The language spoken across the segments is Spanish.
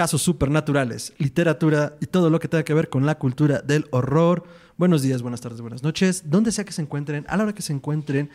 casos supernaturales, literatura y todo lo que tenga que ver con la cultura del horror. Buenos días, buenas tardes, buenas noches, donde sea que se encuentren, a la hora que se encuentren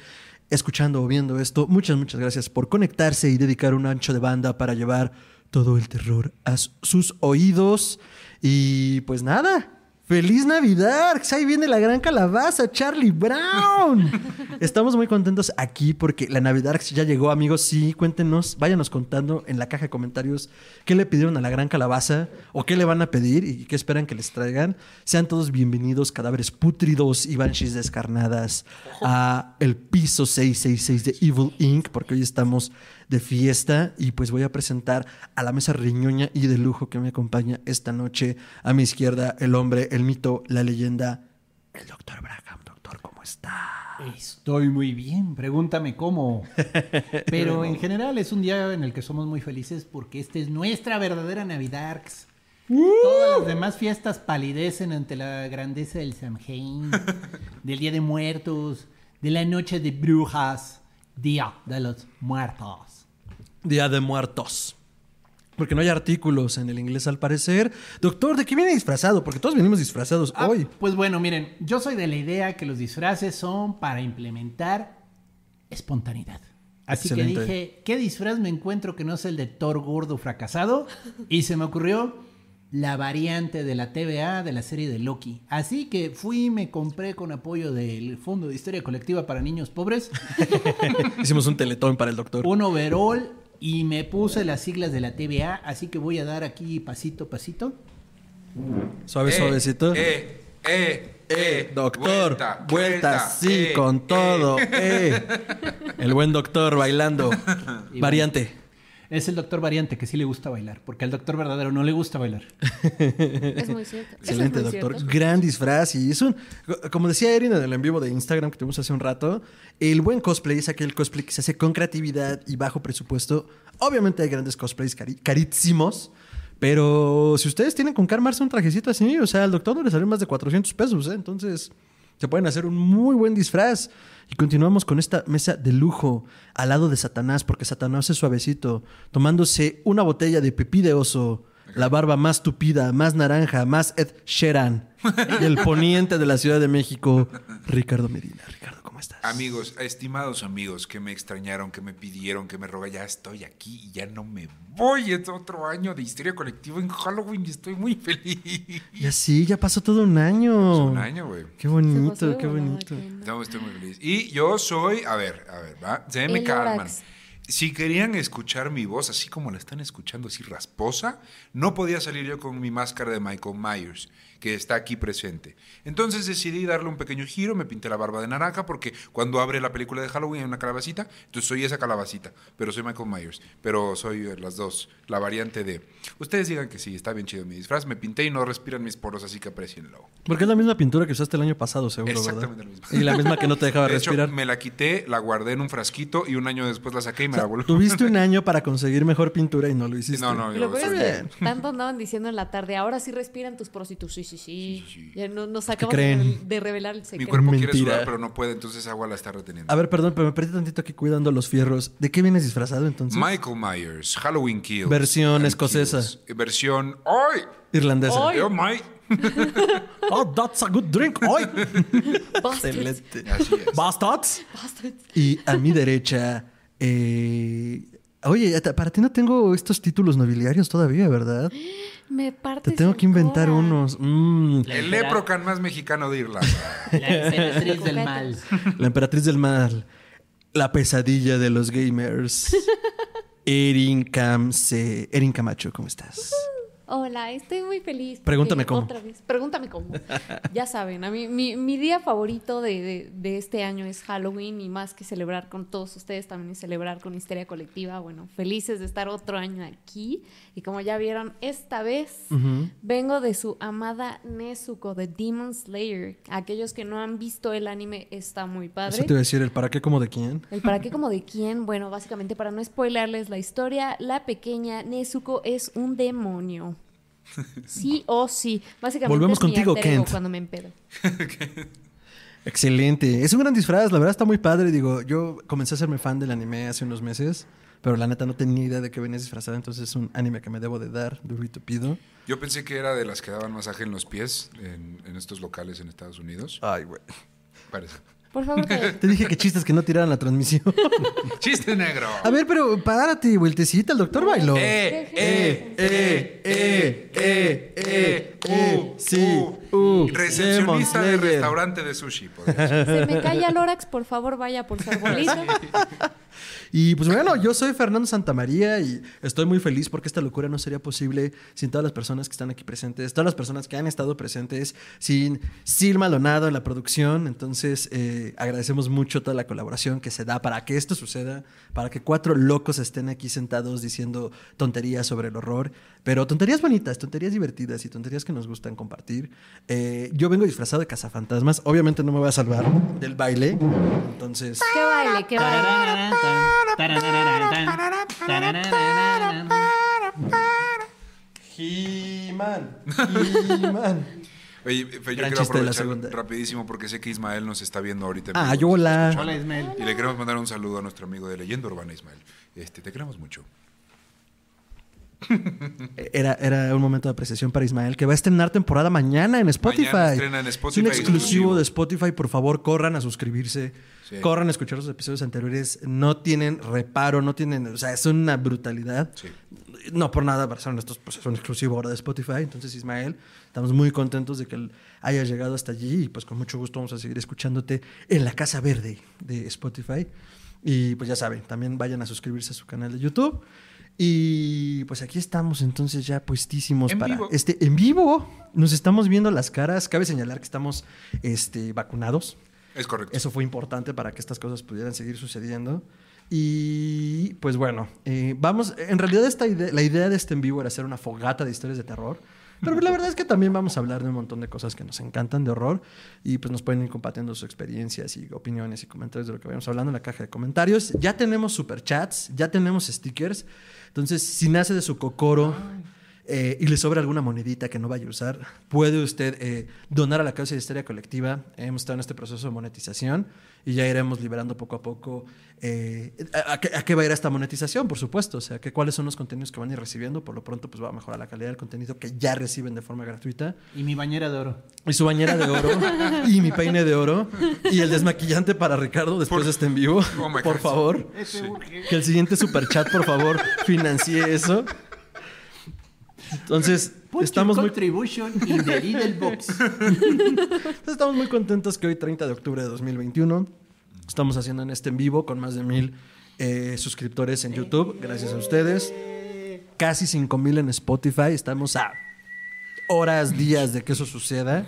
escuchando o viendo esto, muchas, muchas gracias por conectarse y dedicar un ancho de banda para llevar todo el terror a sus oídos. Y pues nada, ¡Feliz Navidad! Ahí viene la gran calabaza, Charlie Brown. Estamos muy contentos aquí porque la Navidad ya llegó, amigos. Sí, cuéntenos, váyanos contando en la caja de comentarios qué le pidieron a la gran calabaza o qué le van a pedir y qué esperan que les traigan. Sean todos bienvenidos, cadáveres pútridos y banshees descarnadas, a el piso 666 de Evil Inc., porque hoy estamos de fiesta y pues voy a presentar a la mesa riñoña y de lujo que me acompaña esta noche. A mi izquierda, el hombre, el mito, la leyenda, el doctor Braham. Doctor, ¿cómo está? Estoy muy bien, pregúntame cómo. Pero en general es un día en el que somos muy felices porque esta es nuestra verdadera Navidad. Todas las demás fiestas palidecen ante la grandeza del Samhain, del Día de Muertos, de la Noche de Brujas, Día de los Muertos. Día de Muertos. Porque no hay artículos en el inglés al parecer. Doctor, ¿de qué viene disfrazado? Porque todos venimos disfrazados Ah, hoy. Pues bueno, miren, yo soy de la idea que los disfraces son para implementar espontaneidad. Así Excelente. que dije, ¿qué disfraz me encuentro que no es el de Thor gordo fracasado? Y se me ocurrió la variante de la TVA de la serie de Loki. Así que fui y me compré con apoyo del Fondo de Historia Colectiva para Niños Pobres Hicimos un teletón para el doctor. un overall y me puse las siglas de la TVA. Así que voy a dar aquí pasito, pasito. Suave, Eh, suavecito. Eh, eh, eh. Doctor, vuelta, sí, con todo. eh. El buen doctor bailando. Y Variante. Es el doctor variante que sí le gusta bailar, porque al doctor verdadero no le gusta bailar. Es muy cierto. Excelente, muy doctor. cierto. Gran disfraz. Y es un. Como decía Erin en el en vivo de Instagram que tuvimos hace un rato, el buen cosplay es aquel cosplay que se hace con creatividad y bajo presupuesto. Obviamente hay grandes cosplays cari- carísimos. Pero si ustedes tienen con qué armarse un trajecito así, o sea, al doctor no le salen más de 400 pesos, ¿eh? Entonces, se pueden hacer un muy buen disfraz. Y continuamos con esta mesa de lujo al lado de Satanás, porque Satanás es suavecito, tomándose una botella de pepí de oso, la barba más tupida, más naranja, más Ed Sheeran, y el poniente de la Ciudad de México, Ricardo Medina. Ricardo, ¿cómo estás? Amigos, estimados amigos que me extrañaron, que me pidieron, que me rogan, ya estoy aquí y ya no me voy. Es otro año de histeria colectiva en Halloween y estoy muy feliz. Y así, ya pasó todo un año. Un año, güey. Qué bonito, pasó qué bonito. No, estoy muy feliz. Y yo soy, a ver, a ver, va, se me calman. Si querían escuchar mi voz así como la están escuchando, así rasposa, no podía salir yo con mi máscara de Michael Myers, que está aquí presente. Entonces decidí darle un pequeño giro, me pinté la barba de naranja, porque cuando abre la película de Halloween hay una calabacita, entonces soy esa calabacita, pero soy Michael Myers, pero soy eh, las dos, la variante de... Ustedes digan que sí, está bien chido mi disfraz, me pinté y no respiran mis poros, así que aprecienlo. Porque es la misma pintura que usaste el año pasado, seguro, Exactamente ¿verdad? la misma. Y la misma que no te dejaba De hecho, respirar. me la quité, la guardé en un frasquito y un año después la saqué y me la volví. Tuviste un año para conseguir mejor pintura y no lo hiciste. No, no, lo yo es que tanto andaban diciendo en la tarde, ahora sí respiran tus poros y tú, sí, sí, sí. Sí, sí, sí. Ya no, nos acabamos creen? de, revelar el Mi secreto. cuerpo quiere Mentira. sudar, pero no puede, entonces agua la está reteniendo. A ver, perdón, pero me perdí tantito aquí cuidando los fierros. ¿De qué vienes disfrazado entonces? Michael Myers, Halloween Kills. Versión and escocesa. Kills. Versión. ¡Ay! Irlandesa. Ay. Yo, Mike. Oh, that's a good drink. ¡Ay! Bastards. Excelente. Así es. Bastards. Bastards. Y a mi derecha, eh... Oye, para ti no tengo estos títulos nobiliarios todavía, ¿verdad? Me parte Te tengo que inventar unos. Mm. El leprocan más mexicano de Irlanda. La emperatriz del mal. La emperatriz del mal. La pesadilla de los gamers. Erin Camse. Erin Camacho, ¿cómo estás? Hola, estoy muy feliz. Pregúntame cómo. Otra vez. Pregúntame cómo. ya saben, a mí mi, mi día favorito de, de- de este año es Halloween y más que celebrar con todos ustedes, también es celebrar con Histeria Colectiva. Bueno, felices de estar otro año aquí. Y como ya vieron, esta vez vengo de su amada Nezuko de Demon Slayer. Aquellos que no han visto el anime está muy padre. Eso te iba a decir, el para qué como de quién. ¿El para qué como de quién? Bueno, básicamente para no spoilerles la historia, la pequeña Nezuko es un demonio. Sí o sí. Básicamente Volvemos es contigo, Kent. cuando me empedo. Excelente. Es un gran disfraz, la verdad está muy padre. Digo, yo comencé a hacerme fan del anime hace unos meses, pero la neta no tenía idea de que venías disfrazada, entonces es un anime que me debo de dar, duro y tupido. Yo pensé que era de las que daban masaje en los pies en, en estos locales en Estados Unidos. Ay, güey. Parece. Por favor. Te dije que chistes que no tiraran la transmisión. ¡Chiste negro! A ver, pero párate, vueltecita, el doctor bailó. ¡Eh, eh, eh, eh, eh, eh, eh, Uh, sí, uh. uh, Recepcionista Demon de Slayer. restaurante de sushi. Se me calla Lorax, por favor, vaya por su arbolito. Y pues bueno, yo soy Fernando Santamaría y estoy muy feliz porque esta locura no sería posible sin todas las personas que están aquí presentes, todas las personas que han estado presentes, sin Sil Maldonado en la producción. Entonces, eh, agradecemos mucho toda la colaboración que se da para que esto suceda, para que cuatro locos estén aquí sentados diciendo tonterías sobre el horror, pero tonterías bonitas, tonterías divertidas y tonterías que nos gustan compartir. Eh, yo vengo disfrazado de cazafantasmas, obviamente no me voy a salvar del baile, entonces... ¿Qué baile? ¿Qué baile? Oye, yo Gran quiero chiste de la aprovechar segunda. rapidísimo porque sé que Ismael nos está viendo ahorita. Ah, yo hola. Hola, Ismael. Y le queremos mandar un saludo a nuestro amigo de Leyenda Urbana, Ismael. Este, te queremos mucho. Era, era un momento de apreciación para Ismael, que va a estrenar temporada mañana en Spotify. Mañana en Spotify, un exclusivo exclusivo. de Spotify. Por favor, corran a suscribirse. Sí. Corran a escuchar los episodios anteriores. No tienen reparo, no tienen. O sea, es una brutalidad. Sí. No por nada, son estos, pues es un exclusivo ahora de Spotify. Entonces, Ismael, estamos muy contentos de que él haya llegado hasta allí. Y pues con mucho gusto vamos a seguir escuchándote en la Casa Verde de Spotify. Y pues ya saben, también vayan a suscribirse a su canal de YouTube. Y pues aquí estamos entonces ya puestísimos En para vivo. este en vivo. Nos estamos viendo las caras. Cabe señalar que estamos este, vacunados. Es correcto. Eso fue importante para que estas cosas pudieran seguir sucediendo. Y pues bueno, eh, vamos, en realidad esta idea, la idea de este en vivo era hacer una fogata de historias de terror. Pero la verdad es que también vamos a hablar de un montón de cosas que nos encantan de horror y pues nos pueden ir compartiendo sus experiencias y opiniones y comentarios de lo que vayamos hablando en la caja de comentarios. Ya tenemos superchats, ya tenemos stickers. Entonces, si nace de su cocoro eh, y le sobra alguna monedita que no vaya a usar, puede usted eh, donar a la causa de histeria colectiva. Hemos estado en este proceso de monetización y ya iremos liberando poco a poco eh, a, a qué, a qué va a ir esta monetización, por supuesto. O sea, que cuáles son los contenidos que van a ir recibiendo. Por lo pronto, pues va a mejorar la calidad del contenido que ya reciben de forma gratuita. Y mi bañera de oro. Y su bañera de oro y mi peine de oro y el desmaquillante para Ricardo después Por- de este en vivo. Oh por God. favor. Urge. Que el siguiente superchat, por favor, financie eso. Entonces, Put estamos your muy, contribution in the little box. estamos muy contentos que hoy, 30 de octubre de 2021, estamos haciendo en este en vivo con más de mil eh, suscriptores en YouTube. Gracias a ustedes. Casi 5 mil en Spotify. Estamos a horas, días de que eso suceda.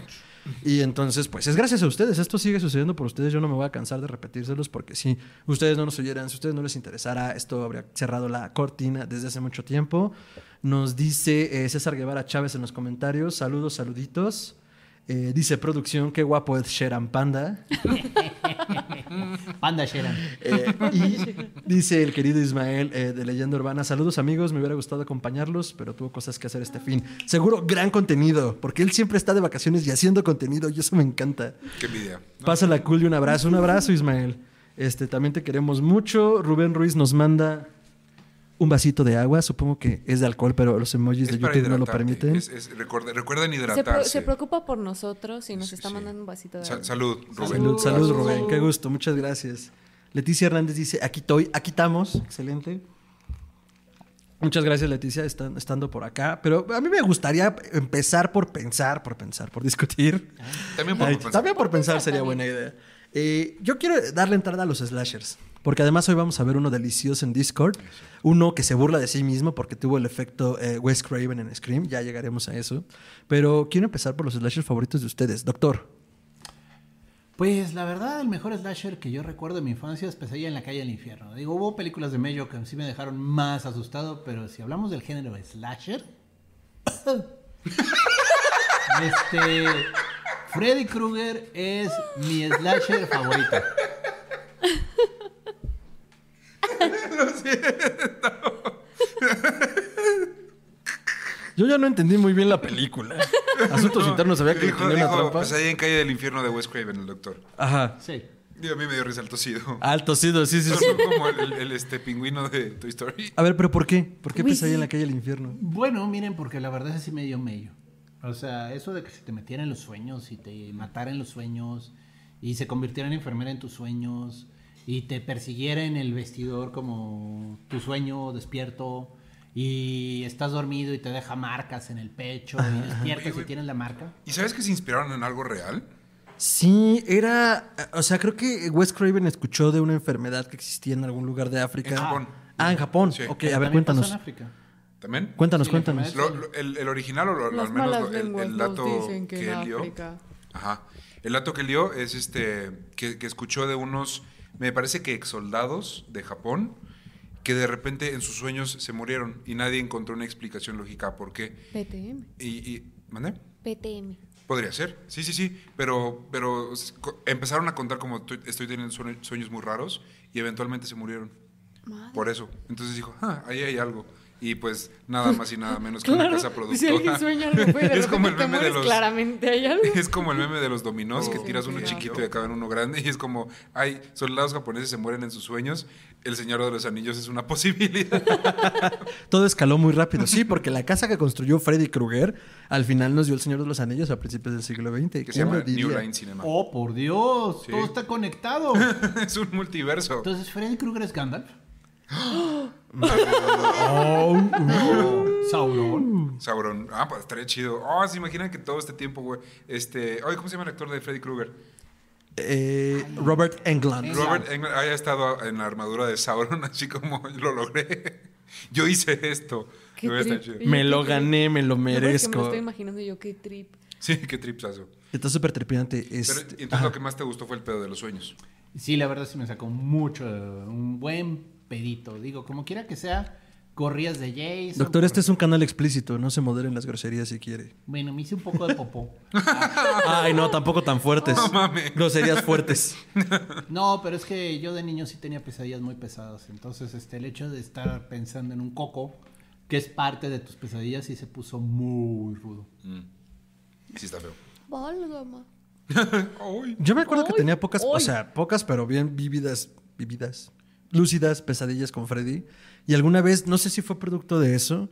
Y entonces, pues es gracias a ustedes. Esto sigue sucediendo por ustedes. Yo no me voy a cansar de repetírselos porque si ustedes no nos oyeran, si ustedes no les interesara, esto habría cerrado la cortina desde hace mucho tiempo. Nos dice eh, César Guevara Chávez en los comentarios. Saludos, saluditos. Eh, dice producción, qué guapo es Sheran Panda. Panda Sheran. Eh, y dice el querido Ismael eh, de Leyenda Urbana, saludos amigos, me hubiera gustado acompañarlos, pero tuvo cosas que hacer este fin. Seguro gran contenido, porque él siempre está de vacaciones y haciendo contenido y eso me encanta. Qué envidia. ¿no? Pásala cool y un abrazo, un abrazo Ismael. Este, también te queremos mucho. Rubén Ruiz nos manda un vasito de agua, supongo que es de alcohol, pero los emojis Es de YouTube no lo permiten. Es- es- recuerda- recuerden Se, pro- hidratarse. se preocupa por nosotros y nos Sí, está sí. mandando un vasito de Sa- agua. salud, Rubén. Salud, salud, Rubén. Qué gusto, muchas gracias. Leticia Hernández dice, aquí estoy, aquí estamos. Excelente. Muchas gracias, Leticia, están, estando por acá. Pero a mí me gustaría empezar por pensar, por pensar, por discutir. También por Ay, pensar. también por pensar sería buena idea. Eh, yo quiero darle entrada a los slashers. porque además hoy vamos a ver uno delicioso en Discord, uno que se burla de sí mismo porque tuvo el efecto eh, Wes Craven en Scream, ya llegaremos a eso. Pero quiero empezar por los slashers favoritos de ustedes. Doctor, Pues la verdad, el mejor slasher que yo recuerdo de mi infancia es Pesadilla en la calle del infierno. Digo, hubo películas de Mello que sí me dejaron más asustado, pero si hablamos del género slasher, este Freddy Krueger es mi slasher favorito. Yo ya no entendí muy bien la película. Asuntos internos sabía que Dijo, tenía una dijo, trampa. pues ahí en Calle del Infierno de Wes Craven, el doctor. Ajá. Sí. Y a mí me dio risa el tosido. Alto, sí, sí, sí. sí. Son como el, el, este pingüino de Toy Story. A ver, pero ¿por qué? ¿Por qué pesadilla en sí. la calle del infierno? Bueno, miren, porque la verdad es así medio mello. O sea, eso de que se te metieran en los sueños y te matara en los sueños y se convirtiera en enfermera en tus sueños y te persiguiera en el vestidor como tu sueño despierto y estás dormido y te deja marcas en el pecho y despiertas y tienes la marca. ¿Y sabes que se inspiraron en algo real? Sí, era. O sea, creo que Wes Craven escuchó de una enfermedad que existía en algún lugar de África. En Japón. Ah, en Japón. Sí. Ok, a ver, pasó cuéntanos. en África. ¿También? Cuéntanos, Sí, cuéntanos. enfermedad- Lo- lo- el, el original, o lo- Las al menos malas el, dato dicen que que él dio. Ajá. El dato que él dio es este que, que escuchó de unos, me parece que ex soldados de Japón, que de repente en sus sueños se murieron y nadie encontró una explicación lógica por qué. PTM. Y, y ¿mandé? PTM. Podría ser, sí, sí, sí, pero, pero empezaron a contar como "Estoy- teniendo sueño- sueños muy raros y eventualmente se murieron. Madre. Por eso. Entonces dijo, ah, ahí hay algo. Y pues nada más y nada menos que una casa productora. Si alguien sueña algo de es como el meme de los claramente hay algo. es como el meme de los dominós que Oh, tiras uno chiquito y acaban uno grande y es como hay soldados japoneses se mueren en sus sueños. El Señor de los Anillos es una posibilidad. Todo escaló muy rápido. Sí, porque la casa que construyó Freddy Krueger al final nos dio el Señor de los Anillos a principios del siglo XX. que se ¿Quién llama diría? New Line Cinema. Oh, por Dios, Sí. todo está conectado. es un multiverso. Entonces, Freddy Krueger es Gandalf. Oh, Sauron. Sauron. Ah, pues estaría chido. Oh, se imaginan que todo este tiempo, güey. Este, oye, ¿cómo se llama el actor de Freddy Krueger? eh, Robert Englund. Robert Englund haya estado en la armadura de Sauron, así como lo logré. Yo hice esto. Qué trip. chido. Me lo gané, me lo porque Me lo merezco. estoy imaginando yo qué trip. Sí, qué tripsazo. Está súper trepidante. Pero Este- entonces ajá. lo que más te gustó fue el pedo de los sueños. Sí, la verdad sí me sacó mucho, un buen pedito. Digo, como quiera que sea, corrías de Jason. Doctor, este es un canal explícito. No se moderen las groserías si quiere. Bueno, me hice un poco de popó. Ay, no, tampoco tan fuertes. No mames. Groserías fuertes. No, pero es que yo de niño sí tenía pesadillas muy pesadas. Entonces, este, el hecho de estar pensando en un coco, que es parte de tus pesadillas, sí se puso muy rudo. Sí está feo. Válgama. Ay. Yo me acuerdo que tenía pocas, o sea, pocas, pero bien vívidas, vividas, lúcidas pesadillas con Freddy. Y alguna vez, no sé si fue producto de eso,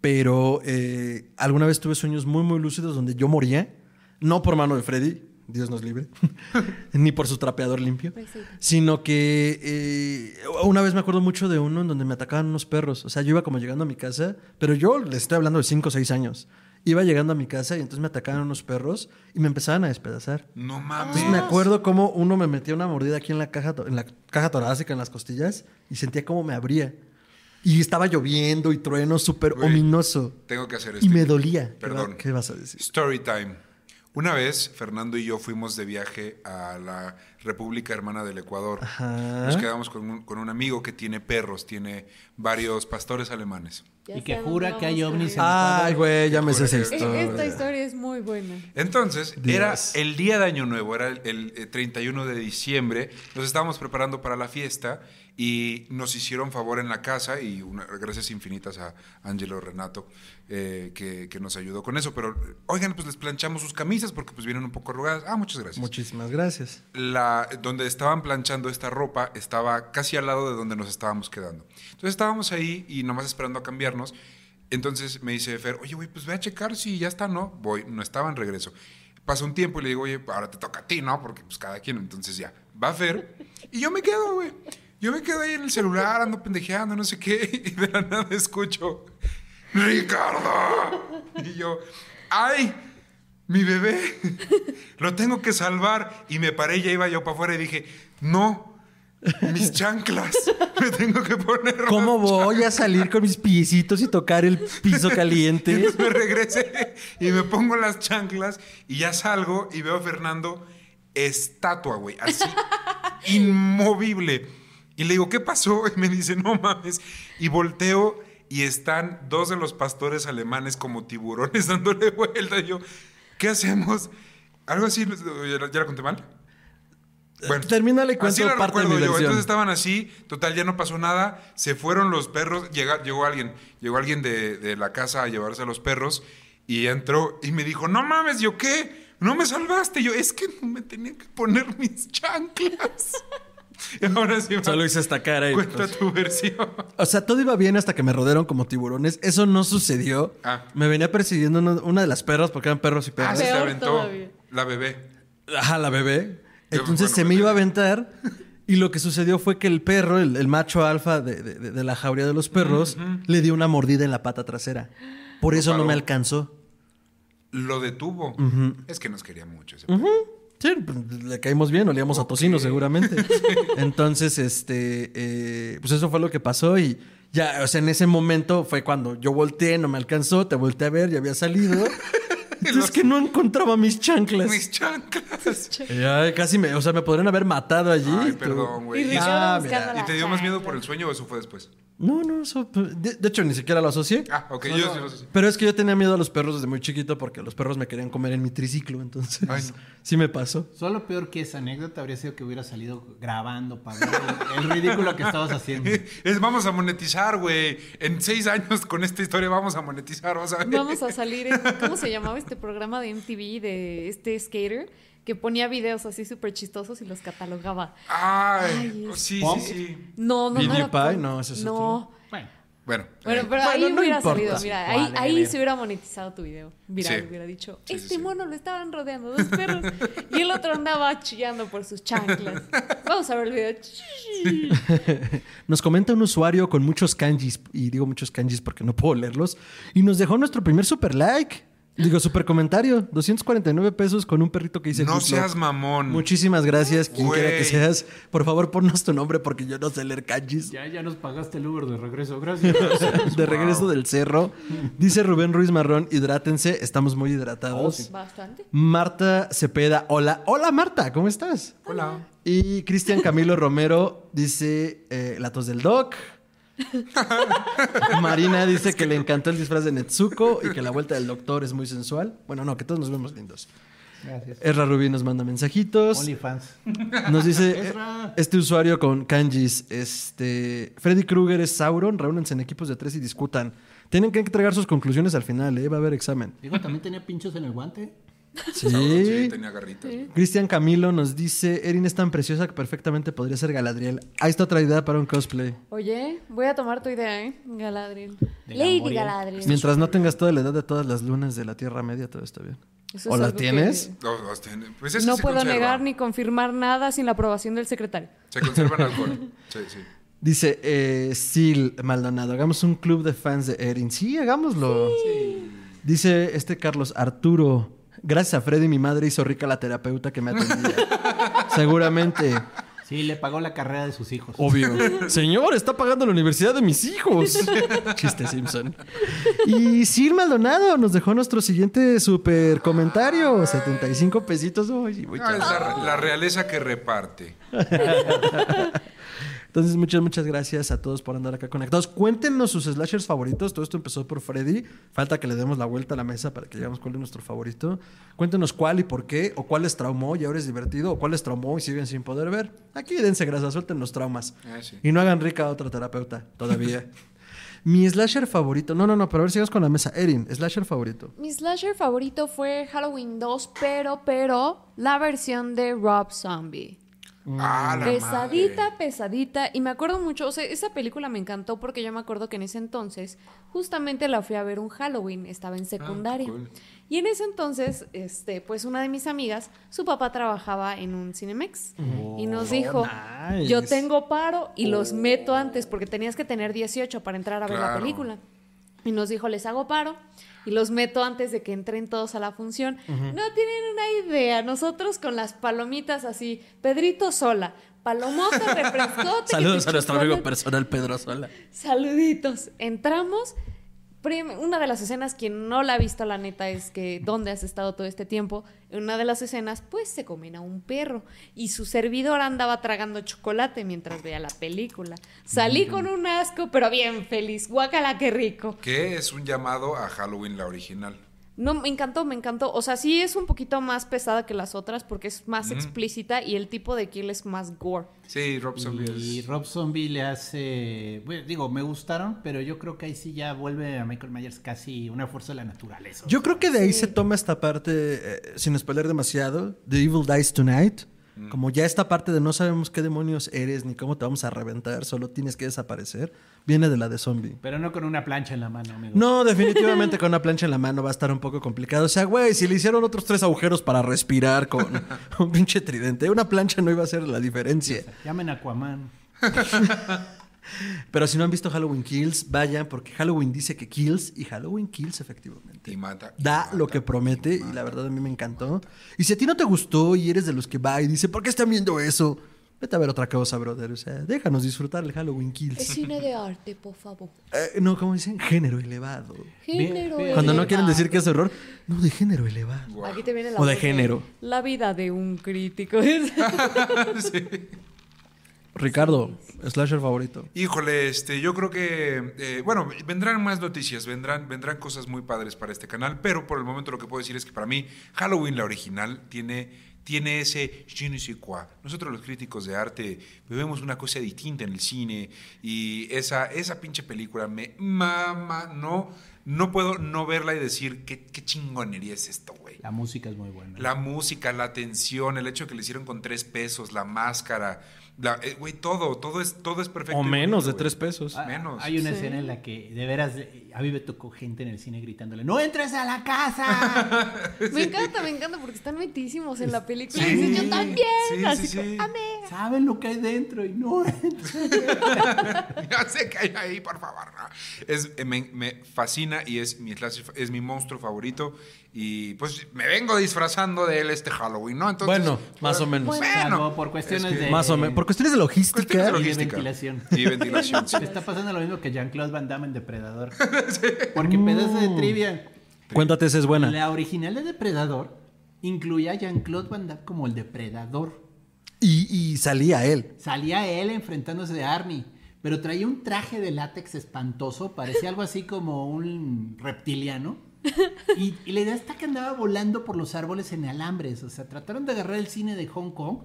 pero eh, alguna vez tuve sueños muy, muy lúcidos donde yo moría, no por mano de Freddy, Dios nos libre, ni por su trapeador limpio, Receta. sino que eh, una vez me acuerdo mucho de uno en donde me atacaban unos perros. O sea, yo iba como llegando a mi casa, pero yo les estoy hablando de 5 o 6 años. Iba llegando a mi casa y entonces me atacaban unos perros y me empezaban a despedazar. No mames. Entonces me acuerdo cómo uno me metía una mordida aquí en la caja, en la caja torácica, en las costillas, y sentía cómo me abría. Y estaba lloviendo y trueno súper ominoso. Tengo que hacer esto. Y me dolía. ¿Qué Perdón. va- ¿Qué vas a decir? Story time. Una vez, Fernando y yo fuimos de viaje a la República Hermana del Ecuador. Ajá. Nos quedamos con un, con un amigo que tiene perros, tiene varios pastores alemanes. Ya Y que jura que hay ovnis en- Ay, güey, ya me sé esa historia. Esta historia es muy buena. Entonces, Dios. era el día de Año Nuevo, era el, el, eh, 31 de diciembre. Nos estábamos preparando para la fiesta y nos hicieron favor en la casa y una- gracias infinitas a Angelo Renato eh, que, que nos ayudó con eso. Pero, oigan, pues les planchamos sus camisas porque pues vienen un poco arrugadas. Ah, muchas gracias. Muchísimas gracias. la, donde estaban planchando esta ropa estaba casi al lado de donde nos estábamos quedando. Entonces estábamos ahí y nomás esperando a cambiarnos. Entonces me dice Fer, oye, güey, pues ve a checar si ya está, ¿no? Voy, no estaba en regreso. Pasa un tiempo y le digo, oye, ahora te toca a ti, ¿no? Porque pues cada quien, entonces ya, va Fer. Y yo me quedo, güey. Yo me quedo ahí en el celular, ando pendejeando, no sé qué, y de la nada escucho, Ricardo. Y yo, ay, mi bebé, lo tengo que salvar. Y me paré, ya iba yo para afuera y dije, no, mis chanclas. Me tengo que poner. ¿Cómo voy a salir con mis piecitos y tocar el piso caliente? Entonces me regresé y me pongo las chanclas y ya salgo y veo a Fernando estatua, güey, así inmovible. Y le digo, ¿qué pasó? Y me dice, no mames. Y volteo y están dos de los pastores alemanes como tiburones dándole vuelta. Y yo, ¿qué hacemos? Algo así, ¿ya, la conté mal? Termina y cuento así la parte de mi recuerdo yo. Entonces estaban así, total, ya no pasó nada. Se fueron los perros, llega- llegó alguien, llegó alguien de, de la casa a llevarse a los perros y entró y me dijo, no mames, ¿yo qué? No me salvaste. Yo, es que no me tenía que poner mis chanclas. y ahora sí, Solo hice esta cara y... cuenta pues, tu versión. O sea, todo iba bien hasta que me rodearon como tiburones. Eso no sucedió. Ah. Me venía persiguiendo una, una de las perras porque eran perros y Ah, perras. se te Peor aventó todavía. la bebé. Ajá, la bebé. Entonces bueno, se me iba a aventar. Y lo que sucedió fue que el perro, el, el macho alfa de, de- de- de la jauría de los perros, le dio una mordida en la pata trasera. Por eso no me alcanzó. Lo detuvo. Es que nos quería mucho ese Sí, pues, le caímos bien, olíamos a tocino seguramente. Entonces, este, eh, pues eso fue lo que pasó y ya, o sea, en ese momento fue cuando yo volteé, no me alcanzó, te volteé a ver, ya había salido. Entonces que no encontraba mis chanclas. Mis chanclas. Y, ay, casi me, o sea, me podrían haber matado allí. Ay, tú. perdón, Y güey. ¿Y, Ah, y te dio más miedo por el sueño o eso fue después? No, no, eso, de, de hecho ni siquiera lo asocié. Ah, ok, yo sí lo sé. Pero es que yo tenía miedo a los perros desde muy chiquito porque los perros me querían comer en mi triciclo, entonces Ay, no. sí me pasó. Solo peor que esa anécdota habría sido que hubiera salido grabando para ver el, el ridículo que estabas haciendo. Es, vamos a monetizar, güey. En seis años con esta historia vamos a monetizar, vas a ver. Vamos a salir en, ¿cómo se llamaba este programa de MTV de este skater? Que ponía videos así súper chistosos y los catalogaba. Ay, Ay, sí, sí, sí. No, no, no. con- no, ese es No. Bueno, Bueno, Bueno, eh, pero Bueno, ahí no hubiera importa. salido, mira, ahí, Vale, ahí vale. se hubiera monetizado tu video. Viral, Sí. hubiera dicho, Sí, sí, este sí. mono lo estaban rodeando dos perros y el otro andaba chillando por sus chanclas. Vamos a ver el video. Nos comenta un usuario con muchos kanjis, y digo muchos kanjis porque no puedo leerlos, y nos dejó nuestro primer super like. Digo, super comentario, 249 pesos con un perrito que dice no Luck. seas mamón. Muchísimas gracias, quien quiera que seas. Por favor, ponnos tu nombre porque yo no sé leer kanjis. ya, ya nos pagaste el Uber de regreso, gracias. De regreso del cerro. Dice Rubén Ruiz Marrón, hidrátense, estamos muy hidratados. Bastante. Marta Cepeda, hola. Hola Marta, ¿cómo estás? Hola. Y Cristian Camilo Romero dice eh, la tos del doc. Marina dice que le encantó el disfraz de Netsuko y que la vuelta del doctor es muy sensual. Bueno, no, que todos nos vemos lindos. Gracias. Erra Rubí nos manda mensajitos. OnlyFans. Nos dice este usuario con kanjis, este Freddy Krueger es Sauron, reúnense en equipos de tres y discutan. Tienen que entregar sus conclusiones al final, ¿eh? va a haber examen. Digo, también tenía pinchos en el guante. Sí, Sí. tenía garritas. Cristian Camilo nos dice, Erin es tan preciosa que perfectamente podría ser Galadriel. Ahí está otra idea para un cosplay. Oye, voy a tomar tu idea, ¿eh? Galadriel. De Lady. Galadriel. Mientras no tengas toda la edad de todas las lunas de la Tierra Media, todo está bien. Eso ¿O es la algo que tienes? No, no, pues No puedo conserva. negar ni confirmar nada sin la aprobación del secretario. Se conserva en alcohol. Sí, sí. Dice eh, Sil Maldonado, hagamos un club de fans de Erin. Sí, hagámoslo. Dice este Carlos Arturo, gracias a Freddy mi madre hizo rica la terapeuta que me atendía. Seguramente. Sí, le pagó la carrera de sus hijos. Obvio. Señor, está pagando la universidad de mis hijos. Chiste Simpson. Y Sil Maldonado nos dejó nuestro siguiente super comentario. 75 pesitos. Muchas Ah, es la, la realeza que reparte. Entonces, muchas, muchas gracias a todos por andar acá conectados. Cuéntenos sus slashers favoritos. Todo esto empezó por Freddy. Falta que le demos la vuelta a la mesa para que digamos cuál es nuestro favorito. Cuéntenos cuál y por qué, o cuál les traumó y ahora es divertido, o cuál les traumó y siguen sin poder ver. Aquí dense grasa, suelten los traumas. Ah, sí. Y no hagan rica a otra terapeuta, todavía. Mi slasher favorito. No, no, no, pero a ver, sigamos con la mesa. Erin, slasher favorito. Mi slasher favorito fue Halloween 2, pero, pero, la versión de Rob Zombie. Ah, Pesadita, madre. pesadita. Y me acuerdo mucho, o sea, esa película me encantó porque yo me acuerdo que en ese entonces justamente la fui a ver un Halloween, estaba en secundaria. cool. Y en ese entonces, este, pues una de mis amigas, su papá trabajaba en un Cinemex y nos dijo, nice. yo tengo paro y los meto antes porque tenías que tener 18 para entrar a ver la película. Y nos dijo, les hago paro y los meto antes de que entren todos a la función. No tienen una idea. Nosotros con las palomitas así, Pedrito sola, palomota, refrescote. Saludos a nuestro amigo personal Pedro Sola. Saluditos. Entramos. Una de las escenas, quien no la ha visto, la neta, es que ¿dónde has estado todo este tiempo? En una de las escenas, pues se comen a un perro. Y su servidor andaba tragando chocolate mientras veía la película. Salí con un asco, pero bien feliz. Guácala, qué rico. Que es un llamado a Halloween, la original. No, me encantó, me encantó. O sea, sí es un poquito más pesada que las otras porque es más explícita y el tipo de kill es más gore. Sí, Rob Zombie Y es- Rob Zombie le hace. bueno, digo, me gustaron, pero yo creo que ahí sí ya vuelve a Michael Myers casi una fuerza de la naturaleza. Yo creo que de ahí se toma esta parte, eh, sin spoiler demasiado, The Evil Dies Tonight. Como ya esta parte de no sabemos qué demonios eres ni cómo te vamos a reventar, solo tienes que desaparecer, viene de la de zombie. Pero no con una plancha en la mano, amigo. No, definitivamente con una plancha en la mano va a estar un poco complicado. O sea, güey, si le hicieron otros tres agujeros para respirar con un pinche tridente, una plancha no iba a ser la diferencia. Llamen a Aquaman. Pero si no han visto Halloween Kills, vayan porque Halloween dice que kills y Halloween kills efectivamente. Y mata. y Da mata, lo que promete y la verdad a mí me encantó. Y si a ti no te gustó y eres de los que va y dice, ¿por qué están viendo eso? Vete a ver otra cosa, brother. O sea, déjanos disfrutar el Halloween Kills. cine de arte, por favor. Eh, no, como dicen, género elevado. Género bien. Cuando no quieren elevado. decir que es horror, no, de género elevado. Aquí te viene la O de género. La vida de un crítico. Ricardo, slasher favorito. Híjole, este, yo creo que, eh, bueno, vendrán más noticias, vendrán, vendrán cosas muy padres para este canal, pero por el momento lo que puedo decir es que para mí Halloween, la original, tiene, tiene ese je ne sais quoi. Nosotros los críticos de arte vemos una cosa distinta en el cine y esa, esa pinche película me mama, no, no puedo no verla y decir qué, qué chingonería es esto, güey. La música es muy buena. La música, la atención, el hecho que le hicieron con tres pesos, la máscara, la- eh, güey, todo, todo es, todo es perfecto. O menos bonito, de tres pesos. Ah, menos. Hay una Sí. escena en la que de veras a mí me tocó gente en el cine gritándole ¡No entres a la casa! Me encanta, me encanta porque están metísimos en la película. Sí, y dicen, yo también. sí, Así sí, como, sí. amé. Saben lo que hay dentro y no entran. ya sé que hay ahí, por favor. no. Es, eh, me, me fascina y es mi, es mi monstruo favorito. Y pues me vengo disfrazando de él este Halloween, ¿no? Entonces, Bueno, más o menos. Bueno. Por cuestiones es que- de... Más o menos. Por cuestiones de logística. Cuestiones de Y de ventilación. Y ventilación, sí. Está pasando lo mismo que Jean-Claude Van Damme en Depredador. Porque pedazo de trivia. Cuéntate, esa es buena. La original de Depredador incluía a Jean-Claude Van Damme como el depredador. Y, y salía él. Salía él enfrentándose a Arnie, pero traía un traje de látex espantoso, parecía algo así como un reptiliano. Y, y la idea está que andaba volando por los árboles en alambres. O sea, trataron de agarrar el cine de Hong Kong,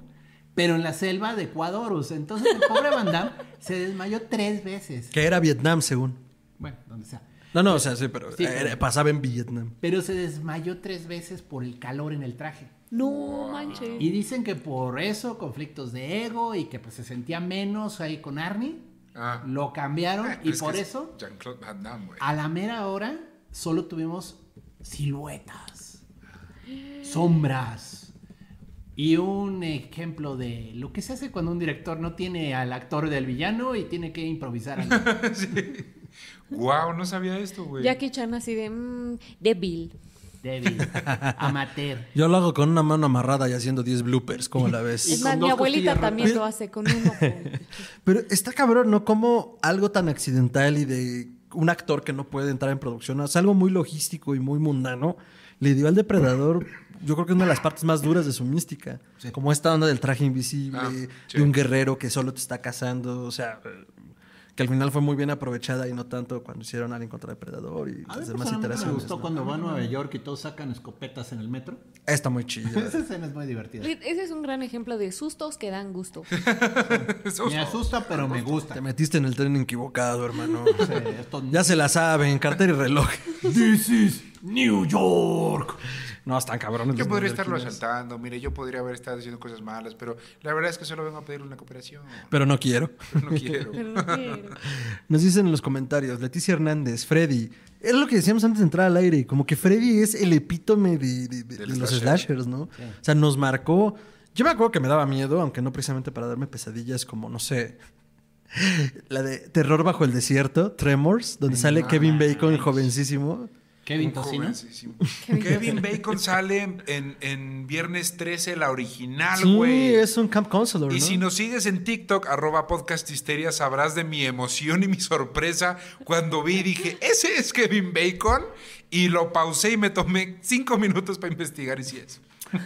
pero en la selva de Ecuador. O sea, entonces el pobre Van Damme se desmayó tres veces. Que era Vietnam, según. Bueno, donde sea. No, no, o sea, sí, pero Sí, era- pero- pasaba en Vietnam. Pero se desmayó tres veces por el calor en el traje. No manches. Y dicen que por eso, conflictos de ego y que pues se sentía menos ahí con Arnie, Ah. lo cambiaron Ah, y es que por es eso Jean-Claude Van Damme, güey. a la mera hora solo tuvimos siluetas, sombras y un ejemplo de lo que se hace cuando un director no tiene al actor del villano y tiene que improvisar algo. Wow, no sabía esto, güey. Jackie Chan así de, mmm, débil. Débil, amateur. Yo lo hago con una mano amarrada y haciendo 10 bloopers, ¿cómo la ves? Es más, mi abuelita también rotas. lo hace con un ojo. Pero está cabrón, ¿no? Como algo tan accidental y de un actor que no puede entrar en producción, sea, algo muy logístico y muy mundano, le dio al depredador, yo creo que es una de las partes más duras de su mística. Como esta onda del traje invisible, Ah, sí. de un guerrero que solo te está cazando, o sea, que al final fue muy bien aprovechada y no tanto cuando hicieron Alien contra Depredador y A las demás personalmente me iteraciones. gustó ¿no? cuando va a Nueva York y todos sacan escopetas en el metro. Está muy chido. Esa escena es muy divertida. Ese es un gran ejemplo de sustos que dan gusto. Me asusta, pero me gusta. Te metiste en el tren equivocado, hermano. Sí, esto- ya se la saben, cartera y reloj. This is New York. No, están cabrones. Yo podría estarlo asaltando, mire, yo podría haber estado haciendo cosas malas, pero la verdad es que solo vengo a pedirle una cooperación. Pero no quiero. No quiero. Pero no quiero. Nos dicen en los comentarios, Leticia Hernández, Freddy. Es lo que decíamos antes de entrar al aire, como que Freddy es el epítome de, de- de- Del de los slasher. slashers, ¿no? O sea, nos marcó. Yo me acuerdo que me daba miedo, aunque no precisamente para darme pesadillas, como, no sé, la de Terror bajo el desierto, Tremors, donde sale Kevin Bacon jovencísimo. Kevin Tocino. Kevin Bacon sale en, en- Viernes 13, la original, Sí, güey. es un camp counselor, Y ¿no? si nos sigues en TikTok, arroba podcast histeria, sabrás de mi emoción y mi sorpresa cuando vi y dije, ese es Kevin Bacon. Y lo pausé y me tomé cinco minutos para investigar y si es.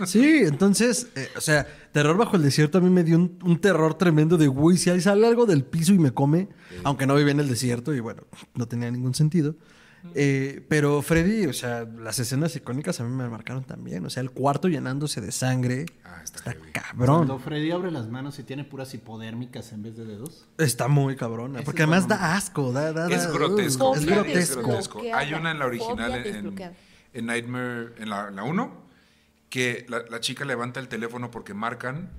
Sí, entonces, eh, o sea, Terror bajo el desierto a mí me dio un, un terror tremendo de, güey, si ahí sale algo del piso y me come, aunque no vivía en el desierto y bueno, no tenía ningún sentido. Eh, pero Freddy, o sea, las escenas icónicas a mí me marcaron también. O sea, el cuarto llenándose de sangre. Ah, está está cabrón. Cuando Freddy abre las manos y tiene puras hipodérmicas en vez de dedos. Está muy cabrona. Ese Porque es además bueno. da asco. Da, da- Es da- grotesco. Es grotesco. desbloqueada. Hay una en la original en, Nightmare, en la, la 1, que la, la chica levanta el teléfono porque marcan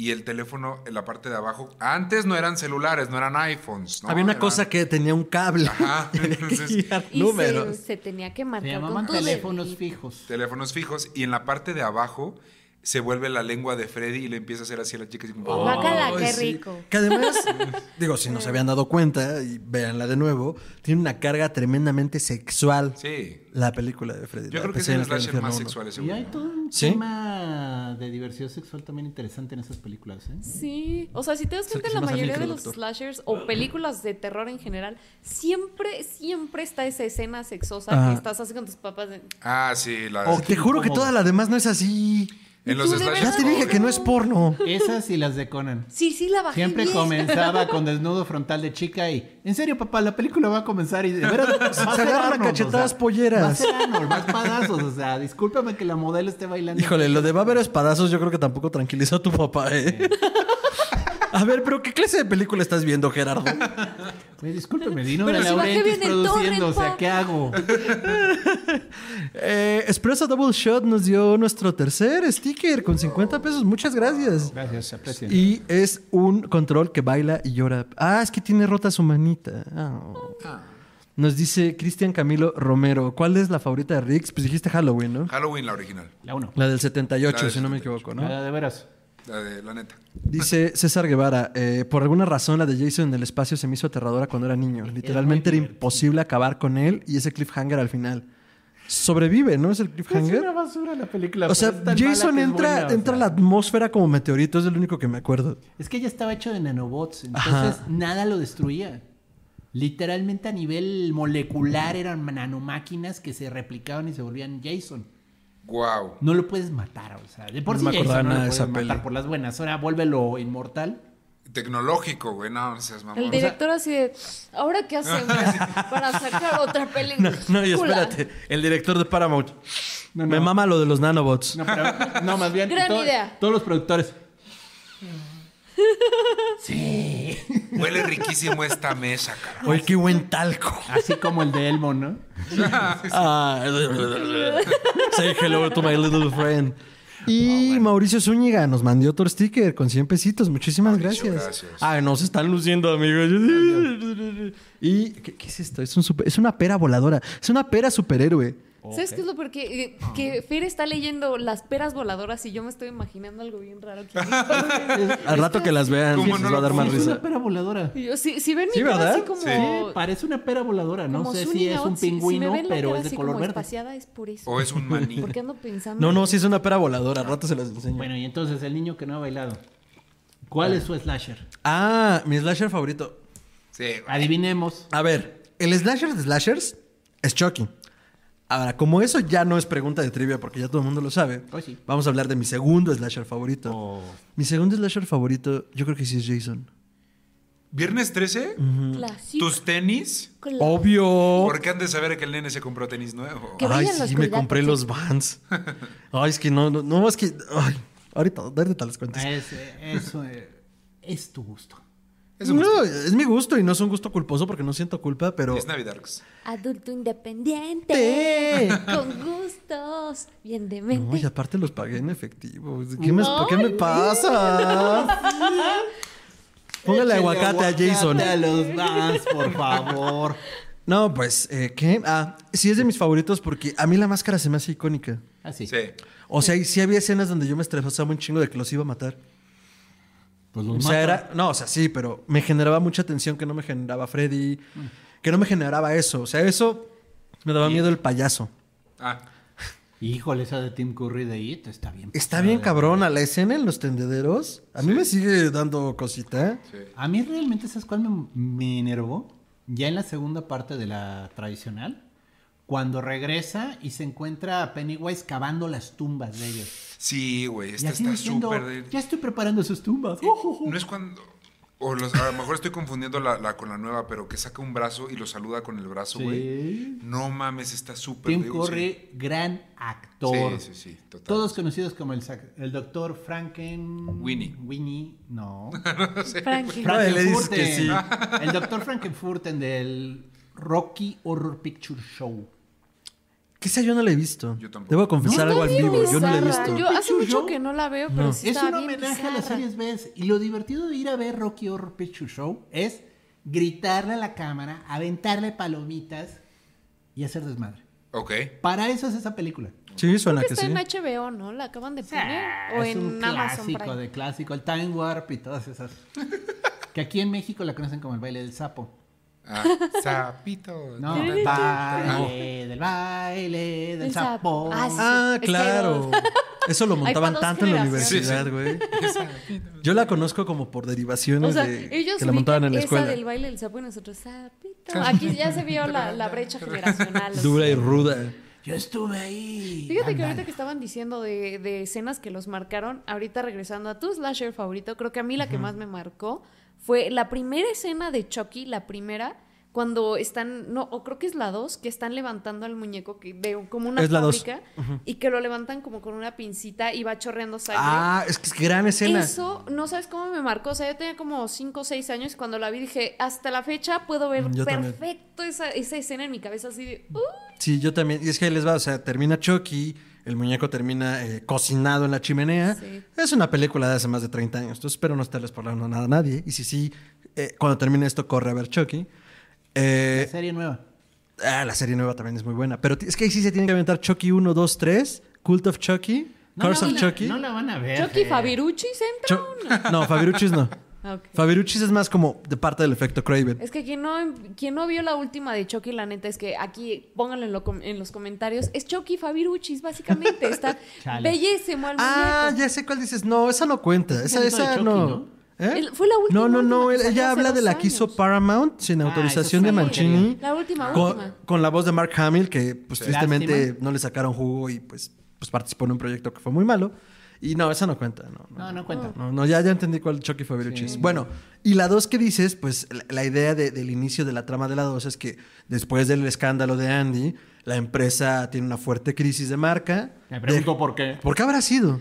y el teléfono en la parte de abajo. Antes no eran celulares, no eran iPhones. ¿no? Había una Eran- cosa que tenía un cable. Ajá, entonces- Y números. se, se tenía que Se marcar llamaban con teléfonos fijos. teléfonos fijos y en la parte de abajo se vuelve la lengua de Freddy y le empieza a hacer así a la chica. Así como, Guácala, Ay, qué sí. rico. Que además, digo, si no se habían dado cuenta, y véanla de nuevo, tiene una carga tremendamente sexual Sí. la película de Freddy. Yo creo que es el slasher más sexual, ese Y hay todo un ¿Sí? tema de diversidad sexual también interesante en esas películas, ¿eh? Sí, o sea, si te das cuenta, sí la mayoría de los slashers o películas de terror en general, siempre, siempre está esa escena sexosa Ajá. que estás así con tus papás. de- Ah, sí. La, Oh, te juro que toda la demás no es así. En los slashers. Ya te dije que no es porno. Esas y las de Conan. Sí, sí, la bajé Siempre bien. comenzaba con desnudo frontal de chica y... En serio, papá, la película va a comenzar y de veras... va a Se agarran cachetadas o sea, polleras. Va a ser Arnold, más padazos, o sea, discúlpame que la modelo esté bailando. Híjole, lo de va a haber espadazos yo creo que tampoco tranquilizó a tu papá, ¿eh? A ver, pero ¿qué clase de película estás viendo, Gerardo? Güey, discúlpeme, Dino Pero de Laurentiis produciendo, o sea. ¿qué hago? Eh, Espresso Double Shot nos dio nuestro tercer sticker con 50 pesos. Muchas gracias. Gracias, se aprecia. Y es un control que baila y llora. Ah, es que tiene rota su manita. Ah. Nos dice Cristian Camilo Romero. ¿Cuál es la favorita de Rix? Pues dijiste Halloween, ¿no? Halloween, la original. La uno. La del 78, La del si no me 78. equivoco, ¿no? Ah, de veras. La de la neta. Dice César Guevara, eh, por alguna razón la de Jason en el espacio se me hizo aterradora cuando era niño. Literalmente era imposible acabar con él y ese cliffhanger al final. Sobrevive, ¿no? Es el Es cliffhanger. una basura la película. O sea, es Jason es entra, o entra a la atmósfera como meteorito, es el único que me acuerdo. Es que ella estaba hecho de nanobots, entonces Ajá. nada lo destruía. Literalmente a nivel molecular eran nanomáquinas que se replicaban y se volvían Jason. Wow. No lo puedes matar, o sea, de por No sí me Jason no lo de puedes matar peli. por las buenas. Ahora vuélvelo inmortal. Tecnológico, güey. No, no seas mamón. El director así de, ¿ahora qué hacemos para sacar otra película? No, y espérate, el director de Paramount. No, Me mama lo de los nanobots. No, pero, no más bien Gran to- idea. todos los productores. Sí. Huele riquísimo esta mesa, carajo. Oye, qué buen talco. Así como el de Elmo, ¿no? Ah, say hello to my little friend. Y Mauricio Zúñiga nos mandó otro sticker con 100 pesitos. Muchísimas Mauricio, gracias. gracias. Ah, nos están luciendo, amigos. ¿Y qué, qué es esto? Es, un super- es una pera voladora. Es una pera superhéroe. ¿Sabes qué es lo peor? Que, eh, que Fer está leyendo las peras voladoras y yo me estoy imaginando algo bien raro. aquí. Al rato que las vean, ¿Cómo les no va a dar más Es risa. una pera voladora. Y yo, si, si ven mi Sí, cara ¿verdad? así como... Sí. Parece una pera voladora. No como sé si es un si- si me pingüino, pero es de color verde. espaciada es por eso. O es un maní. Porque ando pensando... No, no, sí es una pera voladora. Al rato se las enseño. Bueno, y entonces el niño que no ha bailado. ¿Cuál es su slasher? Ah, mi slasher favorito. Sí, güey. Adivinemos. A ver, el slasher de slashers es Chucky. Ahora, como eso ya no es pregunta de trivia porque ya todo el mundo lo sabe, Pues sí. vamos a hablar de mi segundo slasher favorito. Oh. Mi segundo slasher favorito, yo creo que sí es Jason. ¿Viernes 13? Clásico. ¿Tus tenis? Clásico. Obvio. ¿Por qué han de saber que el nene se compró tenis nuevo? Ay, sí, me compré los Vans. Ay, es que no, no, no, es que... Ay, ahorita, ahorita te las cuento. Es, eso eh, es tu gusto. Es No, gusto. es mi gusto y no es un gusto culposo porque no siento culpa, pero... Es Navidarks. Adulto independiente. Te. Con gustos. Bien de mente. No, y aparte los pagué en efectivo. ¿Qué me, ¿Qué me pasa? Póngale Échale aguacate a Jason. a los Vans, por favor. No, pues, eh, ¿qué? Ah, sí es de mis favoritos porque a mí la máscara se me hace icónica. Así. Sí. O sea, y sí había escenas donde yo me estresaba un chingo de que los iba a matar. Pues O los sea, mata. era... No, o sea, sí, pero me generaba mucha tensión que no me generaba Freddy. Que no me generaba eso. O sea, eso Me daba miedo el payaso. Ah, Híjole, esa de Tim Curry de It está bien. Está bien cabrona la escena en los tendederos. A mí me sigue dando cosita. sí. A mí realmente, ¿sabes cuál me, me enervó? Ya en la segunda parte de la tradicional, cuando regresa y se encuentra a Pennywise cavando las tumbas de ellos. Sí, güey, esta está súper de... ya estoy preparando sus tumbas. No es cuando... O los- a lo mejor estoy confundiendo la, la con la nueva, pero que saca un brazo y lo saluda con el brazo, güey. Sí. No mames, está súper... Tim digo, sí. Curry, gran actor. Sí, sí, sí, total. Todos conocidos como el, doctor Franken... Winnie. Winnie, no. No, le dices que sí. El doctor Frankenfurten del Rocky Horror Picture Show. Que esa yo no la he visto. Yo tampoco. Debo confesar algo bien vivo. Yo no la he visto. Yo hace mucho Show. que no la veo, pero No. sí Es un homenaje a las series B. Y lo divertido de ir a ver Rocky Horror Picture Show es gritarle a la cámara, aventarle palomitas y hacer desmadre. Ok. Para eso es esa película. Sí, suena Creo que que sí. está en HBO, ¿no? La acaban de poner. o es en un Amazon clásico Prime. de clásico, el Time Warp y todas esas. que aquí en México la conocen como el baile del sapo. Ah, sapito. No, No. baile del baile del Del sapo. Ah. Ah, claro. Eso lo montaban tanto en la universidad, güey. Yo la conozco como por derivaciones O sea, de ellos que la montaban en la escuela. esa del baile del sapo y nosotros sapito. Aquí ya se vio la, la brecha generacional. Dura y ruda. Yo estuve ahí. Fíjate que ahorita que estaban diciendo de, de escenas que los marcaron, ahorita regresando a tu slasher favorito, creo que a mí la que más me marcó fue la primera escena de Chucky, la primera, cuando están, no, o creo que es la dos, que están levantando al muñeco que, de como una Es la dos. fábrica y que lo levantan como con una pincita y va chorreando sangre. Ah, es que es gran escena. Eso, no sabes cómo me marcó. O sea, yo tenía como 5 o 6 años y cuando la vi dije, hasta la fecha puedo ver Mm, Yo perfecto esa, esa escena en mi cabeza así de... "Uh". Sí, yo también. Y es que ahí les va, o sea, termina Chucky, el muñeco termina eh, cocinado en la chimenea. Sí. Es una película de hace más de 30 años, entonces espero no estarles spoilando nada a nadie. Y si sí, eh, cuando termine esto, corre a ver Chucky. Eh, La serie nueva. ah, la serie nueva también es muy buena. Pero es que ahí sí se tiene que aventar Chucky 1, 2, 3, Cult of Chucky, No Curse of a- Chucky. No la van a ver. ¿Chucky Fer. Fabiruchis entra o no? no, Fabiruchis no. Ah, ok. Fabiruchis es más como de parte del efecto Craven. Es que quien no, quien no vio la última de Chucky, la neta es que aquí, pónganlo en, lo com- en los comentarios, es Chucky Fabiruchis, básicamente. Está Chale. bellísimo al Ah, muñeco. ya sé cuál dices. No, esa no cuenta. Esa, esa Chucky, no. ¿no? ¿Eh? El- fue la última, No, no, no. última Ella habla de la que hizo. Paramount sin Ah, autorización de Mancini. La última, Con, última. con la voz de Mark Hamill, que pues Sí. tristemente Lástima. no le sacaron jugo y pues, pues participó en un proyecto que fue muy malo. Y no, esa no cuenta. No, no, No, no cuenta. no, no, ya, ya entendí cuál Chucky. Sí. Bueno, y la 2 que dices, pues la, la idea de- del inicio de la trama de la 2 es que después del escándalo de Andy, la empresa tiene una fuerte crisis de marca. Me pregunto De- por qué. ¿Por qué habrá sido?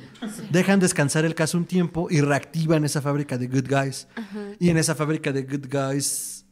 Dejan descansar el caso un tiempo y reactivan esa fábrica de Good Guys. Y en esa fábrica de Good Guys...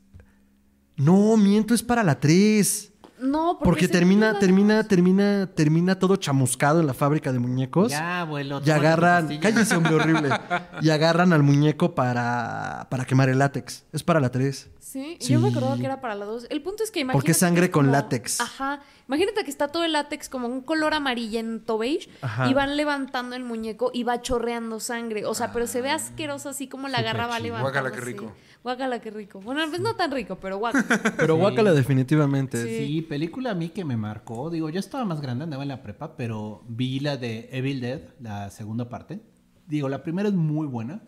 No, miento, es para la 3. No, Porque termina, termina, termina, termina todo chamuscado en la fábrica de muñecos. Ya, abuelo. y agarran, cállese hombre horrible. Y agarran al muñeco para, para quemar el látex. Es para la 3. Sí, Sí. yo me acordaba que era para la dos. El punto es que imagínate. Porque es sangre con como- látex. Ajá. Imagínate que está todo el látex como un color amarillento beige Ajá. y van levantando el muñeco y va chorreando sangre. O sea, pero se ve asqueroso así como la agarraba chido. levantando. Guácala, qué así. rico. Guácala, qué rico. Bueno, pues no tan rico, pero guácala. Pero Sí. guácala definitivamente. Sí. Sí, película a mí que me marcó. Digo, yo estaba más grande, andaba en la prepa, pero vi la de Evil Dead, la segunda parte. Digo, la primera es muy buena,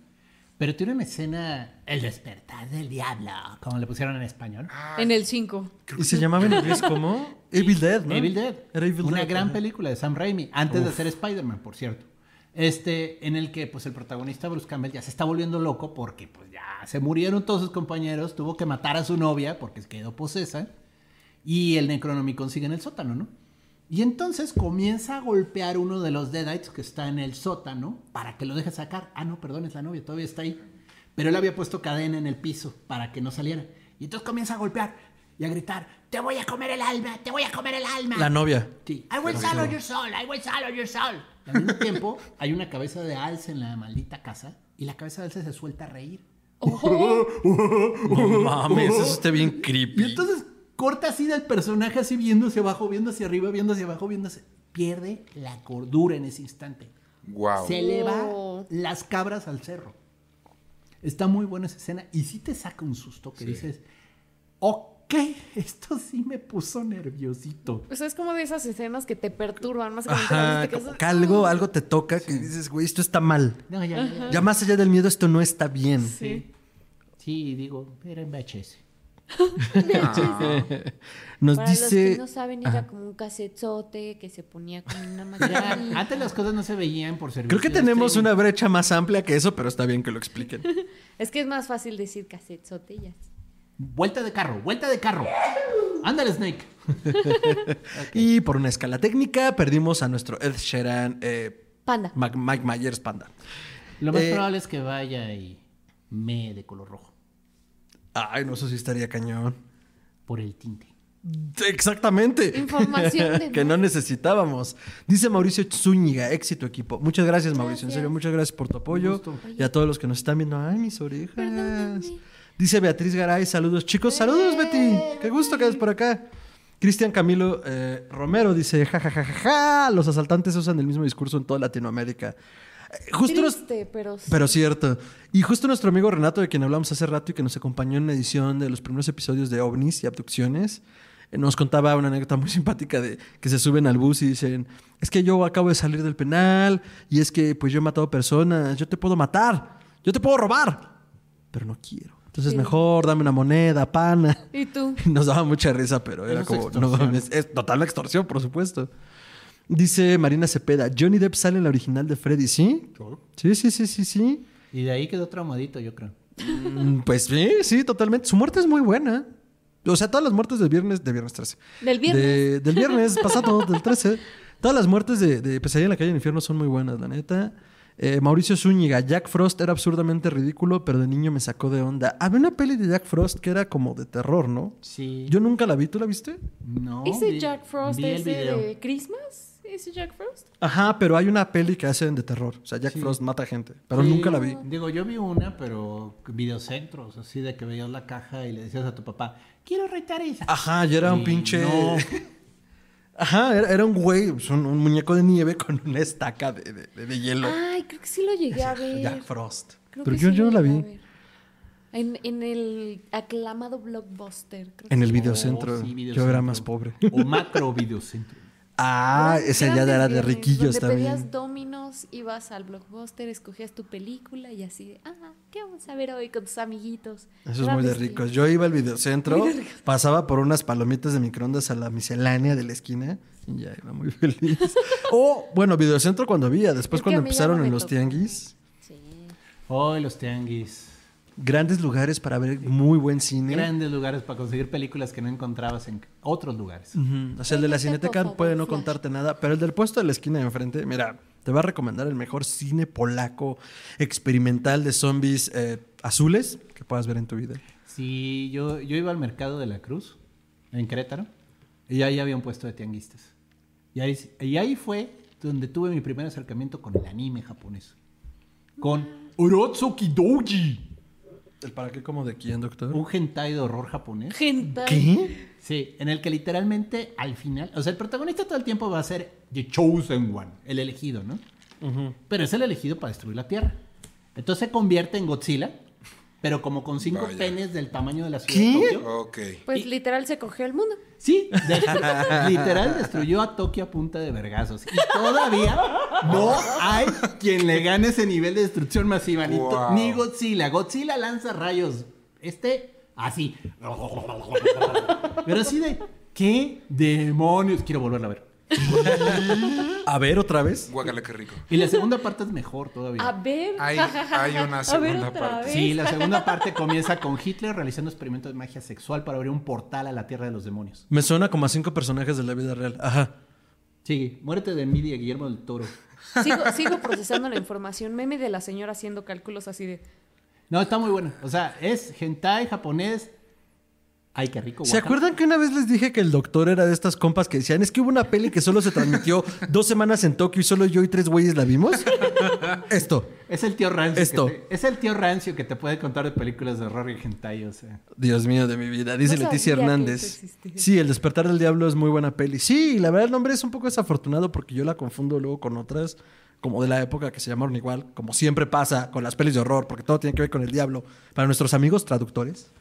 pero tiene una escena, El despertar del diablo, como le pusieron en español. en el 5. ¿Y se llamaba en inglés como? Evil Dead, ¿no? Evil Dead. Era Evil una Dead, gran película de Sam Raimi, antes de hacer Spider-Man, por cierto. Este, en el que pues el protagonista Bruce Campbell ya se está volviendo loco porque pues ya se murieron todos sus compañeros, tuvo que matar a su novia porque quedó posesa y el Necronomicon sigue en el sótano, ¿no? Y entonces comienza a golpear uno de los Deadites que está en el sótano para que lo deje sacar. Ah, no, perdón, es la novia, todavía está ahí. Pero él había puesto cadena en el piso para que no saliera. Y entonces comienza a golpear y a gritar, te voy a comer el alma, te voy a comer el alma. La novia. Sí. I will swallow your soul, I will swallow your soul. Y al mismo tiempo, hay una cabeza de alce en la maldita casa y la cabeza de alce se suelta a reír. No mames, eso está bien Y creepy. entonces corta así del personaje, así viendo hacia abajo, viendo hacia arriba, viendo hacia abajo, viendo hacia... Pierde la cordura en ese instante. Wow. Se eleva Oh. las cabras al cerro. Está muy buena esa escena y sí te saca un susto que Sí. dices, ok. Esto sí me puso nerviosito. Sea, es como de esas escenas que te perturban, más que nada, Ajá, que como es- que algo, algo te toca que dices, güey, esto está mal. No, ya, ya. Ya más allá del miedo, esto no está bien. Sí. Sí, digo, era en VHS. Nos Para los dice. que no saben, era como un casetzote que se ponía con una maquinita. antes las cosas no se veían por servicio. Creo que tenemos una brecha más amplia que eso, pero está bien que lo expliquen. Es que es más fácil decir casetzote y ya. Vuelta de carro, vuelta de carro. Ándale, Snake. Y por una escala técnica, perdimos a nuestro Ed Sheeran, eh, Panda. Mike Myers Panda. Lo más Eh, probable es que vaya y me de color rojo. Ay, no, eso sí estaría cañón. Por el tinte. Exactamente. Información de que no necesitábamos. Dice Mauricio Zúñiga, éxito equipo. Muchas gracias, Mauricio. En serio, muchas gracias por tu apoyo. Y a todos los que nos están viendo. Ay, mis orejas. Perdóname. Dice Beatriz Garay, saludos chicos. Saludos, Betty. Qué gusto que estés por acá. Cristian Camilo eh, Romero dice, ja, ja, ja, ja, ja, los asaltantes usan el mismo discurso en toda Latinoamérica. Eh, Justo nos- Triste, pero sí. pero cierto. Y justo nuestro amigo Renato, de quien hablamos hace rato y que nos acompañó en la edición de los primeros episodios de ovnis y abducciones, eh, nos contaba una anécdota muy simpática de que se suben al bus y dicen, es que yo acabo de salir del penal y es que pues yo he matado personas, yo te puedo matar, yo te puedo robar, pero no quiero. Entonces Sí. mejor dame una moneda, pana. ¿Y tú? Y Nos daba mucha risa, pero era Eso es como, no es total extorsión, por supuesto. Dice Marina Cepeda, Johnny Depp sale en la original de Freddy, ¿sí? Sí, sí, sí, sí, sí. Y de ahí quedó traumadito, yo creo. Mm, Pues sí, sí, totalmente. Su muerte es muy buena. O sea, todas las muertes del viernes, de viernes 13. Del viernes. De- del viernes pasado, del 13. Todas las muertes de, de Pesadilla en la calle del infierno son muy buenas, la neta. Eh, Mauricio Zúñiga, Jack Frost era absurdamente ridículo, pero de niño me sacó de onda. Había una peli de Jack Frost que era como de terror, ¿no? Sí. Yo nunca la vi, ¿tú la viste? no. ¿Ese vi- Jack Frost vi video. de Christmas? ¿Ese Jack Frost? Ajá, pero hay una peli que hacen de terror. O sea, Jack Sí. Frost mata gente, pero Sí. nunca la vi. Digo, yo vi una, pero videocentros, así de que veías la caja y le decías a tu papá, quiero retar esa. Ajá, y era un pinche. no. Ajá, era, era un güey, pues, un, un muñeco de nieve con una estaca de, de- de- de hielo. Ay, creo que sí lo llegué a ver. Jack Frost. Creo Pero yo, sí yo no la vi. En, en el aclamado blockbuster. creo En que el sí. videocentro. Oh, sí, yo videocentro. era más pobre. O macro videocentro. Ah, ese ya era de riquillos donde pedías también. Dominos, ibas al blockbuster, escogías tu película y así de, ah, ¿qué vamos a ver hoy con tus amiguitos? Eso es muy de ricos. Yo iba al videocentro, pasaba por unas palomitas de microondas a la miscelánea de la esquina y ya iba muy feliz. o, bueno, videocentro cuando había, después Es cuando empezaron no en los tocó. tianguis. Sí. Hoy los tianguis. Grandes lugares para ver muy buen cine. Grandes lugares para conseguir películas que no encontrabas en otros lugares. O sea, el de la Cineteca puede no contarte nada, pero el del puesto de la esquina de enfrente, mira, te va a recomendar el mejor cine polaco experimental de zombies eh, azules que puedas ver en tu vida. Sí, yo, yo iba al mercado de la Cruz, en Querétaro, y ahí había un puesto de tianguistas. Y ahí, y ahí fue donde tuve mi primer acercamiento con el anime japonés. Con Urotsuki Doji, ¿El para qué como de quién, doctor? un hentai de horror japonés. Gente. ¿Qué? Sí, en el que literalmente al final, o sea, el protagonista todo el tiempo va a ser The Chosen One, el elegido, ¿no? Pero es el elegido para destruir la Tierra. Entonces se convierte en Godzilla, pero como con cinco Vaya. penes del tamaño de la ciudad ¿Qué? de Tokio. Ok. Pues literal se cogió el mundo. Sí, de- literal destruyó a Tokio a punta de vergazos. Y todavía no hay quien le gane ese nivel de destrucción masiva, ni, to- Wow. ni Godzilla. Godzilla lanza rayos. Este, así. Pero así de, ¿qué demonios? Quiero volverla a ver. A ver, otra vez. Guácala, qué rico. Y la segunda parte es mejor todavía. A ver. Hay- hay una A ver segunda parte. vez. Sí, la segunda parte comienza con Hitler realizando experimentos de magia sexual para abrir un portal a la tierra de los demonios. Me suena como a cinco personajes de la vida real. Ajá. Sí, muérete de envidia, Guillermo del Toro. Sigo, sigo procesando la información. Meme de la señora haciendo cálculos así de. No, está muy bueno. O sea, es hentai japonés. Ay, qué rico. ¿Se acuerdan que una vez les dije que el doctor era de estas compas que decían, es que hubo una peli que solo se transmitió dos semanas en Tokio y solo yo y tres güeyes la vimos? Esto. Es el tío rancio. Esto. que te- es el tío rancio que te puede contar de películas de horror y hentai, o sea. Dios mío de mi vida. Dice No Leticia Hernández. Sí, El despertar del diablo es muy buena peli. Sí, la verdad el nombre es un poco desafortunado porque yo la confundo luego con otras como de la época que se llamaron igual, como siempre pasa con las pelis de horror, porque todo tiene que ver con el diablo. Para nuestros amigos traductores.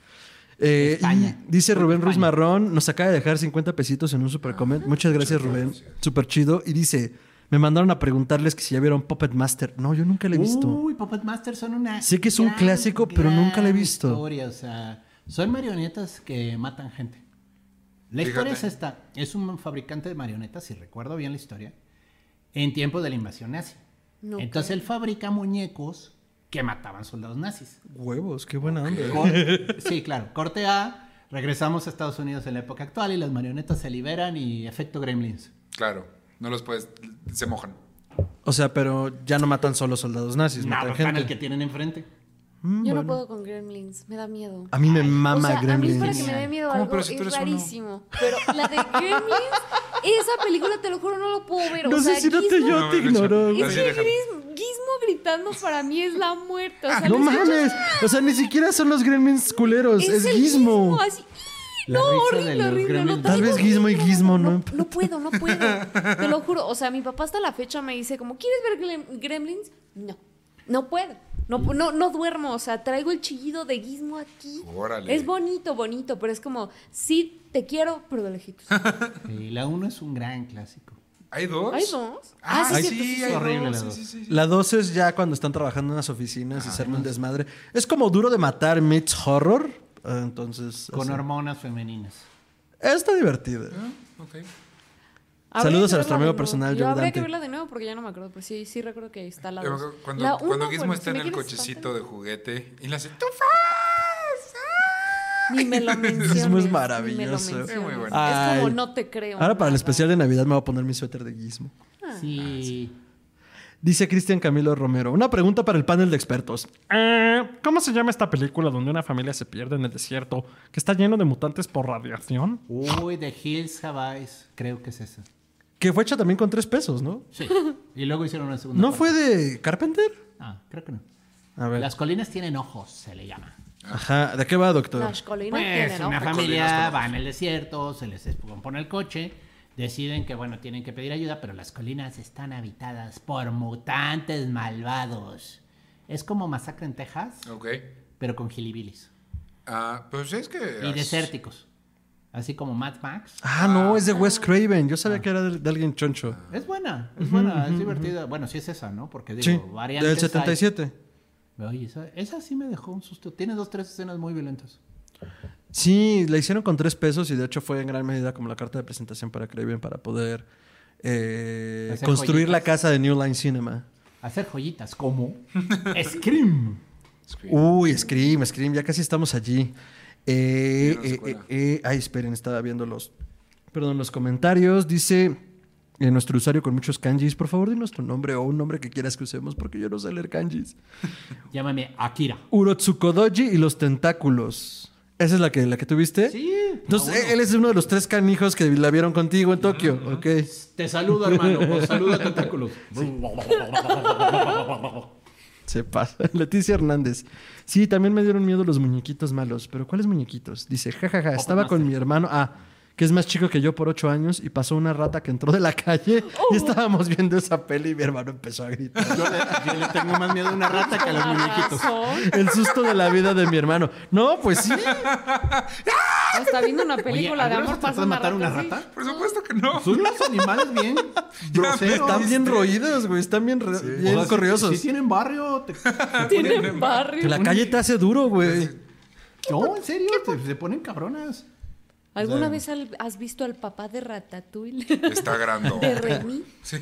Eh, España. dice Rubén España. Ruiz Marrón, nos acaba de dejar 50 pesitos en un super comment. Muchas gracias, Rubén. Súper chido. Y dice, me mandaron a preguntarles que si ya vieron Puppet Master. No, yo nunca la he visto. Uy, Puppet Master son una. Sé que es un clásico, pero nunca la he gran visto. Historia, o sea, son marionetas que matan gente. La historia es Fíjate. esta: es un fabricante de marionetas, si recuerdo bien la historia, en tiempo de la invasión nazi. No Entonces él fabrica muñecos que mataban soldados nazis. Huevos, qué buena onda. Sí, claro. Corte A, regresamos a Estados Unidos en la época actual y las marionetas se liberan y efecto gremlins. Claro, no los puedes, se mojan. O sea, pero ya no matan solo soldados nazis, No, matan matan gente. el que tienen enfrente. Mm, Yo no bueno. puedo con Gremlins, me da miedo. A mí me o mama sea, a mí Gremlins. para que me dé miedo algo Pero si tú es eres uno. rarísimo. Pero la de Gremlins, esa película te lo juro no lo puedo ver. No o sé sea, si no te Gizmo- yo No, te no, no, ignoro. no. Es que. Gizmo, Gizmo gritando para mí es la muerte. O sea, No lo escuchas, mames. O sea, ni siquiera son los gremlins culeros. Es, el Gizmo. así. La no, horrible, horrible. Gremlins. lo Tal vez Gizmo y Gizmo, ¿no? no. No puedo, no puedo. Te lo juro. O sea, mi papá hasta la fecha me dice como, ¿quieres ver Gremlins? No, no puedo. No, no, no duermo, o sea, traigo el chillido de Gizmo aquí. Órale. Es bonito, bonito, pero es como, sí, te quiero, pero de lejitos. Y la 1 es un gran clásico. ¿Hay dos? ¿Hay dos? Ah, Ah, sí, sí, sí, sí. hay horrible dos. la Sí, dos. sí, sí. La 2 es ya cuando están trabajando en las oficinas y se arma un desmadre. Es como duro de matar meets horror. Ah, Entonces. Con o sea, hormonas femeninas. está divertida. Ok. Habría Saludos a nuestro amigo de personal, Yo Joe habría que verla de nuevo porque ya no me acuerdo, pero sí, sí recuerdo que está la dos. Cuando, La cuando uno, Gizmo bueno, está si en me el quieres cochecito de juguete y le hace ¡Tufas! Ni me lo menciones. Gizmo es ni me lo maravilloso. Es muy bueno. Es Ay. como no te creo. Ahora para el especial de Navidad me voy a poner mi suéter de Gizmo. Sí. Dice Cristian Camilo Romero. Una pregunta para el panel de expertos. Eh, ¿Cómo se llama esta película donde una familia se pierde en el desierto que está lleno de mutantes por radiación? Uy, The Hills Have Eyes. Creo que es esa. Que fue hecha también con tres pesos, ¿no? Sí. Y luego hicieron una segunda. ¿No parte. fue de Carpenter? Ah, creo que no. A ver. Las colinas tienen ojos, se le llama. Ajá. ¿De qué va, doctor? Las colinas Pues tienen una ojos. familia Colinas va en el desierto, se les compone el coche, deciden que bueno, tienen que pedir ayuda, pero las colinas están habitadas por mutantes malvados. Es como Masacre en Texas, Ok. pero con gilibilis. Ah, pues es que... Y desérticos. Así como Mad Max. Ah, no, es de Wes Craven. Yo sabía que era de, de alguien choncho. Es buena, es buena, es divertida. Bueno, sí es esa, ¿no? Porque digo, Sí, variantes del 77. hay. Oye, esa, esa sí me dejó un susto. Tiene dos, tres escenas muy violentas. Sí, la hicieron con tres pesos y de hecho fue en gran medida como la carta de presentación para Craven para poder eh, construir joyitas. la casa de New Line Cinema. Hacer joyitas como Scream. Uy, Scream, Scream, ya casi estamos allí. Eh, eh, eh, eh, ay, esperen, estaba viendo los, perdón, los comentarios. Dice eh, nuestro usuario con muchos kanjis, por favor, di nuestro nombre o un nombre que quieras que usemos porque yo no sé leer kanjis. Llámame Akira. Urotsukodoji y los tentáculos. ¿Esa es la que, la que tuviste? Sí. Entonces, a uno. él es uno de los tres canijos que la vieron contigo en Tokio, ok. Te saludo, hermano. Saludo tentáculos. Se pasa. Leticia Hernández. Sí, también me dieron miedo los muñequitos malos. ¿Pero cuáles muñequitos? Dice, jajaja, estaba con mi hermano. Ah, que es más chico que yo por ocho años y pasó una rata que entró de la calle y estábamos viendo esa peli y mi hermano empezó a gritar. Yo le, yo le tengo más miedo a una rata que a los muñequitos. El susto de la vida de mi hermano. No, pues sí. Está viendo una película de ¿alguna amor pasa de matar una rata? Por supuesto que no. Son unos animales bien groseros. Están bien roídos, güey. Están bien, O sea, bien si- corriosos. Si, tienen barrio. te- Tienen barrio. Que la calle te hace duro, güey. No, en serio, se ponen cabronas. ¿Alguna vez has visto al papá de Ratatouille? Está grande. De Remy. Sí.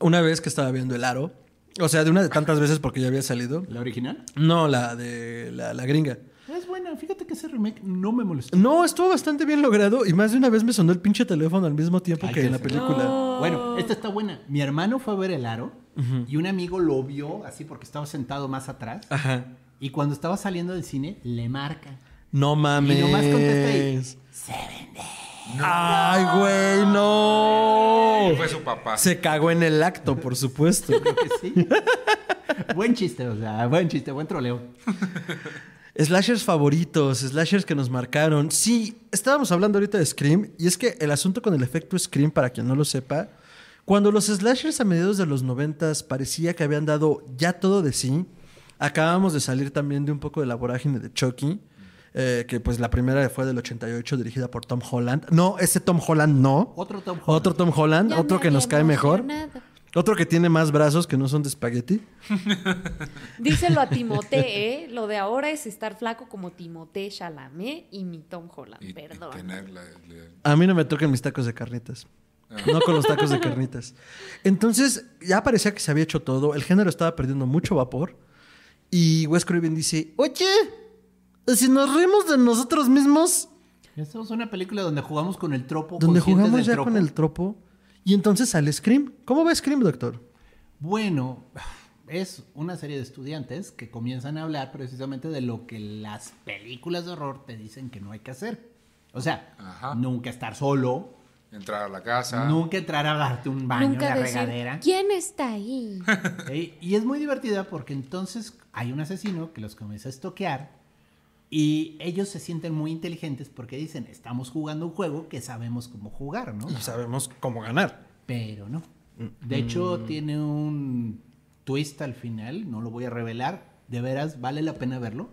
Una vez que estaba viendo El Aro. O sea, de una de tantas veces porque ya había salido. ¿La original? No, la de la, la gringa. Es buena. Fíjate que ese remake no me molestó. No, estuvo bastante bien logrado y más de una vez me sonó el pinche teléfono al mismo tiempo Ay, que en la película. Bueno, esta está buena. Mi hermano fue a ver el aro y un amigo lo vio así porque estaba sentado más atrás. Ajá. Y cuando estaba saliendo del cine, le marca. No mames. Y nomás contesta ahí. Ay, güey, no. Fue su papá. Se cagó en el acto, por supuesto. Creo que sí. buen chiste, o sea, buen chiste, buen troleo. Slashers favoritos, slashers que nos marcaron. Sí, estábamos hablando ahorita de Scream y es que el asunto con el efecto Scream, para quien no lo sepa, cuando los slashers a mediados de los noventas parecía que habían dado ya todo de sí, acabamos de salir también de un poco de la vorágine de Chucky. Eh, que pues la primera fue del 88 dirigida por Tom Holland. No, ese Tom Holland no. Otro Tom Holland. Otro Tom Holland, Ya otro que nos cae mejor. Otro que tiene más brazos que no son de espagueti. Díselo a Timote, ¿eh? Lo de ahora es estar flaco como Timote Chalamet y mi Tom Holland. Y, y Perdón. tener la- la- A mí no me tocan mis tacos de carnitas. Ah. No con los tacos de carnitas. Entonces, ya parecía que se había hecho todo. El género estaba perdiendo mucho vapor. Y Wes Craven dice, oye, si nos reímos de nosotros mismos, Esta es una película donde jugamos con el tropo. donde jugamos del ya tropo. con el tropo, y entonces sale Scream. ¿Cómo va Scream, doctor? Bueno, es una serie de estudiantes que comienzan a hablar precisamente de lo que las películas de horror te dicen que no hay que hacer. O sea, Ajá. nunca estar solo, entrar a la casa. nunca entrar a darte un baño Nunca en la decir, regadera. ¿quién está ahí? ¿sí? Y es muy divertida porque entonces hay un asesino que los comienza a estoquear y ellos se sienten muy inteligentes porque dicen, estamos jugando un juego que sabemos cómo jugar, ¿no? Y sabemos cómo ganar. Pero no. De hecho, tiene un twist al final, no lo voy a revelar. De veras, vale la pena verlo.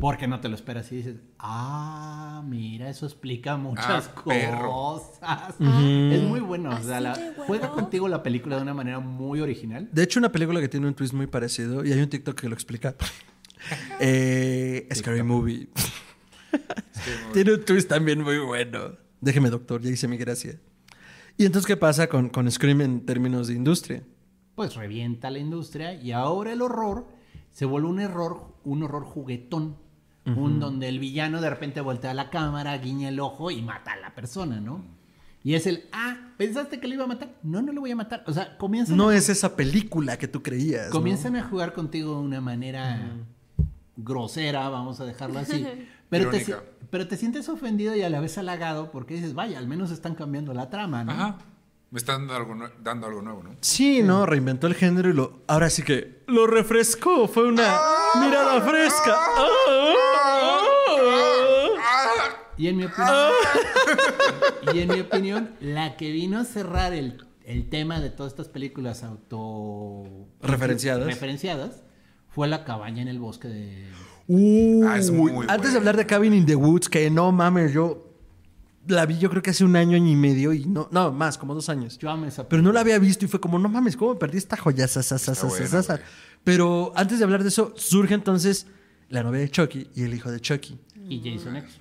Porque no te lo esperas y dices, ah, mira, eso explica muchas Ah, cosas. Es muy bueno. o sea, la- de bueno. juega contigo la película de una manera muy original. De hecho, una película que tiene un twist muy parecido, y hay un TikTok que lo explica. eh, Scary Movie. tiene un twist también muy bueno. Déjeme, doctor, ya hice mi gracia. Y entonces, ¿qué pasa con, con Scream en términos de industria? Pues revienta la industria y ahora el horror se vuelve un error, un horror juguetón. Un donde el villano de repente voltea la cámara, guiña el ojo y mata a la persona, ¿no? Y es el, ah, ¿pensaste que le iba a matar? No, no le voy a matar. O sea, comienzan, No a, es esa película que tú creías. ¿no? comienzan a jugar contigo de una manera grosera, vamos a dejarlo así. Pero te, pero te sientes ofendido y a la vez halagado porque dices, vaya, al menos están cambiando la trama, ¿no? Ajá. Me están dando algo, dando algo nuevo, ¿no? Sí, no, reinventó el género y lo. Ahora sí que lo refrescó. Fue una mirada fresca. Y en mi opinión, y en mi opinión, la que vino a cerrar el, el tema de todas estas películas auto Referenciadas. referenciadas fue la cabaña en el bosque de Uh, Ah, es muy antes buena. de hablar de Cabin in the Woods, que no mames, yo la vi yo creo que hace un año, año y medio y no, no, más, como dos años. yo amo esa Pero no la había visto y fue como, no mames, ¿cómo me perdí esta joya? Sa, sa, sa, Está sa, sa, buena. Pero antes de hablar de eso, surge entonces la novia de Chucky y el hijo de Chucky, y Jason X.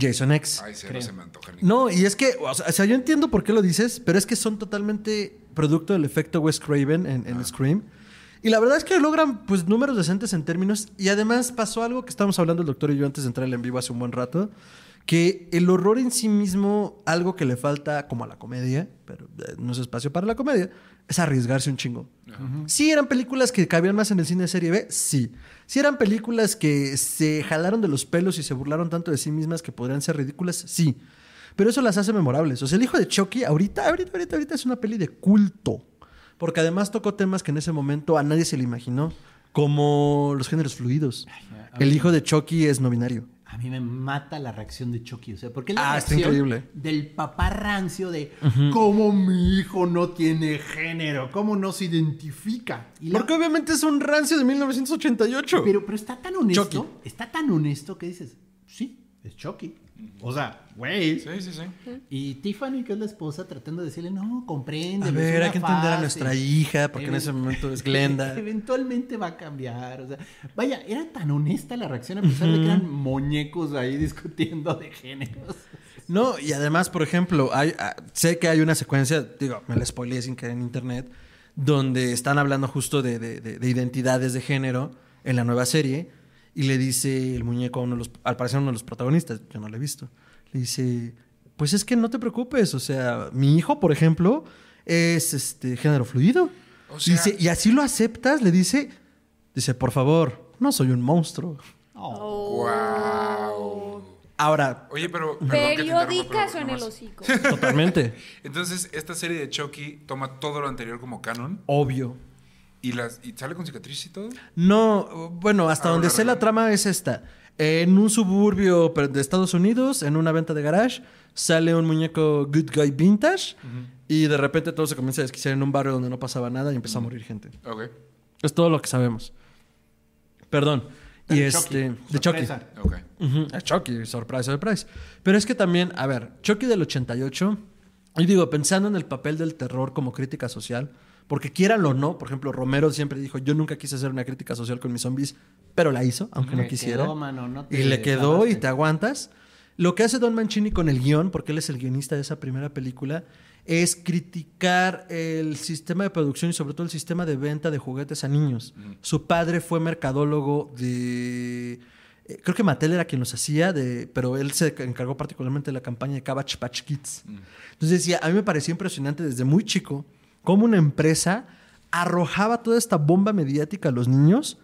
Jason X. Ay, se Creo. no se me antoja. No, y es que, o sea, yo entiendo por qué lo dices, pero es que son totalmente producto del efecto Wes Craven en, en Scream. Y la verdad es que logran, pues, números decentes en términos. Y además pasó algo que estábamos hablando el doctor y yo antes de entrar en vivo hace un buen rato. Que el horror en sí mismo, algo que le falta como a la comedia, pero eh, no es espacio para la comedia, es arriesgarse un chingo. Sí, eran películas que cabían más en el cine de serie B, sí. Sí, eran películas que se jalaron de los pelos y se burlaron tanto de sí mismas que podrían ser ridículas, sí. Pero eso las hace memorables. O sea, el hijo de Chucky, ahorita, ahorita, ahorita, ahorita es una peli de culto. Porque además tocó temas que en ese momento a nadie se le imaginó, como los géneros fluidos. El hijo de Chucky es no binario. A mí me mata la reacción de Chucky, o sea, porque la Ah, está reacción increíble. del papá rancio de cómo mi hijo no tiene género, cómo no se identifica. Y la- Porque obviamente es un rancio de 1988. Pero, pero está tan honesto, Chucky. está tan honesto que dices, sí, es Chucky. O sea, güey. Sí, sí, sí. Y Tiffany, que es la esposa, tratando de decirle, no, comprende. a ver, hay que entender a fase". nuestra hija, porque en ese momento es Glenda. Eventualmente va a cambiar. O sea, vaya, era tan honesta la reacción a pesar de que eran muñecos ahí discutiendo de géneros. No, y además, por ejemplo, hay, ah, sé que hay una secuencia, digo, me la spoileé sin querer en internet, donde están hablando justo de, de- de- de identidades de género en la nueva serie, y le dice el muñeco a uno de los, al parecer a uno de los protagonistas, yo no lo he visto, le dice, pues es que no te preocupes, o sea, mi hijo, por ejemplo, es este género fluido. O sea- dice, y así lo aceptas, le dice, dice, por favor, no soy un monstruo. Oh. Wow. Ahora, Oye, pero. Periódicas en el hocico. totalmente, Entonces, esta serie de Chucky toma todo lo anterior como canon obvio. Y, las, y sale con cicatriz y todo. No, bueno, hasta Ah, donde sé la trama es esta. En un suburbio de Estados Unidos, en una venta de garage, sale un muñeco Good Guy Vintage y de repente todo se comienza a desquiciar en un barrio donde no pasaba nada y empezó a morir gente. Ok. Es todo lo que sabemos. Perdón. Y De este, Chucky, de Chucky. sorpresa. Ok. Ujú, a Chucky, surprise, surprise. Pero es que también, a ver, Chucky del 88, y digo, pensando en el papel del terror como crítica social, porque quieran o no, por ejemplo, Romero siempre dijo, yo nunca quise hacer una crítica social con mis zombies, pero la hizo, aunque no quisiera. quedó, mano, no te y le quedó y te aguantas. Lo que hace Don Mancini con el guion, porque él es el guionista de esa primera película, es criticar el sistema de producción y sobre todo el sistema de venta de juguetes a niños. Su padre fue mercadólogo de... eh, Creo que Mattel era quien los hacía, de, pero él se encargó particularmente de la campaña de Cabbage Patch Kids. Entonces decía, a mí me parecía impresionante desde muy chico cómo una empresa arrojaba toda esta bomba mediática a los niños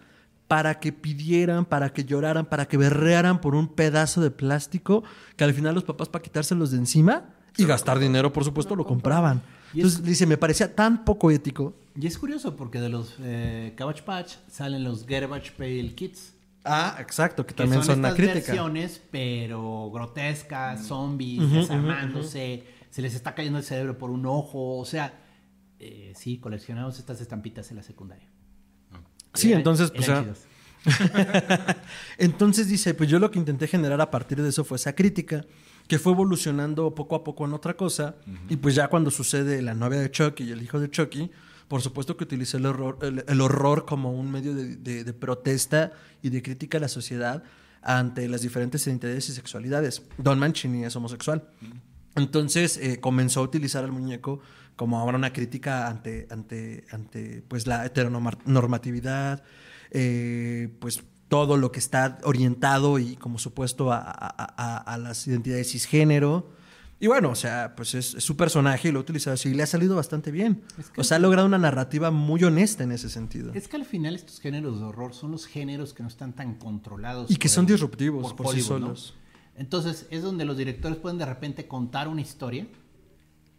para que pidieran, para que lloraran, para que berrearan por un pedazo de plástico que al final los papás para quitárselos de encima y gastar dinero, por supuesto, lo compraban. Entonces dice, me parecía tan poco ético. Y es curioso porque de los eh, Cabbage Patch salen los Garbage Pail Kids. Ah, exacto, que Que también son, una estas crítica. versiones, pero grotescas, zombies, desarmándose, se les está cayendo el cerebro por un ojo. O sea, eh, sí, coleccionamos estas estampitas en la secundaria. Sí, Eran- entonces, pues eran. Entonces dice, pues yo lo que intenté generar a partir de eso fue esa crítica, que fue evolucionando poco a poco en otra cosa, y pues ya cuando sucede la novia de Chucky y el hijo de Chucky, por supuesto que utilicé el horror, el, el horror como un medio de, de- de protesta y de crítica a la sociedad ante las diferentes identidades y sexualidades. Don Mancini es homosexual. Entonces eh, comenzó a utilizar al muñeco como ahora una crítica ante, ante, ante pues, la heteronormatividad, eh, pues todo lo que está orientado y como supuesto a, a- a- a las identidades cisgénero. Y bueno, o sea, pues es, es su personaje y lo ha utilizado así y le ha salido bastante bien. Es que- o sea, ha logrado una narrativa muy honesta en ese sentido. Es que al final estos géneros de horror son los géneros que no están tan controlados. Y que por son disruptivos por sí solos. Entonces es donde los directores pueden de repente contar una historia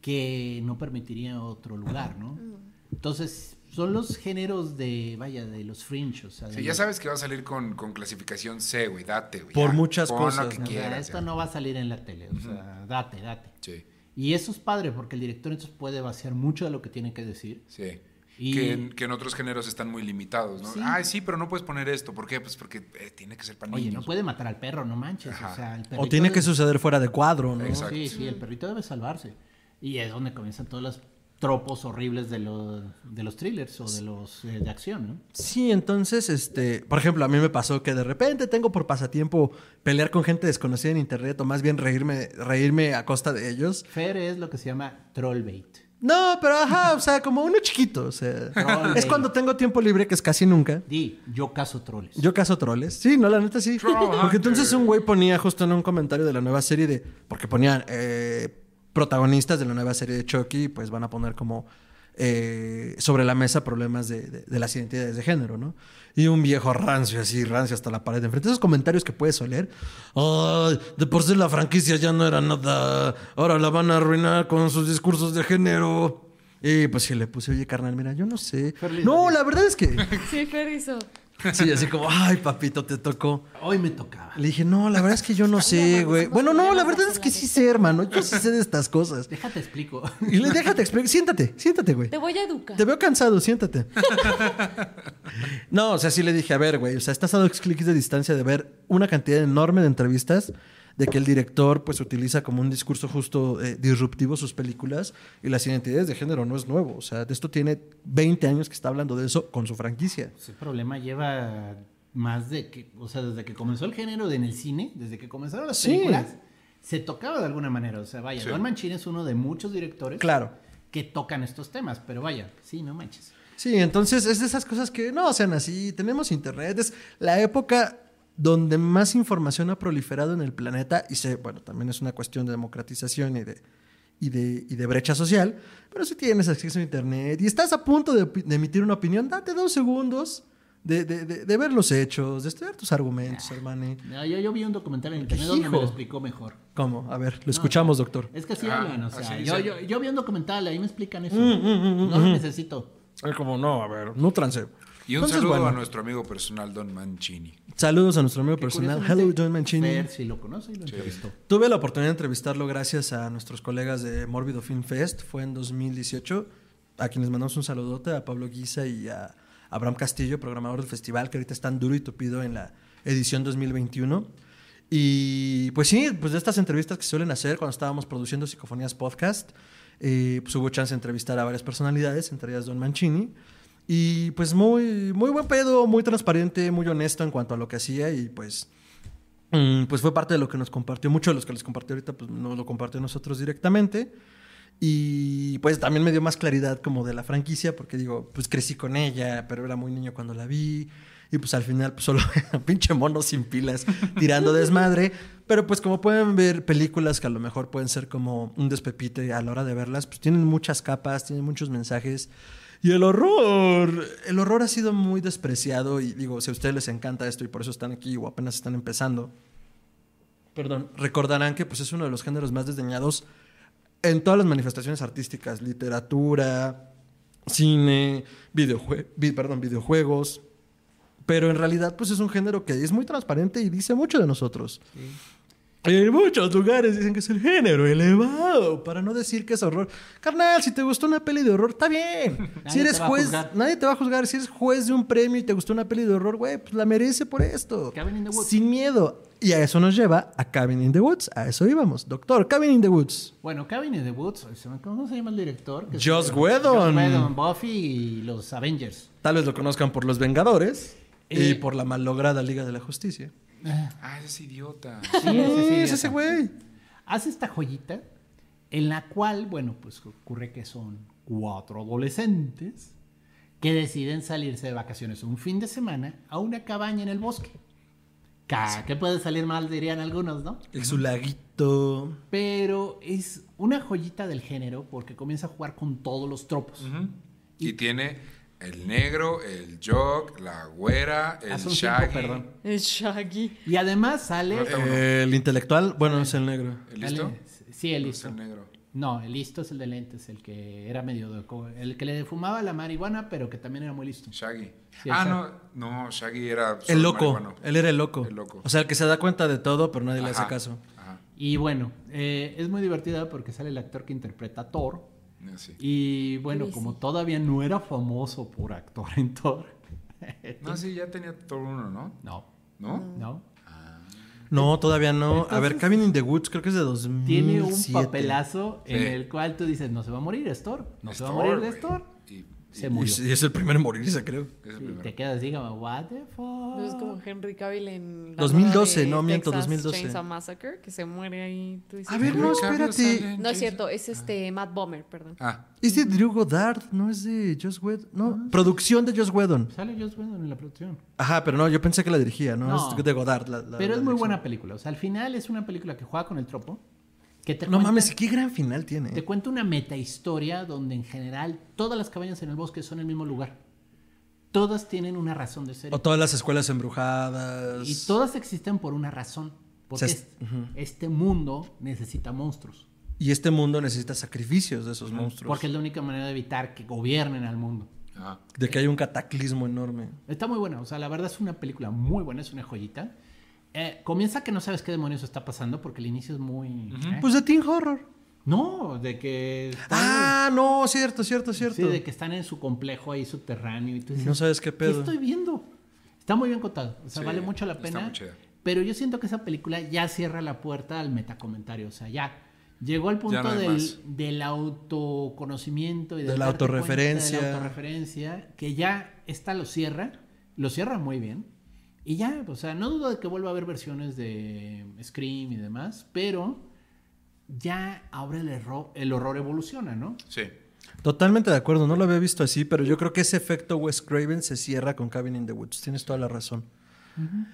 que no permitiría otro lugar, ¿no? Entonces son los géneros de, vaya, de los fringe, o sea, de Sí, ya los- sabes que va a salir con, con clasificación C, güey. Date, güey. Por ya. muchas Pon cosas, lo que ¿no? o sea, quieras. esto ya. no va a salir en la tele, o sea, date, date. Sí, Y eso es padre porque el director entonces puede vaciar mucho de lo que tiene que decir. sí. Y- Que, en, que en otros géneros están muy limitados, ¿no? Sí. Ay, sí, pero no puedes poner esto. ¿Por qué? Pues porque eh, tiene que ser para Oye, niños. no puede matar al perro, no manches. O, sea, el O perrito tiene que suceder fuera de cuadro, ¿no? Exacto. Sí, sí, el perrito debe salvarse. Y es donde comienzan todos los tropos horribles de los, de los thrillers o de los eh, de acción, ¿no? Sí, entonces, este, por ejemplo, a mí me pasó que de repente tengo por pasatiempo pelear con gente desconocida en internet o más bien reírme, reírme a costa de ellos. Fer es lo que se llama trollbait. No, pero ajá, o sea, como uno chiquito, o sea, Troll es cuando tengo tiempo libre, que es casi nunca. Di, yo caso troles. Yo caso troles. Sí, no, la neta sí. Porque entonces un güey ponía justo en un comentario de la nueva serie de. Porque ponían eh, protagonistas de la nueva serie de Chucky, pues van a poner como eh, sobre la mesa problemas de, de- de las identidades de género, ¿no? Y un viejo rancio, así, rancio hasta la pared de enfrente. Esos comentarios que puedes oler. Ay, de por sí la franquicia ya no era nada. Ahora la van a arruinar con sus discursos de género. Y pues sí, le puse, oye, carnal, mira, yo no sé. No, la verdad es que. Sí, Fer hizo. Sí, así como, ay, papito, te tocó. Hoy me tocaba. Le dije, no, la verdad es que yo no sé, güey. Bueno, no, la verdad es que sí sé, hermano. Yo sí sé de estas cosas. Déjate explico. Y le déjate explicar. Siéntate, siéntate, güey. Te voy a educar. Te veo cansado, siéntate. No, o sea, sí le dije, a ver, güey, o sea, estás a dos clics de distancia de ver una cantidad enorme de entrevistas de que el director, pues, utiliza como un discurso justo eh, disruptivo sus películas y las identidades de género no es nuevo. O sea, de esto tiene 20 años que está hablando de eso con su franquicia. Ese problema lleva más de que, o sea, desde que comenzó el género de en el cine, desde que comenzaron las Sí. películas, se tocaba de alguna manera. O sea, vaya, Sí. Don Mancini es uno de muchos directores Claro. que tocan estos temas, pero vaya, sí, no manches. Sí, entonces es de esas cosas que no sean así. Tenemos internet, es la época donde más información ha proliferado en el planeta y sé, bueno, también es una cuestión de democratización y de, y de, y de brecha social, pero si tienes acceso a internet y estás a punto de, de emitir una opinión, date dos segundos de, de- de- de ver los hechos, de estudiar tus argumentos, hermano. No, yo, yo vi un documental en internet donde me lo explicó mejor. ¿Cómo? A ver, lo escuchamos, doctor. Es que así Ah, hablan, o sea, así yo, yo, yo vi un documental, ahí me explican eso. Mm, no lo necesito. Es como, no, a ver, nútranse. Y un Entonces, saludo bueno, a nuestro amigo personal, Don Mancini. Saludos a nuestro amigo Que personal. Hello, John Mancini. Fer sí lo conoce y lo entrevistó. Tuve la oportunidad de entrevistarlo gracias a nuestros colegas de Mórbido Film Fest. Fue en 2018. A quienes mandamos un saludote, a Pablo Guisa y a Abraham Castillo, programador del festival, que ahorita están duro y tupido en la, edición 2021. Y pues sí, pues de estas entrevistas que suelen hacer cuando estábamos produciendo Psicofonías Podcast, eh, pues hubo chance de entrevistar a varias personalidades, entre ellas Don Mancini. Y pues muy, muy buen pedo, muy transparente, muy honesto en cuanto a lo que hacía y pues, mm, pues fue parte de lo que nos compartió. Mucho de los que les compartió ahorita, pues nos lo compartió a nosotros directamente. Y pues también me dio más claridad como de la franquicia, porque digo, pues crecí con ella, pero era muy niño cuando la vi. Y pues al final, pues solo pinche mono sin pilas tirando desmadre. Pero pues como pueden ver, películas que a lo mejor pueden ser como un despepite a la hora de verlas, pues tienen muchas capas, tienen muchos mensajes. Y el horror, el horror ha sido muy despreciado. Y digo, si a ustedes les encanta esto y por eso están aquí o apenas están empezando, perdón, recordarán que pues es uno de los géneros más desdeñados en todas las manifestaciones artísticas, literatura, cine, videojue vi- perdón, videojuegos. Pero en realidad, pues es un género que es muy transparente y dice mucho de nosotros. En muchos lugares dicen que es el género elevado, para no decir que es horror. Carnal, si te gustó una peli de horror, está bien. Si eres juez, nadie te va a juzgar. Si eres juez de un premio y te gustó una peli de horror, güey, pues la merece por esto. Cabin in the Woods. Sin miedo. Y a eso nos lleva a Cabin in the Woods. A eso íbamos. Doctor, Cabin in the Woods. Bueno, Cabin in the Woods, ¿cómo se llama el director? Joss Whedon. Joss Whedon, Buffy y los Avengers. Tal vez lo conozcan por Los Vengadores y por la malograda Liga de la Justicia. Ah, ese es idiota. Sí, ese es ya ese güey. Hace esta joyita en la cual, bueno, pues ocurre que son cuatro adolescentes que deciden salirse de vacaciones un fin de semana a una cabaña en el bosque. ¿Qué puede salir mal? Dirían algunos, ¿no? El su laguito. Pero es una joyita del género porque comienza a jugar con todos los tropos. Y tiene el negro, el jog, la güera, el Hace un shaggy. tiempo, perdón. El Shaggy. Y además sale... Falta uno. El intelectual, bueno, es el negro. ¿El listo? sale- Sí, el No, listo. Es el negro. No, el listo es el de lentes, el que era medio... El que le fumaba la marihuana, pero que también era muy listo. Shaggy. Sí, ah, exacto. no, no, Shaggy era. solo El loco. marihuano. Él era el loco. El loco. O sea, el que se da cuenta de todo, pero nadie le hace Ajá, caso. Ajá. Y bueno, eh, es muy divertida porque sale el actor que interpreta a Thor. Sí. Y bueno, Sí, como todavía no era famoso por actuar en Thor. No, sí, ya tenía todo uno, ¿no? No, ¿No? no. No, todavía no. a ver, Cabin in the Woods creo que es de 2007. Tiene un papelazo en el cual tú dices, no se va a morir, es Thor. No se va a morir, güey. Se y- murió. es, y es el primero en morirse, creo. es te quedas como, what the fuck. Es como Henry Cavill en. la 2012, nueva de no, miento, Texas 2012. Chainsaw Massacre, que se muere ahí. Tú dices, A ver, no, espérate. No es cierto, es este Matt Bomer, perdón. Ah, Es de Drew Goddard, no es de Joss Whedon. No, producción de Joss Whedon. Sale Joss Whedon en la producción. Ajá, pero no, yo pensé que la dirigía, ¿no? No. Es de Goddard. la- la- Pero la es muy buena película. O sea, al final es una película que juega con el tropo. Que te No cuenta- mames, qué gran final tiene. Te cuenta una meta historia donde en general todas las cabañas en el bosque son el mismo lugar. Todas tienen una razón de ser. O todas las escuelas embrujadas. Y todas existen por una razón. Porque O sea, este mundo necesita monstruos. Y este mundo necesita sacrificios de esos monstruos. Porque es la única manera de evitar que gobiernen al mundo. ah. De que hay un cataclismo enorme. Está muy buena. O sea, la verdad es una película muy buena, es una joyita. Eh, comienza que no sabes qué demonios está pasando porque el inicio es muy... ¿eh? Pues de Teen Horror. no, de que... están- Ah, no, cierto, cierto, cierto. Sí, de que están en su complejo ahí subterráneo y tú dices, no sabes qué pedo. estoy viendo? Está muy bien contado, o sea, Sí, vale mucho la está pena. muy. Pero yo siento que esa película ya cierra la puerta al metacomentario, o sea, ya llegó al punto no del, del autoconocimiento y De del la cuenta. De la autorreferencia, que ya esta lo cierra, lo cierra muy bien. Y ya, o sea, no dudo de que vuelva a haber versiones de Scream y demás, pero ya ahora el, error, el horror evoluciona, ¿no? Sí. Totalmente de acuerdo, no lo había visto así, pero yo creo que ese efecto Wes Craven se cierra con Cabin in the Woods. Tienes toda la razón.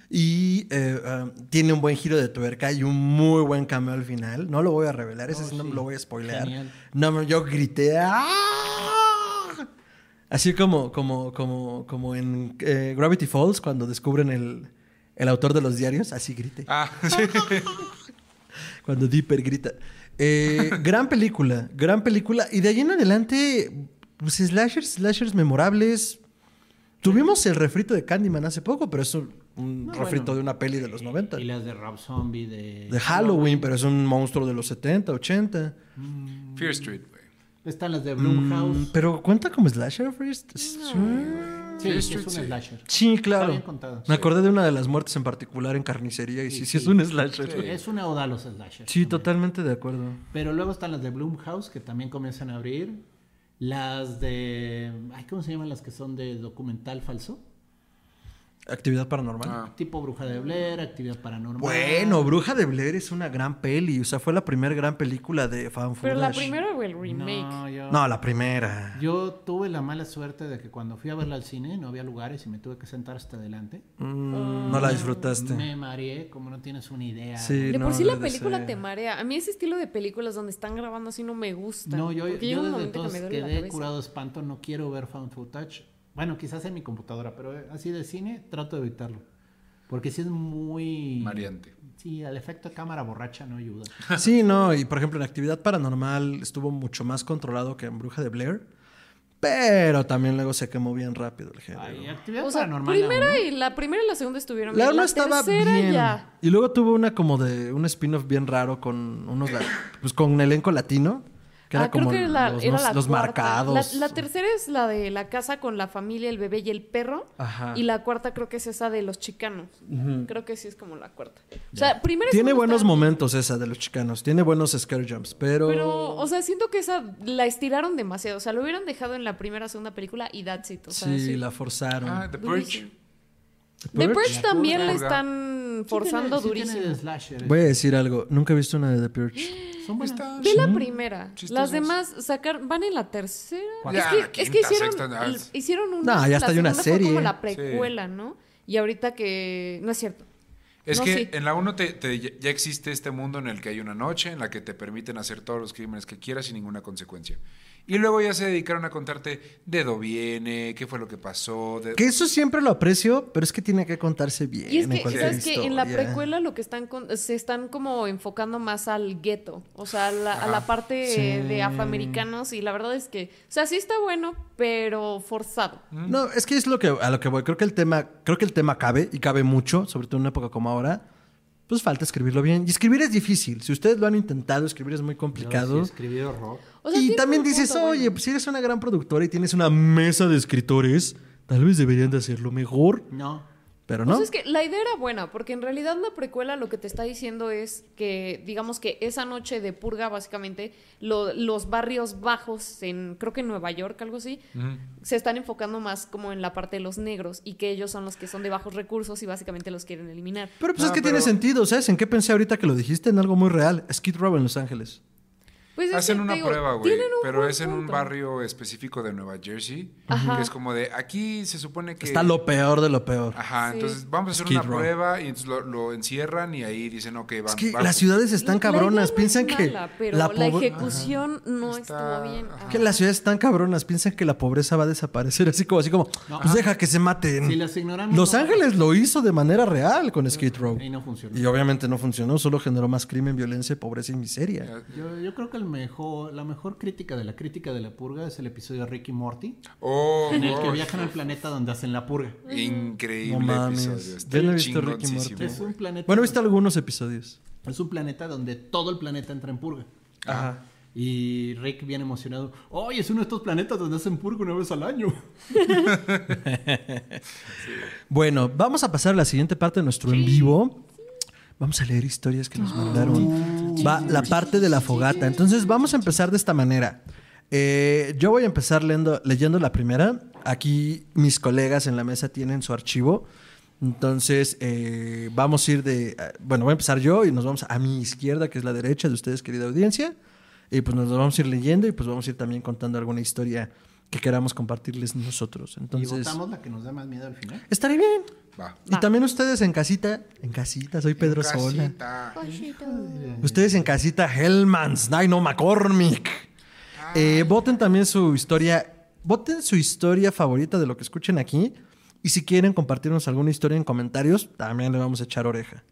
Y eh, ah, tiene un buen giro de tuerca y un muy buen cameo al final. No lo voy a revelar, ese Oh, sí no lo voy a spoilear. Genial. No, yo grité. ¡ah! Así como, como, como, como en eh, Gravity Falls, cuando descubren el, el autor de los diarios, así grité. Ah, sí. Cuando Dipper grita. Eh, gran película, gran película. Y de ahí en adelante, pues slashers, slashers memorables. Tuvimos el refrito de Candyman hace poco, pero es un, un No, refrito bueno. de una peli de los 90. Y las de Rob Zombie, de... De Halloween, pero es un monstruo de los 70, 80. Fear Street, güey. Están las de Mm, Blumhouse. pero cuenta como slasher first. Sí, Sí, sí, es un sí. slasher. Sí, Está claro. bien. Me acordé de una de las muertes en particular en carnicería y sí, sí, es un slasher. Sí, Es una oda a los slashers. totalmente de acuerdo. Pero luego están las de Bloomhouse, que también comienzan a abrir. Las de... Ay, ¿Cómo se llaman las que son de documental falso? Actividad paranormal. Ah. Tipo Bruja de Blair, Actividad Paranormal. Bueno, Bruja de Blair es una gran peli. O sea, fue la primera gran película de Fan Pero la primera o el remake. No, yo, No, la primera. yo tuve la mala suerte de que cuando fui a verla al cine no había lugares y me tuve que sentar hasta adelante. Mm, no la disfrutaste. Me mareé, como no tienes una idea. Sí, De no, por sí la película te marea. A mí ese estilo de películas donde están grabando así no me gusta. No, yo, yo desde que me la quedé cabeza. curado de espanto, no quiero ver found footage. Bueno, quizás en mi computadora, pero así de cine trato de evitarlo. Porque si es muy... Mareante. Sí, el efecto de cámara borracha no ayuda. Sí, no, y por ejemplo en Actividad Paranormal estuvo mucho más controlado que en Bruja de Blair, pero también luego se quemó bien rápido el género. Ay, actividad O sea, paranormal. primera ¿no? y la primera y la segunda estuvieron La bien. La estaba tercera bien. ya. Y luego tuvo una como de un spin-off bien raro con unos pues con un elenco latino, que era Ah, creo como que la- los, era los- la los marcados. La, la tercera es la de la casa con la familia, el bebé y el perro. Ajá. Y la cuarta creo que es esa de los chicanos. Creo que sí es como la cuarta. O sea, primera y Tiene buenos momentos esa de los chicanos, tiene buenos scare jumps, pero, Pero, o sea, siento que esa la estiraron demasiado. O sea, lo hubieran dejado en la primera segunda película y that's it. O sea, sí, sí. la forzaron. Ah, The Durísimo. Purge. The Purge? También le están forzando Sí tiene- sí durísimo. tiene slasher. Voy a decir algo, nunca he visto una de The Purge. Son buenas. Ve la primera. Chistosas. Las demás sacar van en la tercera. Ya, es que, es que quinta, hicieron, sexta, hicieron una. No, ya está, hay una fue como serie. la precuela, ¿no? Y ahorita que. No es cierto. Es No, que sí. en la 1 te, te- ya existe este mundo en el que hay una noche en la que te permiten hacer todos los crímenes que quieras sin ninguna consecuencia. Y luego ya se dedicaron a contarte de dónde viene, qué fue lo que pasó. de- Que eso siempre lo aprecio, pero es que tiene que contarse bien. Y es que, ¿sabes que En la precuela lo que están con- se están como enfocando más al gueto, o sea, a la, a la Ajá. parte Sí. de afroamericanos y la verdad es que, o sea, sí está bueno, pero forzado. No, es que es lo que a lo que voy. Creo que el tema, creo que el tema cabe y cabe mucho, sobre todo en una época como ahora. Pues falta escribirlo bien. Y escribir es difícil. Si ustedes lo han intentado, escribir es muy Yo complicado. sí escribí horror. O sea, y también dices, punto oye, bueno. pues si eres una gran productora y tienes una mesa de escritores, tal vez deberían de hacerlo mejor. No. Pero O no. es que la idea era buena, porque en realidad la precuela lo que te está diciendo es que, digamos que esa noche de purga, básicamente, lo- los barrios bajos en, creo que en Nueva York, algo así, se están enfocando más como en la parte de los negros y que ellos son los que son de bajos recursos y básicamente los quieren eliminar. Pero pues No, es que pero- tiene sentido, ¿sabes? ¿En qué pensé ahorita que lo dijiste? En algo muy real. Skid Row en Los Ángeles. Pues es Hacen que, una digo, prueba, güey. Pero es en un barrio específico de Nueva Jersey. Ajá. Que es como de, aquí se supone que... Está lo peor de lo peor. Ajá, Sí. entonces vamos a hacer Skid una Row. prueba y entonces lo, lo encierran y ahí dicen, ok, Es van. que van- las ciudades están La- cabronas. no Piensan es que mala, pero la ejecución no Está- estuvo bien. ajá. Que las ciudades están cabronas, piensan que la pobreza va a desaparecer así como así como, pues deja que se maten. Si las ignoramos. Los no- Ángeles lo hizo de manera real con Skid Row. Y no funcionó. Y obviamente no funcionó, solo generó más crimen, violencia, pobreza y miseria. Yo, yo creo que el mejor, la mejor crítica de la crítica de la purga es el episodio de Ricky Morty, Oh, en el que oh, viajan al planeta donde hacen la purga. Increíble No mames. episodio. Está Yo no he visto Ricky Morty. Es un planeta. Bueno, he visto algunos episodios. Es un planeta donde todo el planeta entra en purga. Ajá. Y Rick bien emocionado. ¡Oye, es uno de estos planetas donde hacen purga una vez al año! Bueno, vamos a pasar a la siguiente parte de nuestro en vivo. Vamos a leer historias que nos mandaron. Va la parte de la fogata. Entonces vamos a empezar de esta manera. Eh, yo voy a empezar leyendo, leyendo la primera. Aquí mis colegas en la mesa tienen su archivo. Entonces eh, vamos a ir de... eh, Bueno, voy a empezar yo y nos vamos a mi izquierda, que es la derecha de ustedes, querida audiencia. Y pues nos vamos a ir leyendo y pues vamos a ir también contando alguna historia que queramos compartirles nosotros. y Entonces... votamos la que nos da más miedo al final. Estaré bien. Va. Y también ustedes en casita, en casita, soy Pedro Sola. Casita. Ustedes en casita, Hellmans, Dino McCormick. Eh, voten también su historia, voten su historia favorita de lo que escuchen aquí. Y si quieren compartirnos alguna historia en comentarios, también le vamos a echar oreja.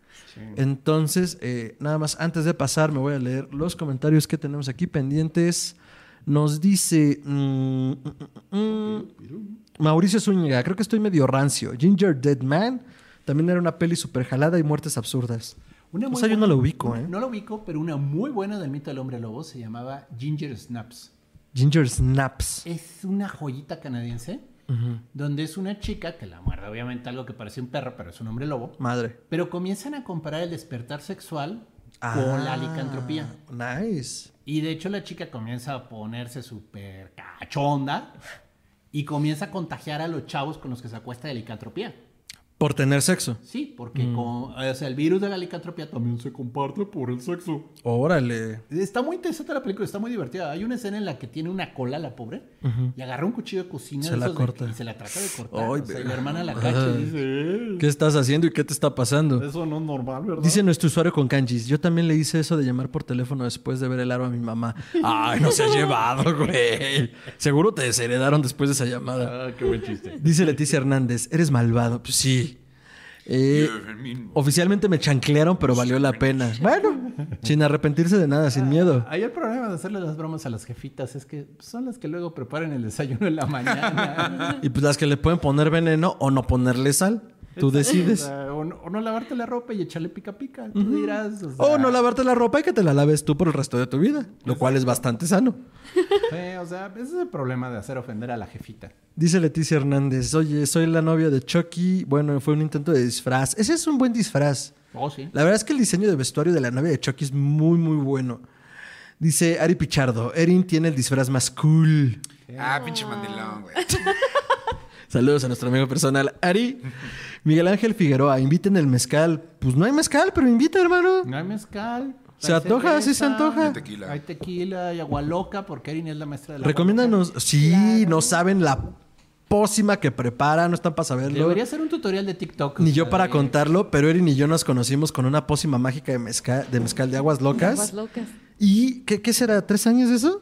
Entonces, eh, nada más, antes de pasar, me voy a leer los comentarios que tenemos aquí pendientes. Nos dice mm, mm, mm, Mauricio Zúñiga, creo que estoy medio rancio. Ginger Dead Man también era una peli super jalada y muertes absurdas. Una O sea, yo no la ubico, ¿eh? No la ubico, pero una muy buena del mito del hombre lobo se llamaba Ginger Snaps. Ginger Snaps. Es una joyita canadiense donde es una chica que la muerde obviamente algo que parece un perro, pero es un hombre lobo. Madre. Pero comienzan a comparar el despertar sexual con la Ah, licantropía. Nice. Y de hecho la chica comienza a ponerse súper cachonda y comienza a contagiar a los chavos con los que se acuesta de licantropía. Por tener sexo. Sí, porque con, o sea, el virus de la licantropía también se comparte por el sexo. Órale. Está muy interesante la película, está muy divertida. Hay una escena en la que tiene una cola la pobre y agarra un cuchillo de cocina Se de la de- corta. y se la trata de cortar. Ay, O sea, y verga. la hermana la cacha y dice, "Eh, ¿Qué estás haciendo y qué te está pasando? eso no es normal, ¿verdad? Dice nuestro usuario con kanjis. Yo también le hice eso de llamar por teléfono después de ver el aro a mi mamá. Ay, no se ha llevado, güey. Seguro te desheredaron después de esa llamada. Ah, qué buen chiste. Dice Leticia Hernández. Eres malvado. Pues sí. Eh, oficialmente me chanclearon, pero valió la pena. Bueno, sin arrepentirse de nada, sin miedo. Ahí el problema de hacerle las bromas a las jefitas es que son las que luego preparan el desayuno en la mañana. Y pues las que le pueden poner veneno o no ponerle sal. Tú O decides. sea, O no, o no lavarte la ropa y echarle pica pica. Tú dirás. O, sea, O no lavarte la ropa y que te la laves tú por el resto de tu vida. Lo cual es bastante sano. Sí, o sea, ese es el problema de hacer ofender a la jefita. Dice Leticia Hernández, oye, soy la novia de Chucky. Bueno, fue un intento de disfraz. Ese es un buen disfraz. Oh, sí. La verdad es que el diseño de vestuario de la novia de Chucky es muy, muy bueno. Dice Ari Pichardo, Erin tiene el disfraz más cool. Ah, pinche mandilón, güey. Saludos a nuestro amigo personal, Ari. Miguel Ángel Figueroa, inviten el mezcal. Pues no hay mezcal, pero invita, hermano. No hay mezcal. Se antoja, sí se antoja. Hay tequila. Hay tequila y agua loca porque Erin es la maestra de la Recomiéndanos. agua Sí, no saben la pócima que prepara, no están para saberlo. Debería ser un tutorial de TikTok. Ni yo para de- contarlo, pero Erin y yo nos conocimos con una pócima mágica de mezcal de, mezcal de aguas locas. Aguas locas. ¿Y qué, qué será? ¿Tres años eso?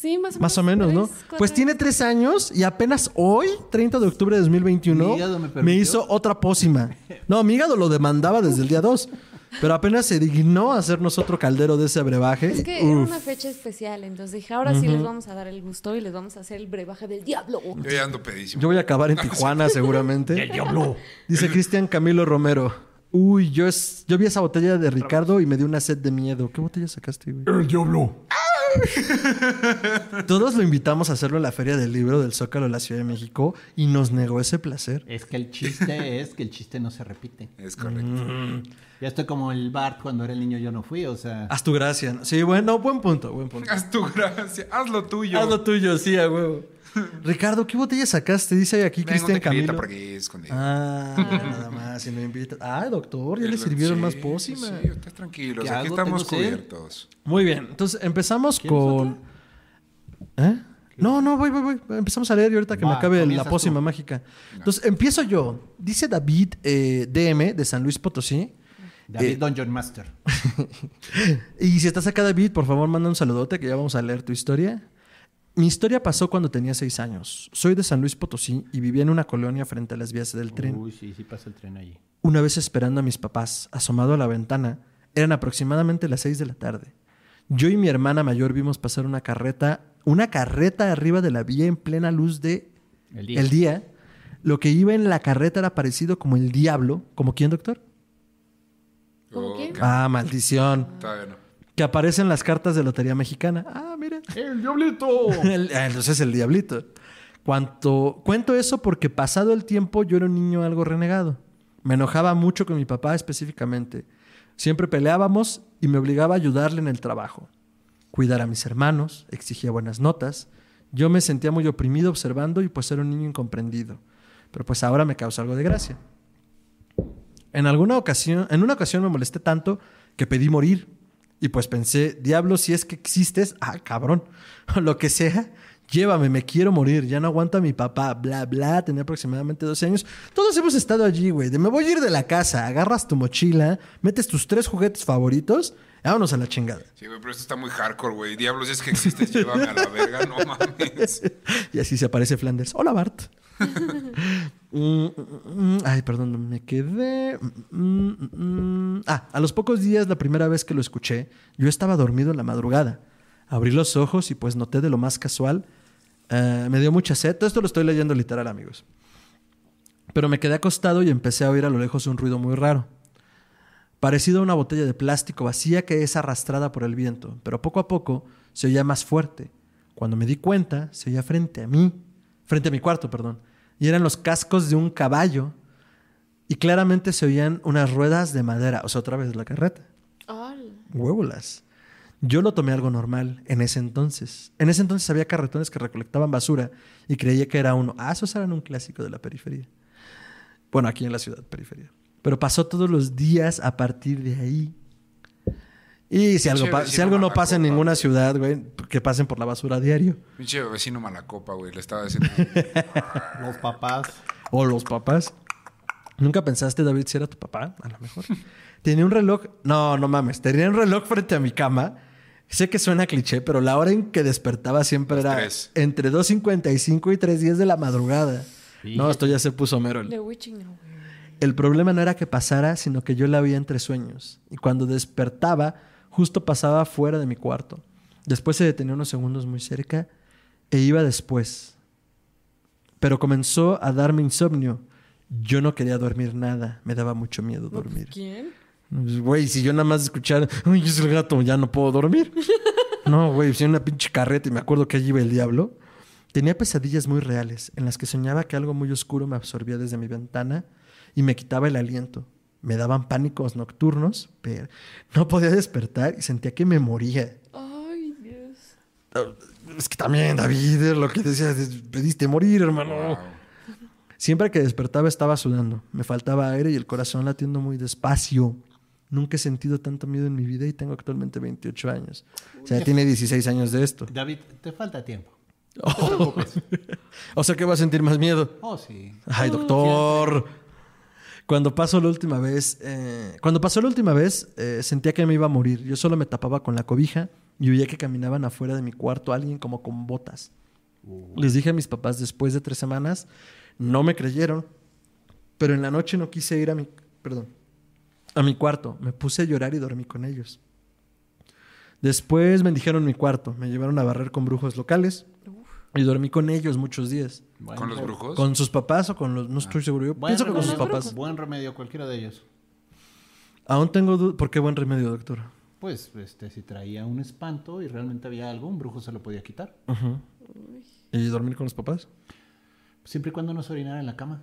Sí, más o menos. Más o menos, ¿no? cuatro Pues tiene tres años y apenas hoy, 30 de octubre de 2021, Mi hígado me me, hizo otra pócima. No, mi hígado lo demandaba desde el día 2. Pero apenas se dignó a hacernos otro caldero de ese brebaje. Es que Uf. era una fecha especial, entonces dije, ahora sí les vamos a dar el gusto y les vamos a hacer el brebaje del diablo. Yo ya ando pedísimo. Yo voy a acabar en Tijuana seguramente. Dice Cristian Camilo Romero. Uy, yo, es, yo vi esa botella de Ricardo y me dio una sed de miedo. ¿Qué botella sacaste, güey? El diablo. Todos lo invitamos a hacerlo en la Feria del Libro del Zócalo de la Ciudad de México y nos negó ese placer. Es que el chiste es que el chiste no se repite. Es correcto. Mm. Ya estoy como el Bart cuando era el niño yo no fui, o sea... Haz tu gracia. ¿no? Sí, bueno, buen punto, buen punto. Haz tu gracia. Haz lo tuyo. Haz lo tuyo, sí, a huevo. Ricardo, ¿qué botella sacaste? Dice aquí Cristian Camilo. porque es escondido. Ah, nada más, si no. Ah, doctor, ya le sirvieron Sí, más pócima. Sí, estás tranquilo. ¿Qué Aquí estamos cubiertos. Muy bien, entonces empezamos con. ¿Eh? No, no, voy, voy, voy. Empezamos a leer y ahorita que me acabe la pócima tú. mágica. Entonces empiezo yo. Dice David eh, DM de San Luis Potosí. David Eh, Dungeon Master. Y si estás acá, David, por favor, manda un saludote que ya vamos a leer tu historia. Mi historia pasó cuando tenía seis años. Soy de San Luis Potosí y vivía en una colonia frente a las vías del tren. Uy, sí, sí pasa el tren allí. Una vez esperando a mis papás, asomado a la ventana, eran aproximadamente las seis de la tarde. Yo y mi hermana mayor vimos pasar una carreta, una carreta arriba de la vía en plena luz de El día. el día. Lo que iba en la carreta era parecido como el diablo. ¿Como quién, doctor? ¿Cómo quién? Ah, maldición. Que aparece en las cartas de Lotería Mexicana. Ah, mira. ¡El diablito! El- ah, entonces el diablito. Cuanto, cuento eso porque pasado el tiempo yo era un niño algo renegado. Me enojaba mucho con mi papá específicamente. Siempre peleábamos y me obligaba a ayudarle en el trabajo. Cuidar a mis hermanos, exigía buenas notas. Yo me sentía muy oprimido observando y pues era un niño incomprendido. Pero pues ahora me causa algo de gracia. En alguna ocasión, en una ocasión me molesté tanto que pedí morir. Y pues pensé, diablo, si es que existes, ah, cabrón, lo que sea, llévame, me quiero morir, ya no aguanto a mi papá, bla, bla, tenía aproximadamente 12 años. Todos hemos estado allí, güey, de me voy a ir de la casa, agarras tu mochila, metes tus tres juguetes favoritos, y vámonos a la chingada. Sí, güey, pero esto está muy hardcore, güey. Diablos, es que existes, llévame a la verga, no mames. Y así se aparece Flanders. Hola, Bart. Mm, mm, mm, Ay, perdón, me quedé. Ah, a los pocos días, la primera vez que lo escuché, yo estaba dormido en la madrugada. Abrí los ojos y pues noté de lo más casual. eh, me dio mucha sed. Todo esto lo estoy leyendo literal, amigos. Pero me quedé acostado y empecé a oír a lo lejos un ruido muy raro. Parecido a una botella de plástico vacía que es arrastrada por el viento, pero poco a poco se oía más fuerte. Cuando me di cuenta, se oía frente a mí, frente a mi cuarto, perdón. Y eran los cascos de un caballo. Y claramente se oían unas ruedas de madera. O sea, otra vez la carreta. Ay, Huévolas. Yo lo tomé algo normal en ese entonces. En ese entonces había carretones que recolectaban basura y creía que era uno. Ah, esos eran un clásico de la periferia. Bueno, aquí en la ciudad, periferia. Pero pasó todos los días a partir de ahí. Y si algo, pa- si algo no pasa en ninguna ciudad, güey, que pasen por la basura a diario. Pinche vecino malacopa, güey. Le estaba diciendo. Los papás. O los papás. ¿Nunca pensaste, David, si era tu papá? A lo mejor. Tenía un reloj. No, no mames. Tenía un reloj frente a mi cama. Sé que suena cliché, pero la hora en que despertaba siempre era tres. entre 2.55 y 3.10 de la madrugada. Sí. No, esto ya se puso mero. The Witching Hour. El problema no era que pasara, sino que yo la veía entre sueños. Y cuando despertaba, justo pasaba fuera de mi cuarto. Después se detenía unos segundos muy cerca e iba después. Pero comenzó a darme insomnio. Yo no quería dormir nada. Me daba mucho miedo dormir. ¿Quién? Pues, Güey, si yo nada más escuchara, ay, es el gato, ya no puedo dormir. No, güey, si una pinche carreta y me acuerdo que allí iba el diablo. Tenía pesadillas muy reales en las que soñaba que algo muy oscuro me absorbía desde mi ventana y me quitaba el aliento. Me daban pánicos nocturnos, pero no podía despertar y sentía que me moría. Ay, Dios. Es que también, David, lo que decías, pediste morir, hermano. Siempre que despertaba estaba sudando, me faltaba aire y el corazón latiendo muy despacio. Nunca he sentido tanto miedo en mi vida y tengo actualmente 28 años. O sea, tiene 16 años de esto. David, te falta tiempo. O sea que va a sentir más miedo. Oh, sí. Ay, doctor. Cuando pasó la última vez, eh, cuando pasó la última vez, eh, sentía que me iba a morir. Yo solo me tapaba con la cobija y oía que caminaban afuera de mi cuarto alguien como con botas. Les dije a mis papás después de tres semanas, no me creyeron, pero en la noche no quise ir a mi, perdón, a mi cuarto. Me puse a llorar y dormí con ellos. Después me dijeron mi cuarto, me llevaron a barrer con brujos locales y dormí con ellos muchos días. Bueno, ¿Con los brujos? ¿Con sus papás o con los.? No estoy seguro. Yo Buen pienso que con sus remedio, papás. Buen remedio, cualquiera de ellos. Aún tengo dudas. ¿Por qué buen remedio, doctor? Pues, este, si traía un espanto y realmente había algo, un brujo se lo podía quitar. ¿Y dormir con los papás? Siempre y cuando no se orinara en la cama.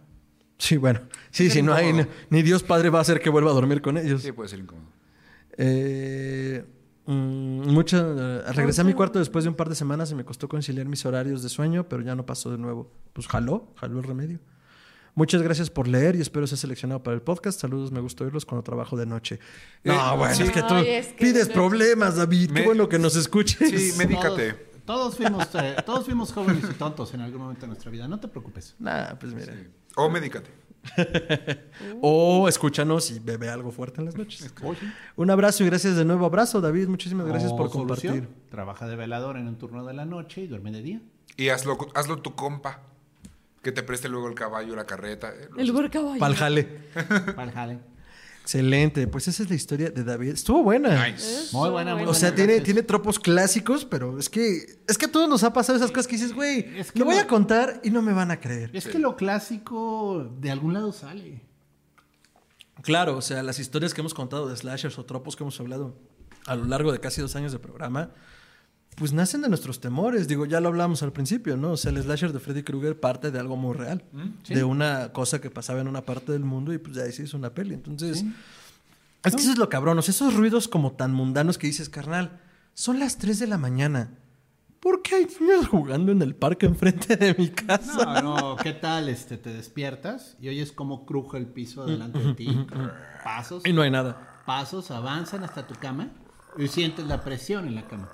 Sí, bueno. Sí, si no hay. Ni Dios Padre va a hacer que vuelva a dormir con ellos. Sí, puede ser incómodo. Eh, mm, mucho, eh, regresé a mi cuarto después de un par de semanas y me costó conciliar mis horarios de sueño, pero ya no pasó de nuevo. Pues jaló, jaló el remedio. Muchas gracias por leer y espero ser seleccionado para el podcast. Saludos, me gusta oírlos cuando trabajo de noche. No, Eh, bueno, sí. es que tú Ay, es que pides no. problemas, David. Qué Me- bueno que nos escuches. Sí, medícate. Todos, todos fuimos, eh, todos fuimos jóvenes y tontos en algún momento de nuestra vida. No te preocupes. Nah, pues mira. O medícate. O escúchanos y bebe algo fuerte en las noches. Un abrazo y gracias de nuevo. Abrazo, David. Muchísimas gracias por solución, compartir. Trabaja de velador en un turno de la noche y duerme de día. Y hazlo, hazlo tu compa. Que te preste luego el caballo, la carreta. eh, El buen caballo. Pa'l jale. Excelente. Pues esa es la historia de David. Estuvo buena. Nice. Muy buena, muy O buena. sea, tiene, gracias. tiene tropos clásicos, pero es que es que a todos nos ha pasado esas cosas que dices, güey, Es que lo voy lo- a contar y no me van a creer. Es que lo clásico de algún lado sale. Claro, o sea, las historias que hemos contado de slashers o tropos que hemos hablado a lo largo de casi dos años de programa, pues nacen de nuestros temores. Digo, ya lo hablamos al principio, ¿no? O sea, el slasher de Freddy Krueger parte de algo muy real, de una cosa que pasaba en una parte del mundo y pues ahí se hizo una peli. Entonces, es que eso es lo cabrón. O sea, esos ruidos como tan mundanos que dices, carnal, son las 3 de la mañana. ¿Por qué hay niños jugando en el parque enfrente de mi casa? No, no, ¿qué tal? Este, te despiertas y oyes cómo cruje el piso delante de ti. Pasos, Y no hay nada. pasos, avanzan hasta tu cama y sientes la presión en la cama.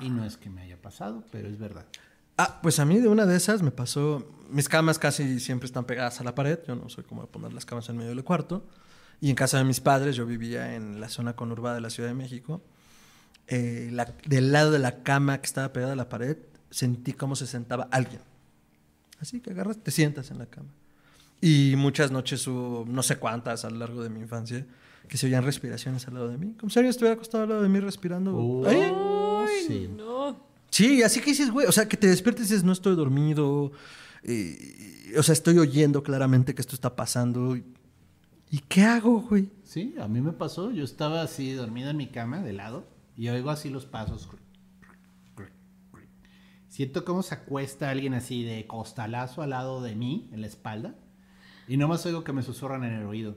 Y no es que me haya pasado, pero es verdad. Ah, pues a mí de una de esas me pasó. Mis camas casi siempre están pegadas a la pared. Yo no soy como de poner las camas en medio del cuarto. Y en casa de mis padres, yo vivía en la zona conurbada de la Ciudad de México. Eh, la- del lado de la cama que estaba pegada a la pared, sentí cómo se sentaba alguien. Así que agarras, te sientas en la cama. Y muchas noches hubo, no sé cuántas a lo largo de mi infancia, que se oían respiraciones al lado de mí. Como si alguien estuviera acostado al lado de mí respirando. ¡Ay! Ay, Sí. no. Sí, así que dices, güey, o sea, que te despiertes y dices, no estoy dormido, eh, o sea, estoy oyendo claramente que esto está pasando. ¿Y qué hago, güey? Sí, a mí me pasó. Yo estaba así dormido en mi cama de lado y oigo así los pasos. Siento cómo se acuesta alguien así de costalazo al lado de mí, en la espalda. Y nomás oigo que me susurran en el oído.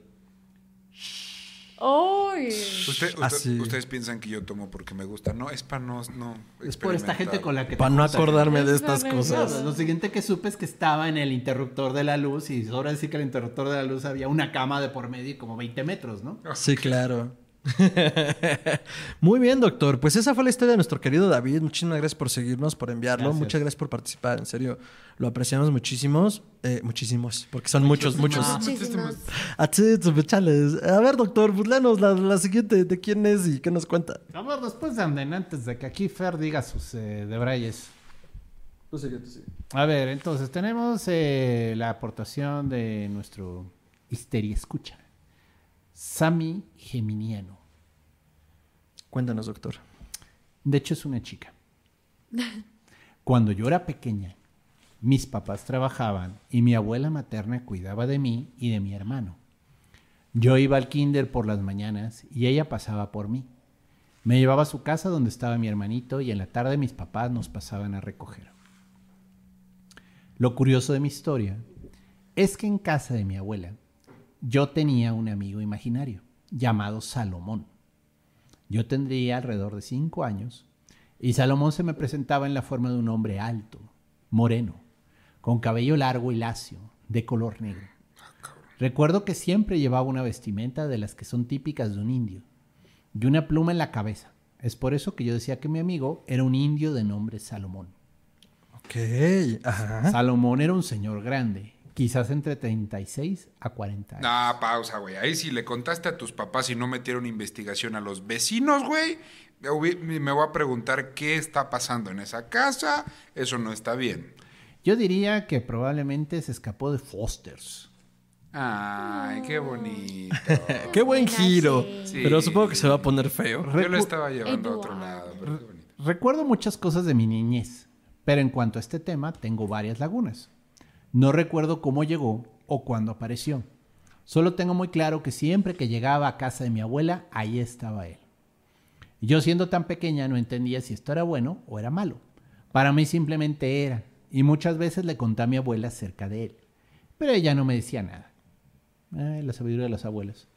¡Ay! Usted- usted- Así. Ustedes piensan que yo tomo porque me gusta. No, es para no, no Es por esta gente con la que... Para no acordarme de Es estas cosas. Lo siguiente que supe es que estaba en el interruptor de la luz y ahora sí que el interruptor de la luz había una cama de por medio y como 20 metros, ¿no? Sí, claro. Muy bien, doctor. Pues esa fue la historia de nuestro querido David. Muchísimas gracias por seguirnos, por enviarlo. Gracias. Muchas gracias por participar. En serio, lo apreciamos muchísimos. Eh, muchísimos, porque son muchos, muchos. Chales. A ver, doctor, pues léanos la, la siguiente de quién es y qué nos cuenta. A ver, después de anden, antes de que aquí Fer diga sus eh, debrayes. A ver, entonces tenemos eh, la aportación de nuestro histeria escucha. Sami Geminiano. Cuéntanos, doctor. De hecho, es una chica. Cuando yo era pequeña, mis papás trabajaban y mi abuela materna cuidaba de mí y de mi hermano. Yo iba al kinder por las mañanas y ella pasaba por mí. Me llevaba a su casa donde estaba mi hermanito y en la tarde mis papás nos pasaban a recoger. Lo curioso de mi historia es que en casa de mi abuela yo tenía un amigo imaginario llamado Salomón. Yo tendría alrededor de cinco años y Salomón se me presentaba en la forma de un hombre alto, moreno, con cabello largo y lacio, de color negro. Recuerdo que siempre llevaba una vestimenta de las que son típicas de un indio y una pluma en la cabeza. Es por eso que yo decía que mi amigo era un indio de nombre Salomón. Ok. Ajá. Salomón era un señor grande, quizás entre 36 a 40 años. No, pausa, güey. Ahí si le contaste a tus papás y no metieron investigación a los vecinos, güey, me voy a preguntar qué está pasando en esa casa. Eso no está bien. Yo diría que probablemente se escapó de Foster's. Ay, qué bonito. Qué buen giro. sí. Pero supongo que se va a poner feo. Yo lo estaba llevando a otro lado, pero qué bonito. Recuerdo muchas cosas de mi niñez, pero en cuanto a este tema tengo varias lagunas. No recuerdo cómo llegó o cuándo apareció. Solo tengo muy claro que siempre que llegaba a casa de mi abuela, ahí estaba él. Yo siendo tan pequeña no entendía si esto era bueno o era malo. Para mí simplemente era, y muchas veces le conté a mi abuela acerca de él. Pero ella no me decía nada. Ay, la sabiduría de las abuelas.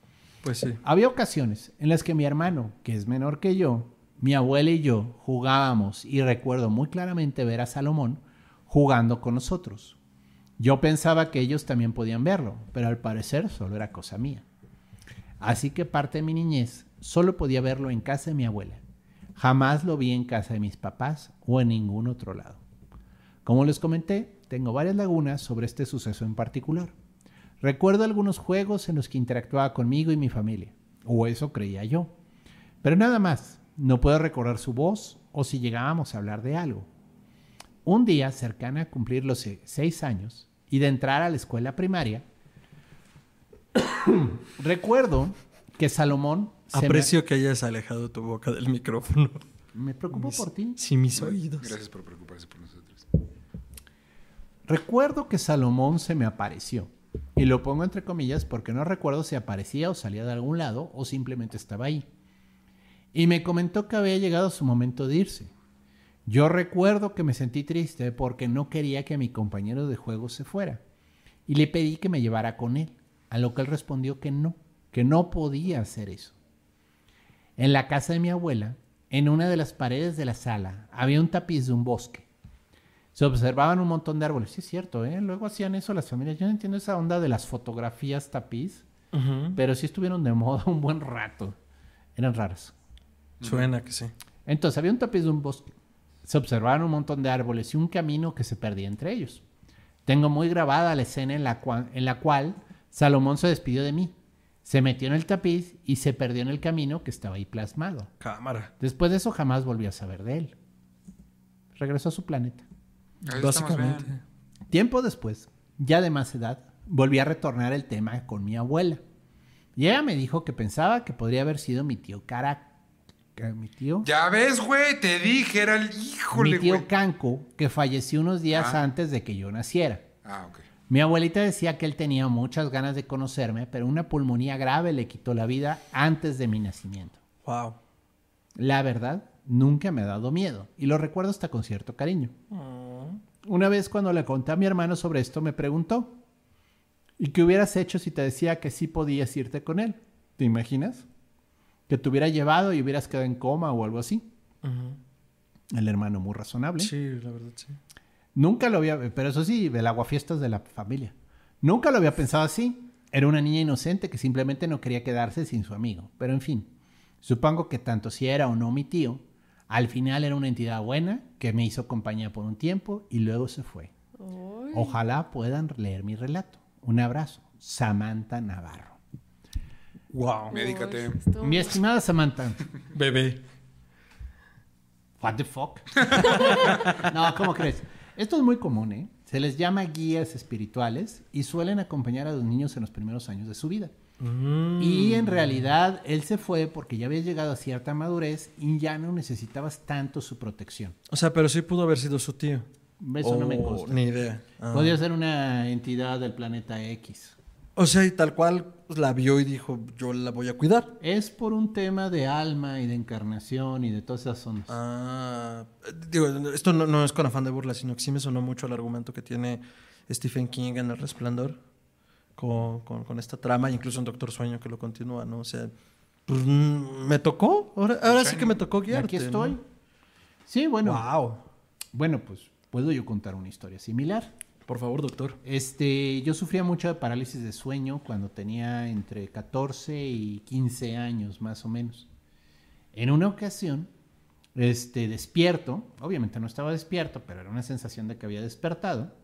Pues sí. Había ocasiones en las que mi hermano, que es menor que yo, mi abuela y yo jugábamos y recuerdo muy claramente ver a Salomón jugando con nosotros. Yo pensaba que ellos también podían verlo, pero al parecer solo era cosa mía. Así que parte de mi niñez solo podía verlo en casa de mi abuela. Jamás lo vi en casa de mis papás o en ningún otro lado. Como les comenté, tengo varias lagunas sobre este suceso en particular. Recuerdo algunos juegos en los que interactuaba conmigo y mi familia, o eso creía yo. Pero nada más, no puedo recordar su voz o si llegábamos a hablar de algo. Un día, cercana a cumplir los se- seis años y de entrar a la escuela primaria, recuerdo que Salomón se me- Aprecio que hayas alejado tu boca del micrófono. me preocupo por ti. Sí, mis oídos. Gracias por preocuparse por nosotros. Recuerdo que Salomón se me apareció. Y lo pongo entre comillas porque no recuerdo si aparecía o salía de algún lado o simplemente estaba ahí. Y me comentó que había llegado su momento de irse. Yo recuerdo que me sentí triste porque no quería que mi compañero de juego se fuera. Y le pedí que me llevara con él, a lo que él respondió que no, que no podía hacer eso. En la casa de mi abuela, en una de las paredes de la sala, había un tapiz de un bosque. Se observaban un montón de árboles. Sí, es cierto, ¿eh? Luego hacían eso las familias. Yo no entiendo esa onda de las fotografías tapiz, pero sí estuvieron de moda un buen rato. Eran raras. Suena que sí. Entonces había un tapiz de un bosque. Se observaban un montón de árboles y un camino que se perdía entre ellos. Tengo muy grabada la escena en la, cual, en la cual Salomón se despidió de mí. Se metió en el tapiz y se perdió en el camino que estaba ahí plasmado. Cámara. Después de eso jamás volví a saber de él. Regresó a su planeta. Ahí Básicamente. Tiempo después, ya de más edad, volví a retornar el tema con mi abuela. Y ella me dijo que pensaba que podría haber sido mi tío Cara... Mi tío... Ya ves, güey, te dije, era el híjole, mi tío güey. Canco, que falleció unos días Ah. antes de que yo naciera. Ah, ok. Mi abuelita decía que él tenía muchas ganas de conocerme, pero una pulmonía grave le quitó la vida antes de mi nacimiento. Wow. La verdad, nunca me ha dado miedo y lo recuerdo hasta con cierto cariño. Una vez cuando le conté a mi hermano sobre esto, me preguntó, ¿y qué hubieras hecho si te decía que sí podías irte con él? ¿Te imaginas? Que te hubiera llevado y hubieras quedado en coma o algo así. El hermano muy razonable. Sí, la verdad, sí. Nunca lo había, pero eso sí, el aguafiestas de la familia. Nunca lo había pensado así. Era una niña inocente que simplemente no quería quedarse sin su amigo. Pero en fin, supongo que tanto si era o no mi tío, al final era una entidad buena que me hizo compañía por un tiempo y luego se fue. Ojalá puedan leer mi relato. Un abrazo. Samantha Navarro. Wow. Médicate. Mi estimada Samantha. Bebé. What the fuck? no, ¿cómo crees? Esto es muy común, ¿eh? Se les llama guías espirituales y suelen acompañar a los niños en los primeros años de su vida. Y en realidad él se fue porque ya había llegado a cierta madurez y ya no necesitabas tanto su protección. O sea, pero sí pudo haber sido su tío. Eso no me Oh, consta. Ni idea. Ah. Podría ser una entidad del planeta X. O sea, y tal cual pues, la vio y dijo, yo la voy a cuidar. Es por un tema de alma y de encarnación y de todas esas ondas. Ah, digo, esto no, no es con afán de burla, sino que sí me sonó mucho el argumento que tiene Stephen King en El Resplandor con, con- con esta trama, incluso en Doctor Sueño que lo continúa, ¿no? O sea, pues mm, me tocó, ahora, ahora sí que me tocó guiarte. Aquí estoy. Sí, bueno. Wow. Bueno, pues puedo yo contar una historia similar. Por favor, doctor. Este, yo sufría mucho de parálisis de sueño cuando tenía entre 14 y 15 años, más o menos. En una ocasión, este, despierto, obviamente no estaba despierto, pero era una sensación de que había despertado,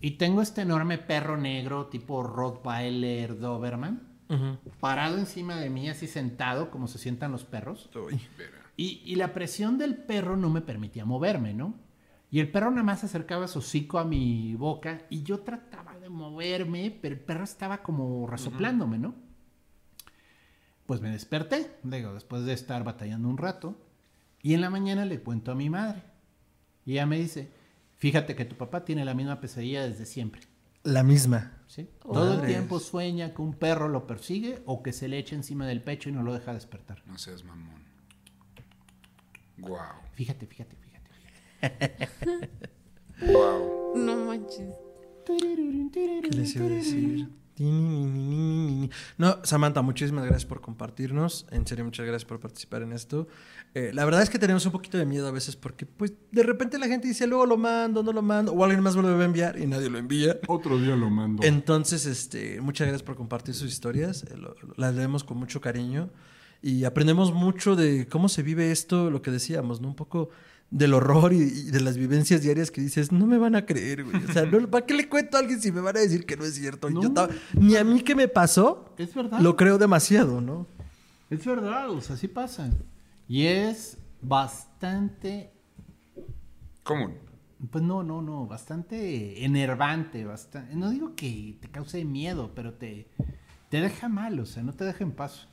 y tengo este enorme perro negro tipo Rottweiler Doberman, parado encima de mí, así sentado, como se sientan los perros. Y, y la presión del perro no me permitía moverme, ¿no? Y el perro nada más acercaba su hocico a mi boca y yo trataba de moverme, pero el perro estaba como resoplándome, ¿no? Pues me desperté, digo, después de estar batallando un rato, y en la mañana le cuento a mi madre. Y ella me dice, fíjate que tu papá tiene la misma pesadilla desde siempre. La misma. ¿sí? Todo el tiempo sueña que un perro lo persigue o que se le echa encima del pecho y no lo deja despertar. No seas mamón. Wow. Fíjate, fíjate, fíjate. Wow. No manches. ¿Qué les iba a decir? No, Samantha, muchísimas gracias por compartirnos. En serio, muchas gracias por participar en esto. Eh, la verdad es que tenemos un poquito de miedo a veces porque, pues, de repente la gente dice, luego lo mando, no lo mando, o alguien más me lo debe enviar y nadie lo envía. Otro día lo mando. Entonces, este, muchas gracias por compartir sus historias. eh, lo- lo- las leemos con mucho cariño y aprendemos mucho de cómo se vive esto, lo que decíamos, ¿no? Un poco del horror y, y de las vivencias diarias que dices, no me van a creer, güey. O sea, no- ¿para qué le cuento a alguien si me van a decir que no es cierto? Yo ni a mí que me pasó, Es verdad. lo creo demasiado, ¿no? Es verdad, o sea, sí pasa. Y es bastante, Común. pues no, no, no, bastante enervante, bastante, no digo que te cause miedo, pero te, te deja mal, o sea, no te deja en paz.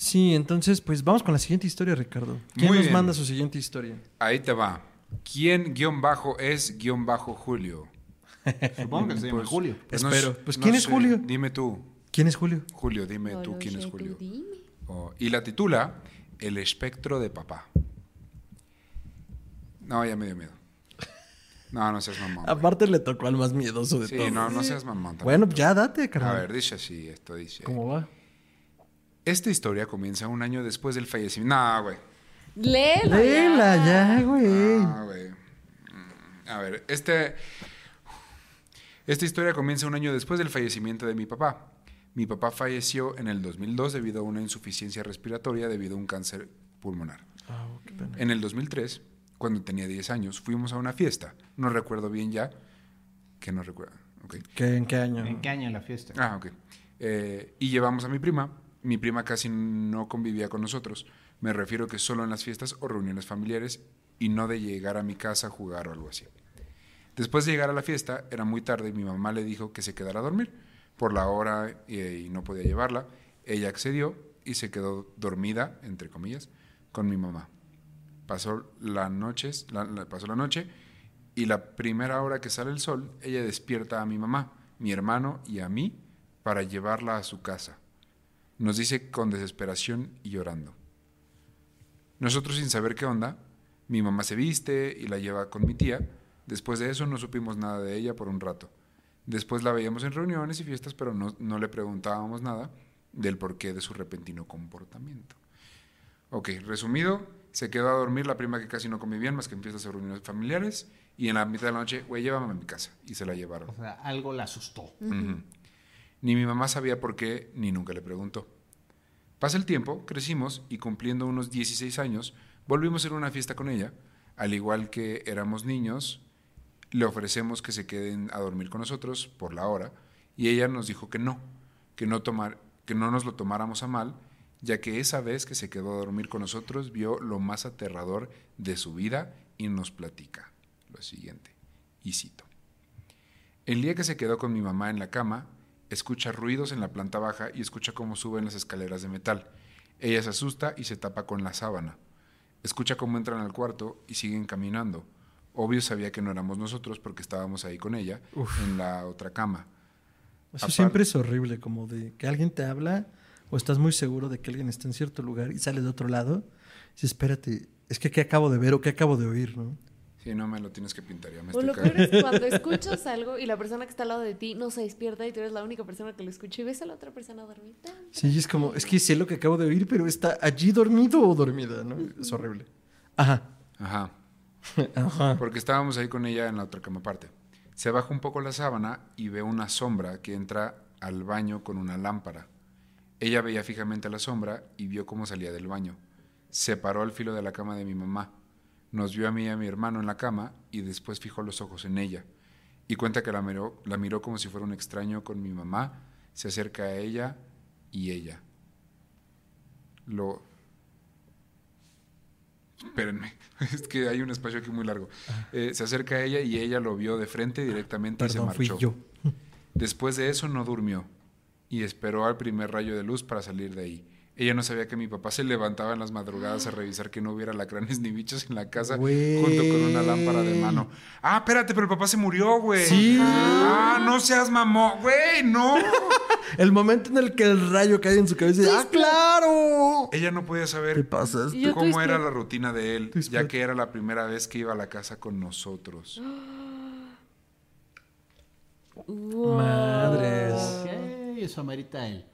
Sí, entonces, pues vamos con la siguiente historia, Ricardo. ¿Quién Muy nos bien. manda su siguiente historia? Ahí te va. ¿Quién guion bajo es guion bajo Julio? Supongo que se llama Pues- Julio. pues Espero. Pues, ¿quién es sé. Julio? Dime tú. ¿Quién es Julio? Julio, dime No tú quién es Julio. Oh, y la titula El espectro de papá. No, ya me dio miedo. No, no seas mamón. güey. Aparte le tocó al más miedoso de Sí, todos. no, no seas mamón. tampoco. Bueno, ya date, A carnal. ver, dice así, esto dice. ¿Cómo va? Esta historia comienza un año después del fallecimiento. No, güey. Léela. Léela ya, güey. Ah, güey. Mm, A ver, este. Esta historia comienza un año después del fallecimiento de mi papá. Mi papá falleció en el 2002 debido a una insuficiencia respiratoria debido a un cáncer pulmonar. Ah, qué pena. En el 2003, cuando tenía 10 años, fuimos a una fiesta. No recuerdo bien ya. Que no recuerdo. ¿Qué- ¿En qué año? ¿En qué año la fiesta? Ah, ok. Eh, y llevamos a mi prima. Mi prima casi no convivía con nosotros. Me refiero que solo en las fiestas o reuniones familiares y no de llegar a mi casa a jugar o algo así. Después de llegar a la fiesta, era muy tarde y mi mamá le dijo que se quedara a dormir por la hora eh, y no podía llevarla. Ella accedió y se quedó dormida, entre comillas, con mi mamá. Pasó la, noches, la- pasó la noche y la primera hora que sale el sol, ella despierta a mi mamá, mi hermano y a mí para llevarla a su casa. Nos dice con desesperación y llorando. Nosotros sin saber qué onda, mi mamá se viste y la lleva con mi tía. Después de eso no supimos nada de ella por un rato. Después la veíamos en reuniones y fiestas, pero no, no le preguntábamos nada del porqué de su repentino comportamiento. Ok, resumido, se quedó a dormir la prima que casi no convivían más que en fiestas o reuniones familiares y en la mitad de la noche, güey, llévame a mi casa y se la llevaron. O sea, algo la asustó. Ujú. Ni mi mamá sabía por qué, ni nunca le preguntó. Pasa el tiempo, crecimos y cumpliendo unos 16 años, volvimos a una fiesta con ella. Al igual que éramos niños, le ofrecemos que se queden a dormir con nosotros por la hora y ella nos dijo que no, que no, tomar, que no nos lo tomáramos a mal, ya que esa vez que se quedó a dormir con nosotros vio lo más aterrador de su vida y nos platica lo siguiente, y cito. El día que se quedó con mi mamá en la cama, escucha ruidos en la planta baja y escucha cómo suben las escaleras de metal. Ella se asusta y se tapa con la sábana. Escucha cómo entran al cuarto y siguen caminando. Obvio sabía que no éramos nosotros porque estábamos ahí con ella en la otra cama. Eso siempre es horrible, como de que alguien te habla o estás muy seguro de que alguien está en cierto lugar y sale de otro lado. Y dices, espérate, es que qué acabo de ver o qué acabo de oír, ¿no? Sí, no me lo tienes que pintar, ya me O estoy lo peor cagando. es cuando escuchas algo y la persona que está al lado de ti no se despierta y tú eres la única persona que lo escucha y ves a la otra persona dormida. Sí, es como, es que sé lo que acabo de oír, pero está allí dormido o dormida, ¿no? Es horrible. Ajá. Ajá. Ajá. Porque estábamos ahí con ella en la otra cama aparte. Se baja un poco la sábana y ve una sombra que entra al baño con una lámpara. Ella veía fijamente la sombra y vio cómo salía del baño. Se paró al filo de la cama de mi mamá. Nos vio a mí y a mi hermano en la cama y después fijó los ojos en ella. Y cuenta que la miró, la miró como si fuera un extraño con mi mamá. Se acerca a ella y ella. Lo, Espérenme, es que hay un espacio aquí muy largo. Eh, se acerca a ella y ella lo vio de frente directamente y se fui marchó. yo. Después de eso no durmió y esperó al primer rayo de luz para salir de ahí. Ella no sabía que mi papá se levantaba en las madrugadas a revisar que no hubiera lacranes ni bichos en la casa Güey. junto con una lámpara de mano. Ah, espérate, pero el papá se murió, güey. Sí. Ah, no seas mamón, güey, no. El momento en el que el rayo cae en su cabeza y dice, ¡ah, claro! Ella no podía ¿Qué saber pasa? Y yo cómo era la rutina de él, ya que era la primera vez que iba a la casa con nosotros. Madres. Ok, eso amerita el.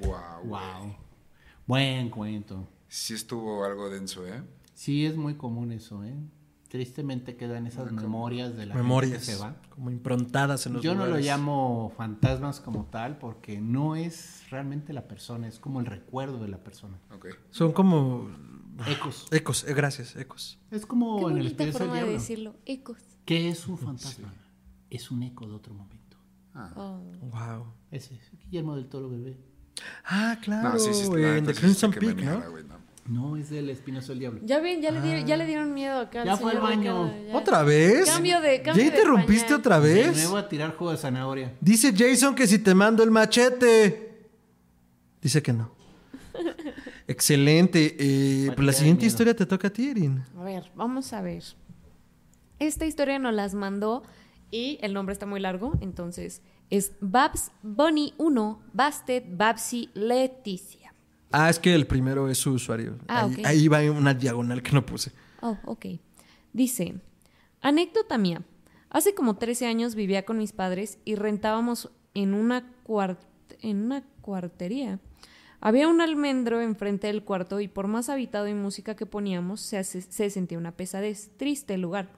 Wow, wow. Buen cuento. Sí estuvo algo denso, ¿eh? Sí, es muy común eso, ¿eh? Tristemente quedan esas memorias de la memorias, gente que se va. Como improntadas en los Yo lugares. no lo llamo fantasmas como tal porque no es realmente la persona, es como el recuerdo de la persona. Okay. Son como... Ecos. Ecos, eh, gracias, ecos. Es como Qué en el de decirlo, ecos. ¿Qué es un fantasma? Es un eco de otro momento. Oh. Wow. Ese es Guillermo del Toro bebé. Ah, claro, No, es del Espinoso del Diablo. Ya ven, ya le, dieron, ya le dieron miedo acá. Ya fue al baño. Ricardo. ¿Otra vez? Cambio de- cambio ¿Ya de interrumpiste otra De vez? nuevo a tirar jugo de zanahoria. Dice Jason que si te mando el machete. Dice que no. Excelente. Eh, pues la siguiente historia te toca a ti, Erin. A ver, vamos a ver. Esta historia nos las mandó y el nombre está muy largo, entonces es Babs Bunny 1, Bastet Babsi Leticia. Ah, es que el primero es su usuario. Ah, ahí, ahí va una diagonal que no puse. Oh, ok. Dice, anécdota mía. Hace como 13 años vivía con mis padres y rentábamos en una, cuart- en una cuartería. Había un almendro enfrente del cuarto y por más habitado y música que poníamos, se, se sentía una pesadez. Triste el lugar.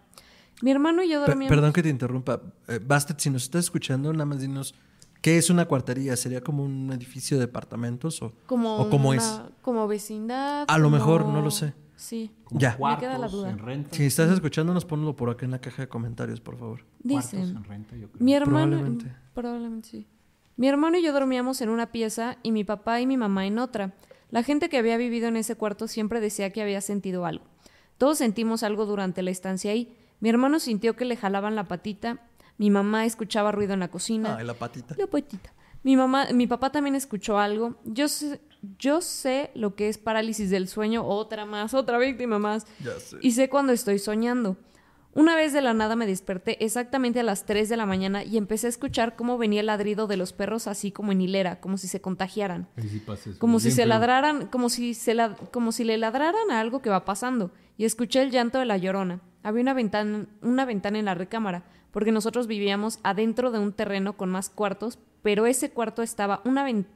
Mi hermano y yo dormíamos... perdón que te interrumpa. Eh, Bastet, si nos estás escuchando, nada más dinos, ¿qué es una cuartería? ¿Sería como un edificio de departamentos o, como o cómo es? Como vecindad. A lo como- mejor, no lo sé. Sí. Como Ya. Cuartos Me queda la duda. en renta. Si estás escuchándonos, ponlo por acá en la caja de comentarios, por favor. Cuartos Dicen. en renta, yo creo. Mi hermano. Probablemente. Probablemente sí. Mi hermano y yo dormíamos en una pieza y mi papá y mi mamá en otra. La gente que había vivido en ese cuarto siempre decía que había sentido algo. Todos sentimos algo durante la estancia ahí. Mi hermano sintió que le jalaban la patita. Mi mamá escuchaba ruido en la cocina. Ah, la patita. La patita. Mi mamá, mi papá también escuchó algo. Yo sé, yo sé lo que es parálisis del sueño, otra más, otra víctima más. Ya sé. Y sé cuando estoy soñando. Una vez de la nada me desperté exactamente a las 3 de la mañana y empecé a escuchar cómo venía el ladrido de los perros así como en hilera, como si se contagiaran. Como si se ladraran, como si, se la- como si le ladraran a algo que va pasando. Y escuché el llanto de la llorona. Había una ventana, una ventana en la recámara, porque nosotros vivíamos adentro de un terreno con más cuartos, pero ese cuarto estaba una, ven-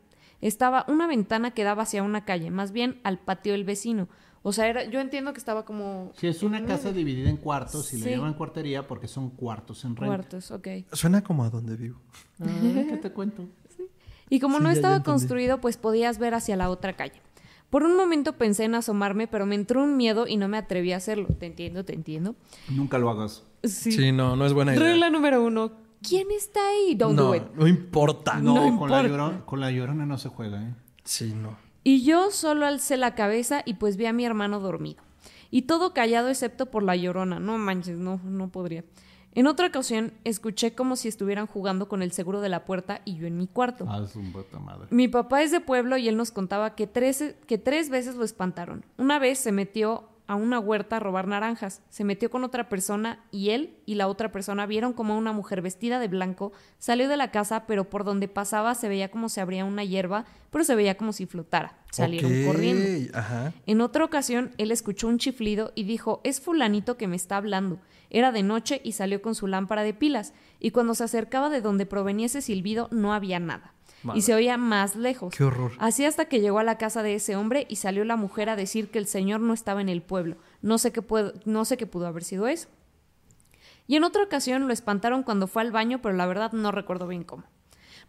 estaba una ventana que daba hacia una calle, más bien al patio del vecino. O sea, era, yo entiendo que estaba como Si es una casa dividida en cuartos y Sí. le llaman cuartería porque son cuartos en renta. cuartos, ok. Suena como a donde vivo. Ah, ¿Qué te cuento? Y como Sí, no estaba construido, pues podías ver hacia la otra calle. Por un momento pensé en asomarme, pero me entró un miedo y no me atreví a hacerlo. Te entiendo, te entiendo. Nunca lo hagas. Sí. Sí, no, no es buena idea. Regla número uno. ¿Quién está ahí? Don't no, do it. no importa. No, No con, la llorona, con la llorona no se juega, ¿eh? Sí, no. Y yo solo alcé la cabeza y pues vi a mi hermano dormido. Y todo callado excepto por la llorona. No manches, no, no podría. En otra ocasión escuché como si estuvieran jugando con el seguro de la puerta y yo en mi cuarto. Ah, es un puta madre. Mi papá es de pueblo y él nos contaba que tres, que tres veces lo espantaron. Una vez se metió a una huerta a robar naranjas. Se metió con otra persona y él y la otra persona vieron como una mujer vestida de blanco salió de la casa, pero por donde pasaba se veía como se abría una hierba, pero se veía como si flotara. Salieron corriendo. Ajá. En otra ocasión, él escuchó un chiflido y dijo, es fulanito que me está hablando. Era de noche y salió con su lámpara de pilas, y cuando se acercaba de donde provenía ese silbido no había nada. Y se oía más lejos. Qué horror. Así hasta que llegó a la casa de ese hombre y salió la mujer a decir que el señor no estaba en el pueblo. No sé qué, puedo- no sé qué pudo haber sido eso. Y en otra ocasión lo espantaron cuando fue al baño, pero la verdad no recuerdo bien cómo.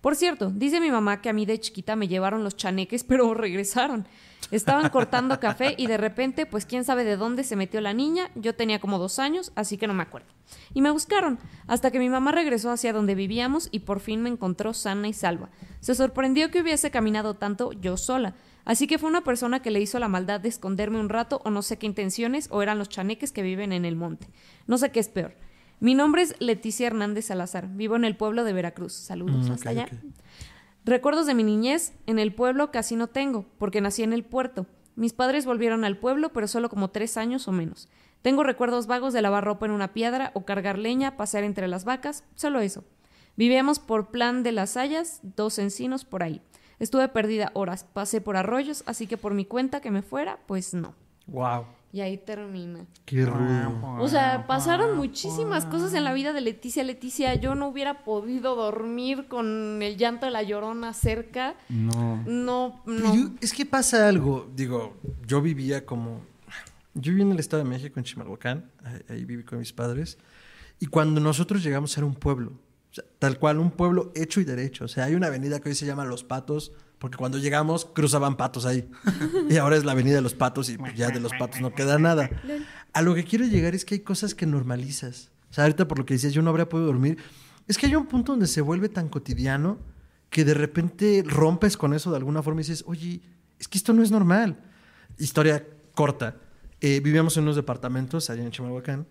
Por cierto, dice mi mamá que a mí de chiquita me llevaron los chaneques, pero regresaron. Estaban cortando café y de repente, pues quién sabe de dónde se metió la niña. Yo tenía como dos años, así que no me acuerdo. Y me buscaron, hasta que mi mamá regresó hacia donde vivíamos y por fin me encontró sana y salva. Se sorprendió que hubiese caminado tanto yo sola. Así que fue una persona que le hizo la maldad de esconderme un rato o no sé qué intenciones o eran los chaneques que viven en el monte. No sé qué es peor. Mi nombre es Leticia Hernández Salazar. Vivo en el pueblo de Veracruz. Saludos Mm, hasta allá. Recuerdos de mi niñez en el pueblo casi no tengo, porque nací en el puerto. Mis padres volvieron al pueblo, pero solo como tres años o menos. Tengo recuerdos vagos de lavar ropa en una piedra o cargar leña, pasear entre las vacas, solo eso. Vivíamos por plan de las hayas, dos encinos por ahí. Estuve perdida horas, pasé por arroyos, así que por mi cuenta que me fuera, pues no. Wow. Y ahí termina. Qué rudo. O sea, pasaron muchísimas cosas en la vida de Leticia. Leticia, yo no hubiera podido dormir con el llanto de la llorona cerca. No. No, no. yo- es que pasa algo. Digo, yo vivía como. Yo viví en el Estado de México, en Chimalhuacán. Ahí, ahí viví con mis padres. Y cuando nosotros llegamos era un pueblo. O sea, tal cual, un pueblo hecho y derecho. O sea, hay una avenida que hoy se llama Los Patos. Porque cuando llegamos cruzaban patos ahí. Y ahora es la avenida de los patos y ya de los patos no queda nada. A lo que quiero llegar es que hay cosas que normalizas. O sea, ahorita por lo que decías, yo no habría podido dormir. Es que hay un punto donde se vuelve tan cotidiano que de repente rompes con eso de alguna forma y dices, oye, es que esto no es normal. Historia corta. Eh, vivíamos en unos departamentos allá en Chimalhuacán.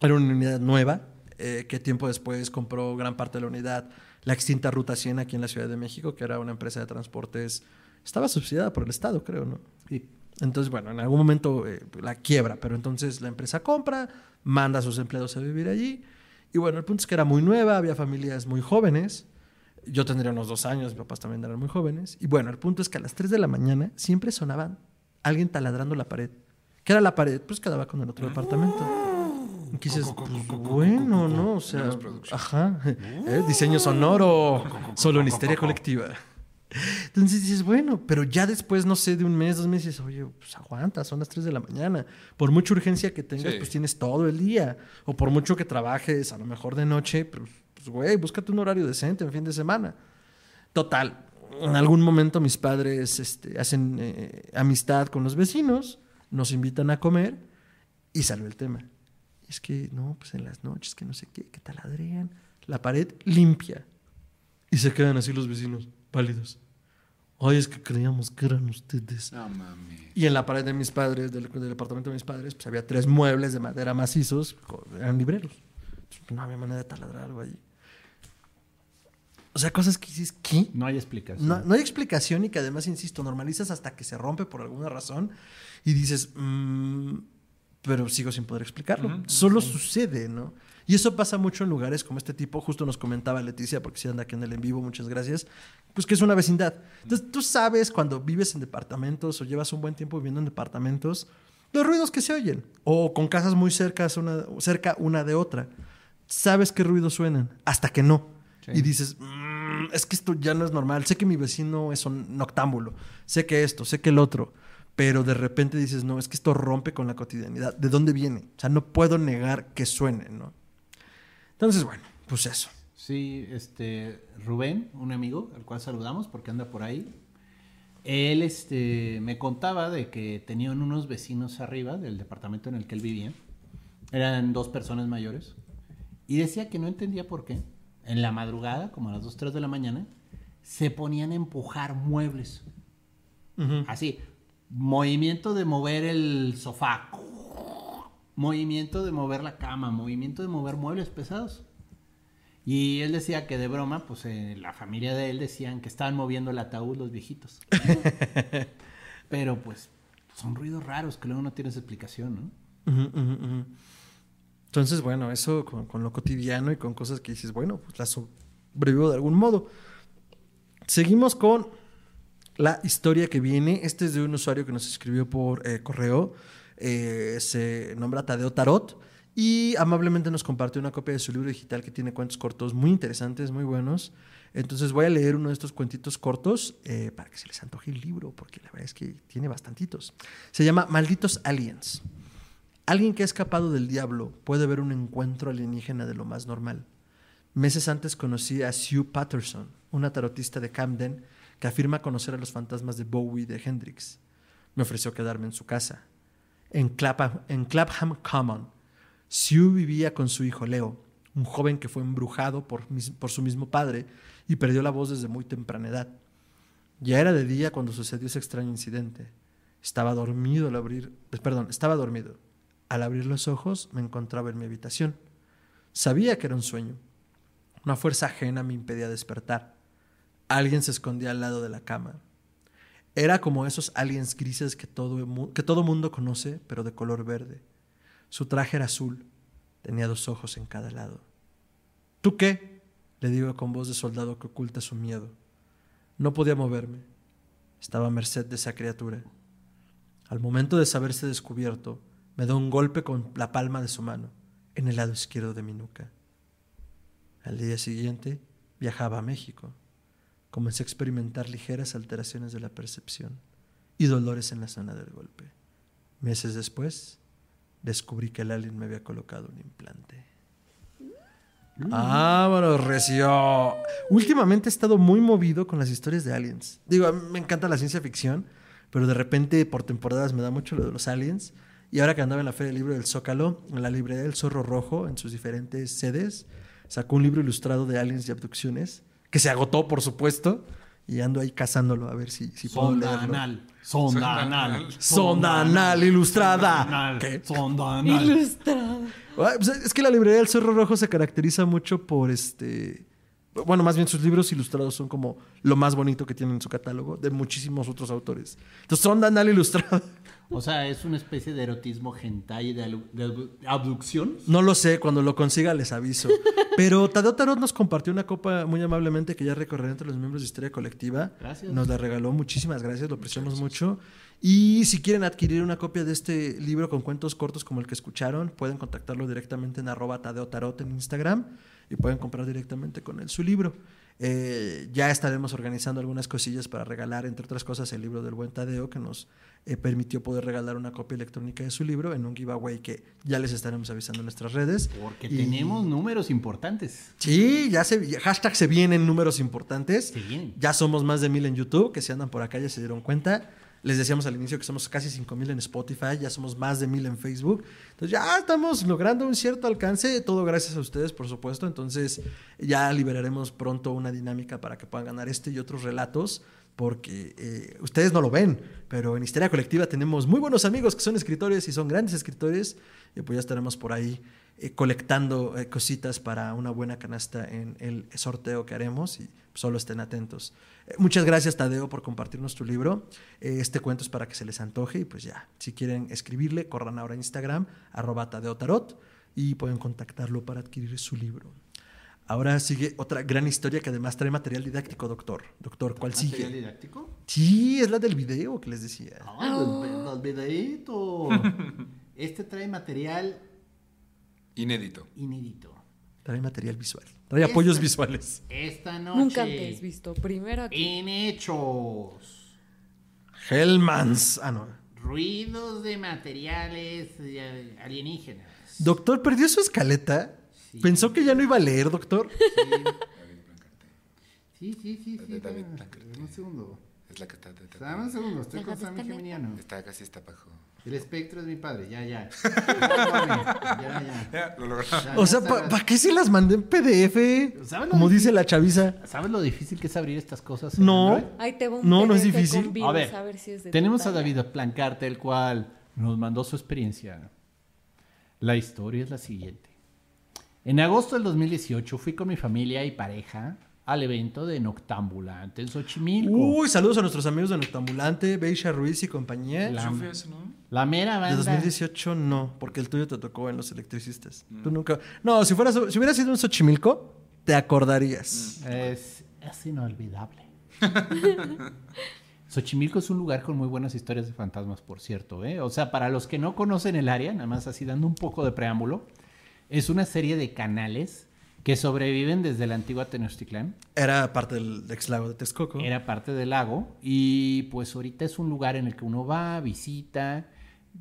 Era una unidad nueva eh, que tiempo después compró gran parte de la unidad la extinta Ruta 100 aquí en la Ciudad de México, que era una empresa de transportes. Estaba subsidiada por el Estado, creo, ¿no? Sí. Entonces, bueno, en algún momento eh, la quiebra, pero entonces la empresa compra, manda a sus empleados a vivir allí. Y bueno, el punto es que era muy nueva, había familias muy jóvenes. Yo tendría unos dos años, mis papás también eran muy jóvenes. Y bueno, el punto es que a las 3 de la mañana siempre sonaban alguien taladrando la pared. ¿Qué era la pared? Pues quedaba con el otro departamento. Y que dices, pues, bueno, ¿no? O sea, ajá. ¿eh? Diseño sonoro, solo en histeria colectiva. Entonces dices, bueno, pero ya después, no sé, de un mes, dos meses, oye, pues aguanta, son las 3 de la mañana. Por mucha urgencia que tengas, Sí. pues tienes todo el día. O por mucho que trabajes, a lo mejor de noche, pues, pues, güey, búscate un horario decente en fin de semana. Total, en algún momento mis padres este, hacen eh, amistad con los vecinos, nos invitan a comer y salió el tema. Es que, no, pues en las noches, que no sé qué, que taladrean. La pared limpia. Y se quedan así los vecinos, pálidos. Ay, es que creíamos que eran ustedes. No. Y en la pared de mis padres, del, del departamento de mis padres, pues había tres muebles de madera macizos, eran libreros. Entonces, pues, no había manera de taladrar algo allí. O sea, cosas que dices, ¿qué? No hay explicación. No, no hay explicación y que además, insisto, normalizas hasta que se rompe por alguna razón y dices, mm, pero sigo sin poder explicarlo. Solo sucede, ¿no? Y eso pasa mucho en lugares como este tipo, justo nos comentaba Leticia, porque si anda aquí en el en vivo, muchas gracias, pues que es una vecindad. Entonces tú sabes cuando vives en departamentos o llevas un buen tiempo viviendo en departamentos, los ruidos que se oyen, o con casas muy cercas una, cerca una de otra. Sabes qué ruidos suenan, hasta que no. Sí. Y dices, "Mm, es que esto ya no es normal, sé que mi vecino es un noctámbulo, sé que esto, sé que el otro, pero de repente dices, no, es que esto rompe con la cotidianidad. ¿De dónde viene? O sea, no puedo negar que suene, ¿no? Entonces, bueno, pues eso. Sí, este Rubén, un amigo al cual saludamos porque anda por ahí. Él este me contaba de que tenían unos vecinos arriba del departamento en el que él vivía. Eran dos personas mayores y decía que no entendía por qué en la madrugada, como a las 2 3 de la mañana, se ponían a empujar muebles. Así, movimiento de mover el sofá, movimiento de mover la cama, movimiento de mover muebles pesados. Y él decía que de broma, pues eh, la familia de él decían que estaban moviendo el ataúd los viejitos. Pero pues son ruidos raros que luego no tienes explicación, ¿no? Entonces, bueno, eso con, con lo cotidiano y con cosas que dices, bueno, pues las sobrevivo de algún modo. Seguimos con la historia que viene. Este es de un usuario que nos escribió por eh, correo. Eh, se nombra Tadeo Tarot y amablemente nos compartió una copia de su libro digital que tiene cuentos cortos muy interesantes, muy buenos. Entonces voy a leer uno de estos cuentitos cortos eh, para que se les antoje el libro, porque la verdad es que tiene bastantitos. Se llama Malditos Aliens. Alguien que ha escapado del diablo puede ver un encuentro alienígena de lo más normal. Meses antes conocí a Sue Patterson, una tarotista de Camden que afirma conocer a los fantasmas de Bowie y de Hendrix. Me ofreció quedarme en su casa. En, Clapham, Common, Sue vivía con su hijo Leo, un joven que fue embrujado por, por su mismo padre y perdió la voz desde muy temprana edad. Ya era de día cuando sucedió ese extraño incidente. Estaba dormido al abrir, eh, perdón, estaba dormido. Al abrir los ojos me encontraba en mi habitación. Sabía que era un sueño. Una fuerza ajena me impedía despertar. Alguien se escondía al lado de la cama. Era como esos aliens grises que todo, que todo mundo conoce, pero de color verde. Su traje era azul. Tenía dos ojos en cada lado. ¿Tú qué? Le digo con voz de soldado que oculta su miedo. No podía moverme. Estaba a merced de esa criatura. Al momento de saberse descubierto, me da un golpe con la palma de su mano en el lado izquierdo de mi nuca. Al día siguiente viajaba a México. Comencé a experimentar ligeras alteraciones de la percepción y dolores en la zona del golpe. Meses después, descubrí que el alien me había colocado un implante. Vámonos, recio. Últimamente he estado muy movido con las historias de aliens. Digo, a mí me encanta la ciencia ficción, pero de repente por temporadas me da mucho lo de los aliens. Y ahora que andaba en la Feria del Libro del Zócalo, en la librería del Zorro Rojo, en sus diferentes sedes, sacó un libro ilustrado de aliens y abducciones, que se agotó, por supuesto, y ando ahí cazándolo a ver si, si puedo Sonda leerlo. anal. Sonda anal. Sonda anal ilustrada. Sonda anal. ¿Qué? Sonda anal. Ilustrado. Ah, pues, Es que la librería del Cerro Rojo se caracteriza mucho por este. Bueno, más bien sus libros ilustrados son como lo más bonito que tienen en su catálogo de muchísimos otros autores. Entonces, son Anal ilustrada. O sea, es una especie de erotismo hentai de, de abdu- abducción. No lo sé, cuando lo consiga les aviso. Pero Tadeo Tarot nos compartió una copa muy amablemente que ya recorrerá entre los miembros de Historia Colectiva. Gracias. Nos la regaló, muchísimas gracias, lo apreciamos mucho. Y si quieren adquirir una copia de este libro con cuentos cortos como el que escucharon, pueden contactarlo directamente en arroba Tadeo Tarot en Instagram y pueden comprar directamente con él su libro. Eh, ya estaremos organizando algunas cosillas para regalar, entre otras cosas, el libro del buen Tadeo, que nos eh, permitió poder regalar una copia electrónica de su libro en un giveaway que ya les estaremos avisando en nuestras redes. Porque Y- tenemos números importantes. Sí, ya se, hashtag se vienen números importantes. Se vienen. Ya somos más de mil en YouTube, que si andan por acá ya se dieron cuenta. Les decíamos al inicio que somos casi cinco mil en Spotify, ya somos más de mil en Facebook. Entonces ya estamos logrando un cierto alcance, todo gracias a ustedes, por supuesto. Entonces ya liberaremos pronto una dinámica para que puedan ganar este y otros relatos, porque eh, ustedes no lo ven, pero en Histeria Colectiva tenemos muy buenos amigos que son escritores y son grandes escritores, y pues ya estaremos por ahí eh, colectando eh, cositas para una buena canasta en el sorteo que haremos y solo estén atentos. Eh, muchas gracias Tadeo por compartirnos tu libro. Eh, este cuento es para que se les antoje y pues ya, si quieren escribirle, corran ahora a Instagram, arroba Tadeo Tarot y pueden contactarlo para adquirir su libro. Ahora sigue otra gran historia que además trae material didáctico, doctor. Doctor, ¿cuál ¿Material sigue? didáctico? Sí, es la del video que les decía. ¡Ay, los, los videitos! Este trae material Inédito. inédito. Trae material visual. Trae apoyos Esta- visuales. Esta noche. Nunca antes visto. Primero aquí. En hechos. Hellmans. Ah, no. Ruidos de materiales eh, alienígenas. Doctor, ¿perdió su escaleta? Sí. ¿Pensó que ya no iba a leer, doctor? Sí, sí, sí, sí. David dame- Blanco. dame un segundo. Es la que está. Dame un segundo, estoy con Sammy Geminiano. Está casi está abajo. El espectro es mi padre, ya, ya. Ya, ya, ya. Ya, lo logramos. Ya, O sea. ¿para qué se las mandé en PDF? ¿Sabes lo Como difícil? dice la chaviza. ¿Sabes lo difícil que es abrir estas cosas? No. Te No, no es difícil. virus, A ver, a ver si es de tenemos a. David Plancarte, el cual nos mandó su experiencia. La historia es la siguiente. En agosto del 2018 fui con mi familia y pareja al evento de Noctambulante en Xochimilco. Uy, saludos a nuestros amigos de Noctambulante, Beisha Ruiz y compañía. La- Yo fui a ese, ¿no? La mera De banda. 2018 no, porque el tuyo te tocó en los electricistas. Mm. Tú nunca. No, si fueras, si hubiera sido un Xochimilco, te acordarías. Es, es inolvidable. Xochimilco es un lugar con muy buenas historias de fantasmas, por cierto. ¿eh? O sea, para los que no conocen el área, nada más así dando un poco de preámbulo, es una serie de canales que sobreviven desde la antigua Tenochtitlán. Era parte del ex lago de Texcoco. Era parte del lago y pues ahorita es un lugar en el que uno va, visita,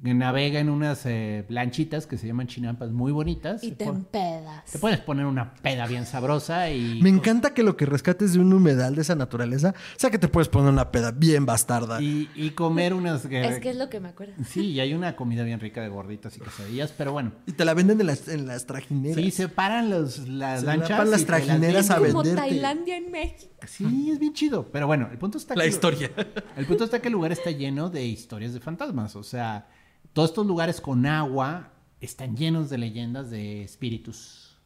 navega en unas eh, lanchitas que se llaman chinampas muy bonitas. Y te empedas. te puedes poner una peda bien sabrosa y... Me encanta que lo que rescates de un humedal de esa naturaleza sea que te puedes poner una peda bien bastarda. Y, y comer unas... Es que es lo que me acuerdo. Sí, y hay una comida bien rica de gorditas y quesadillas, pero bueno. Y te la venden en las, en las trajineras. Sí, se paran los, las Se lanchas. lapan las y te las trajineras a. Como venderte. Tailandia en México. Sí, es bien chido. Pero bueno, el punto está La que- historia. El punto está que el lugar está lleno de historias de fantasmas. O sea, todos estos lugares con agua están llenos de leyendas de espíritus.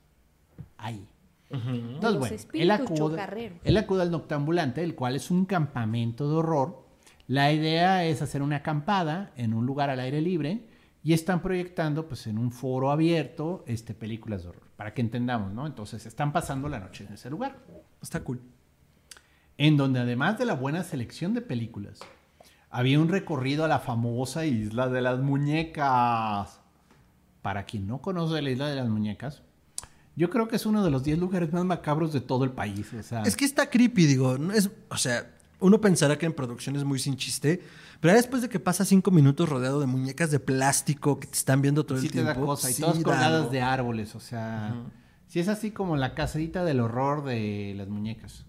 Ahí. Entonces, bueno, él acude, él acude al Noctambulante, el cual es un campamento de horror. La idea es hacer una acampada en un lugar al aire libre y están proyectando, pues, en un foro abierto, este, películas de horror, para que entendamos, ¿no? Entonces, están pasando la noche en ese lugar Está cool. en donde además de la buena selección de películas, había un recorrido a la famosa isla de las muñecas. Para quien no conoce la isla de las muñecas, yo creo que es uno de los 10 lugares más macabros de todo el país. o sea, Es que está creepy, digo. no es, o sea, uno pensará que en producción es muy sin chiste, pero después de que pasa cinco minutos rodeado de muñecas de plástico que te están viendo todo sí el te tiempo. da cosa. Y sí todas da colgadas de árboles, o sea... Sí es así como la caserita del horror de las muñecas.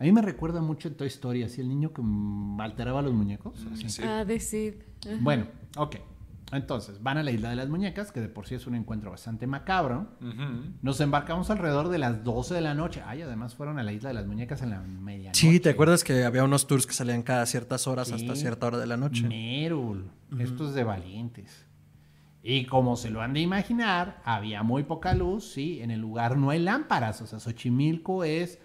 A mí me recuerda mucho en Toy Story, así el niño que mm, alteraba los muñecos. así. Sí. Ah, decid. Bueno, ok. Entonces, van a la isla de las muñecas, que de por sí es un encuentro bastante macabro. Nos embarcamos alrededor de las 12 de la noche. Ay, además fueron a la isla de las muñecas en la medianoche. Sí, ¿te acuerdas que había unos tours que salían cada ciertas horas Sí. hasta cierta hora de la noche? Merul. Esto es de valientes. Y como se lo han de imaginar, había muy poca luz, sí. En el lugar no hay lámparas. O sea, Xochimilco es,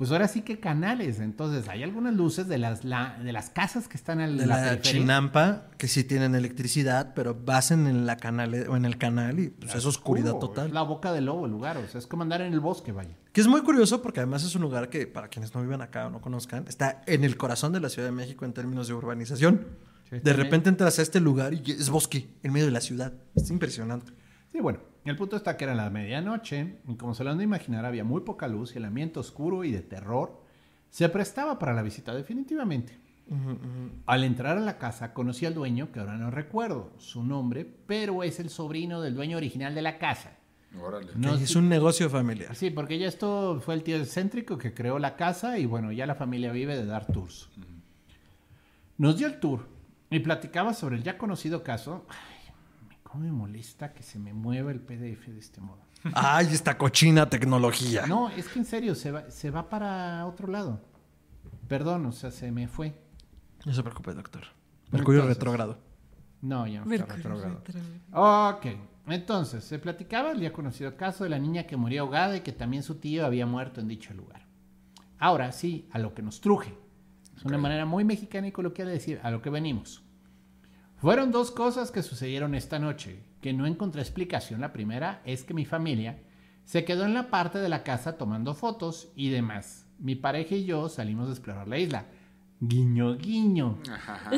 pues ahora sí que canales. Entonces, hay algunas luces de las, la- de las casas que están al De la la. Chinampa, que sí tienen electricidad, pero basen en la canal o en el canal y pues es oscuridad total. Es la boca del lobo el lugar. O sea, es como andar en el bosque, vaya. Que es muy curioso porque además es un lugar que, para quienes no viven acá o no conozcan, está en el corazón de la Ciudad de México en términos de urbanización. Sí, de repente entras a este lugar y es bosque en medio de la ciudad. Es impresionante. Sí, bueno, el punto está que era la medianoche y como se lo han de imaginar había muy poca luz y el ambiente oscuro y de terror se prestaba para la visita definitivamente. Al entrar a la casa conocí al dueño, que ahora no recuerdo su nombre, pero es el sobrino del dueño original de la casa. Órale. No, es un negocio familiar. Sí, porque ya esto fue el tío excéntrico que creó la casa y bueno, ya la familia vive de dar tours. Nos dio el tour y platicaba sobre el ya conocido caso. Cómo me molesta que se me mueva el PDF de este modo. Ay, esta cochina tecnología. No, es que en serio, se va, se va para otro lado. Perdón, o sea, se me fue. No se preocupe, doctor. Mercurio Entonces. retrógrado. No, ya no está Mercurio retrógrado. retrógrado. Ok, entonces, se platicaba el ya conocido caso de la niña que murió ahogada y que también su tío había muerto en dicho lugar. Ahora sí, a lo que nos truje. Es una manera muy mexicana y coloquial de decir a lo que venimos. Fueron dos cosas que sucedieron esta noche, que no encontré explicación. La primera es que mi familia se quedó en la parte de la casa tomando fotos y demás. Mi pareja y yo salimos a explorar la isla. Guiño, guiño.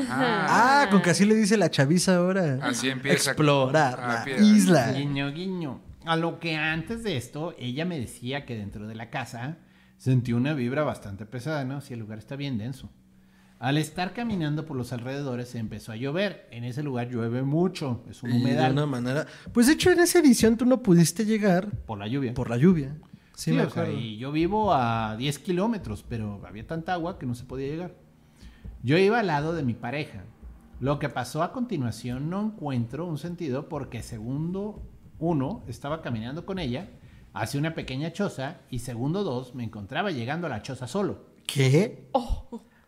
Ah, con que así le dice la chaviza ahora. Así empieza. Explorar Ah, la isla. Guiño, guiño. A lo que antes de esto, ella me decía que dentro de la casa sentí una vibra bastante pesada, ¿no? Si el lugar está bien denso. Al estar caminando por los alrededores se empezó a llover. En ese lugar llueve mucho, es un Y de una manera. Pues de hecho, en esa edición tú no pudiste llegar por la lluvia. por la lluvia. Sí, Sí, me o sea, acuerdo. y yo vivo a 10 kilómetros, pero había tanta agua que no se podía llegar. Yo iba al lado de mi pareja. Lo que pasó a continuación no encuentro un sentido porque segundo uno estaba caminando con ella hacia una pequeña choza y segundo dos me encontraba llegando a la choza solo. ¿Qué?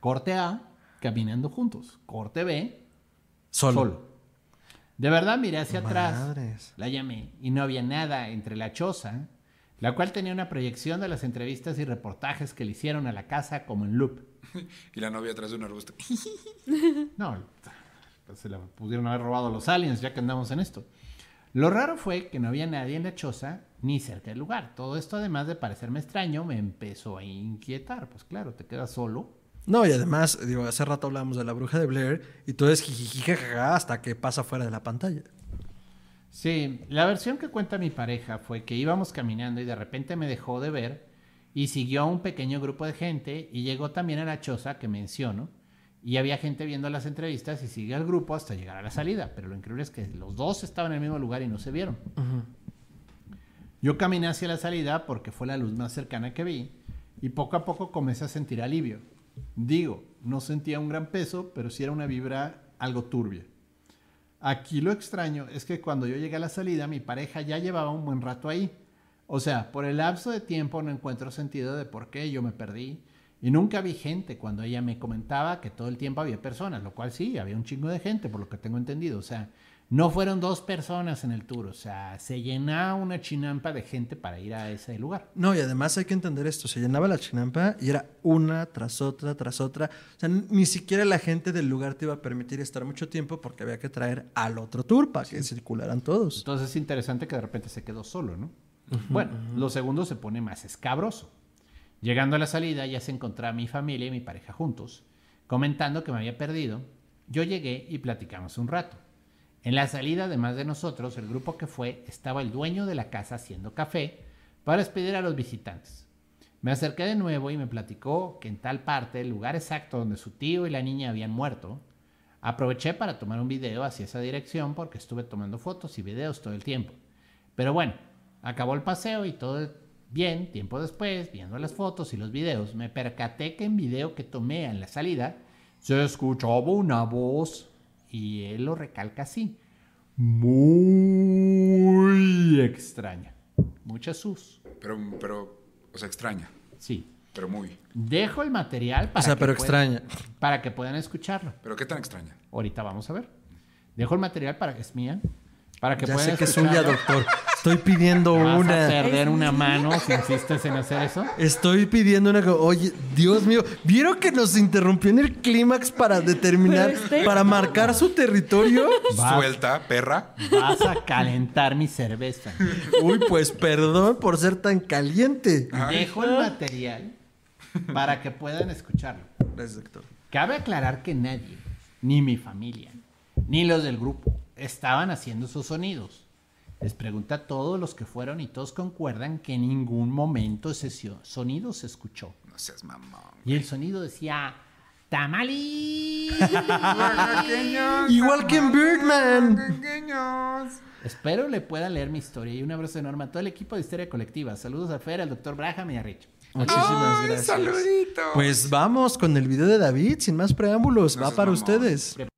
Corte A, caminando juntos. Corte B, Solo. solo. De verdad miré hacia atrás. La llamé y no había nada entre la choza, la cual tenía una proyección de las entrevistas y reportajes que le hicieron a la casa como en loop. Y la novia atrás de un arbusto. No, pues se la pudieron haber robado los aliens ya que andamos en esto. Lo raro fue que no había nadie en la choza ni cerca del lugar. Todo esto, además de parecerme extraño, me empezó a inquietar. Pues claro, te quedas solo. No, y además, digo, hace rato hablábamos de la bruja de Blair y todo es jijijijajaja hasta que pasa fuera de la pantalla. Sí, la versión que cuenta mi pareja fue que íbamos caminando y de repente me dejó de ver y siguió a un pequeño grupo de gente y llegó también a la choza que menciono y había gente viendo las entrevistas y sigue al grupo hasta llegar a la salida, pero lo increíble es que los dos estaban en el mismo lugar y no se vieron. Yo caminé hacia la salida porque fue la luz más cercana que vi y poco a poco comencé a sentir alivio. Digo, no sentía un gran peso, pero sí era una vibra algo turbia. Aquí lo extraño es que cuando yo llegué a la salida, mi pareja ya llevaba un buen rato ahí. O sea, por el lapso de tiempo no encuentro sentido de por qué yo me perdí. Y nunca vi gente cuando ella me comentaba que todo el tiempo había personas, lo cual sí, había un chingo de gente, por lo que tengo entendido. O sea, no fueron dos personas en el tour, o sea, se llenaba una chinampa de gente para ir a ese lugar. No, y además hay que entender esto, se llenaba la chinampa y era una tras otra, tras otra. O sea, ni siquiera la gente del lugar te iba a permitir estar mucho tiempo porque había que traer al otro tour para que circularan todos. Entonces es interesante que de repente se quedó solo, ¿no? bueno, lo segundo se pone más escabroso. Llegando a la salida ya se encontraba mi familia y mi pareja juntos, comentando que me había perdido. Yo llegué y platicamos un rato. En la salida, además de nosotros, el grupo que fue, estaba el dueño de la casa haciendo café para despedir a los visitantes. Me acerqué de nuevo y me platicó que en tal parte, el lugar exacto donde su tío y la niña habían muerto, aproveché para tomar un video hacia esa dirección porque estuve tomando fotos y videos todo el tiempo. Pero bueno, acabó el paseo y todo bien. Tiempo después, viendo las fotos y los videos, me percaté que en video que tomé en la salida se escuchaba una voz y él lo recalca así. Muy extraña. Mucha sus. Pero, pero, o sea, extraña. Sí. Pero muy. Dejo el material para O sea, que pero puedan- extraña. para que puedan escucharlo. Pero qué tan extraña. Ahorita vamos a ver. Dejo el material para que es mía. Para que Ya puedan sé que es suya, doctor. Estoy pidiendo Vas a una. perder una mano si insistes en hacer eso. Estoy pidiendo una. Oye, Dios mío. ¿Vieron que nos interrumpió en el clímax para determinar, este- para marcar su territorio? Vas. Suelta, perra. Vas a calentar mi cerveza. Uy, pues perdón por ser tan caliente. Dejo el material para que puedan escucharlo. Gracias, doctor. Cabe aclarar que nadie, ni mi familia, ni los del grupo, estaban haciendo esos sonidos. Les pregunta a todos los que fueron y todos concuerdan que en ningún momento ese sonido se escuchó. No seas mamón. Y el sonido decía, ¡Tamali! Igual que en Birdman. Espero le pueda leer mi historia y un abrazo enorme a todo el equipo de Histeria Colectiva. Saludos a Fer, al doctor Braham y a Rich. Muchísimas Ay, gracias. saludito. Pues vamos con el video de David, sin más preámbulos. Va para mamón. ustedes. Ese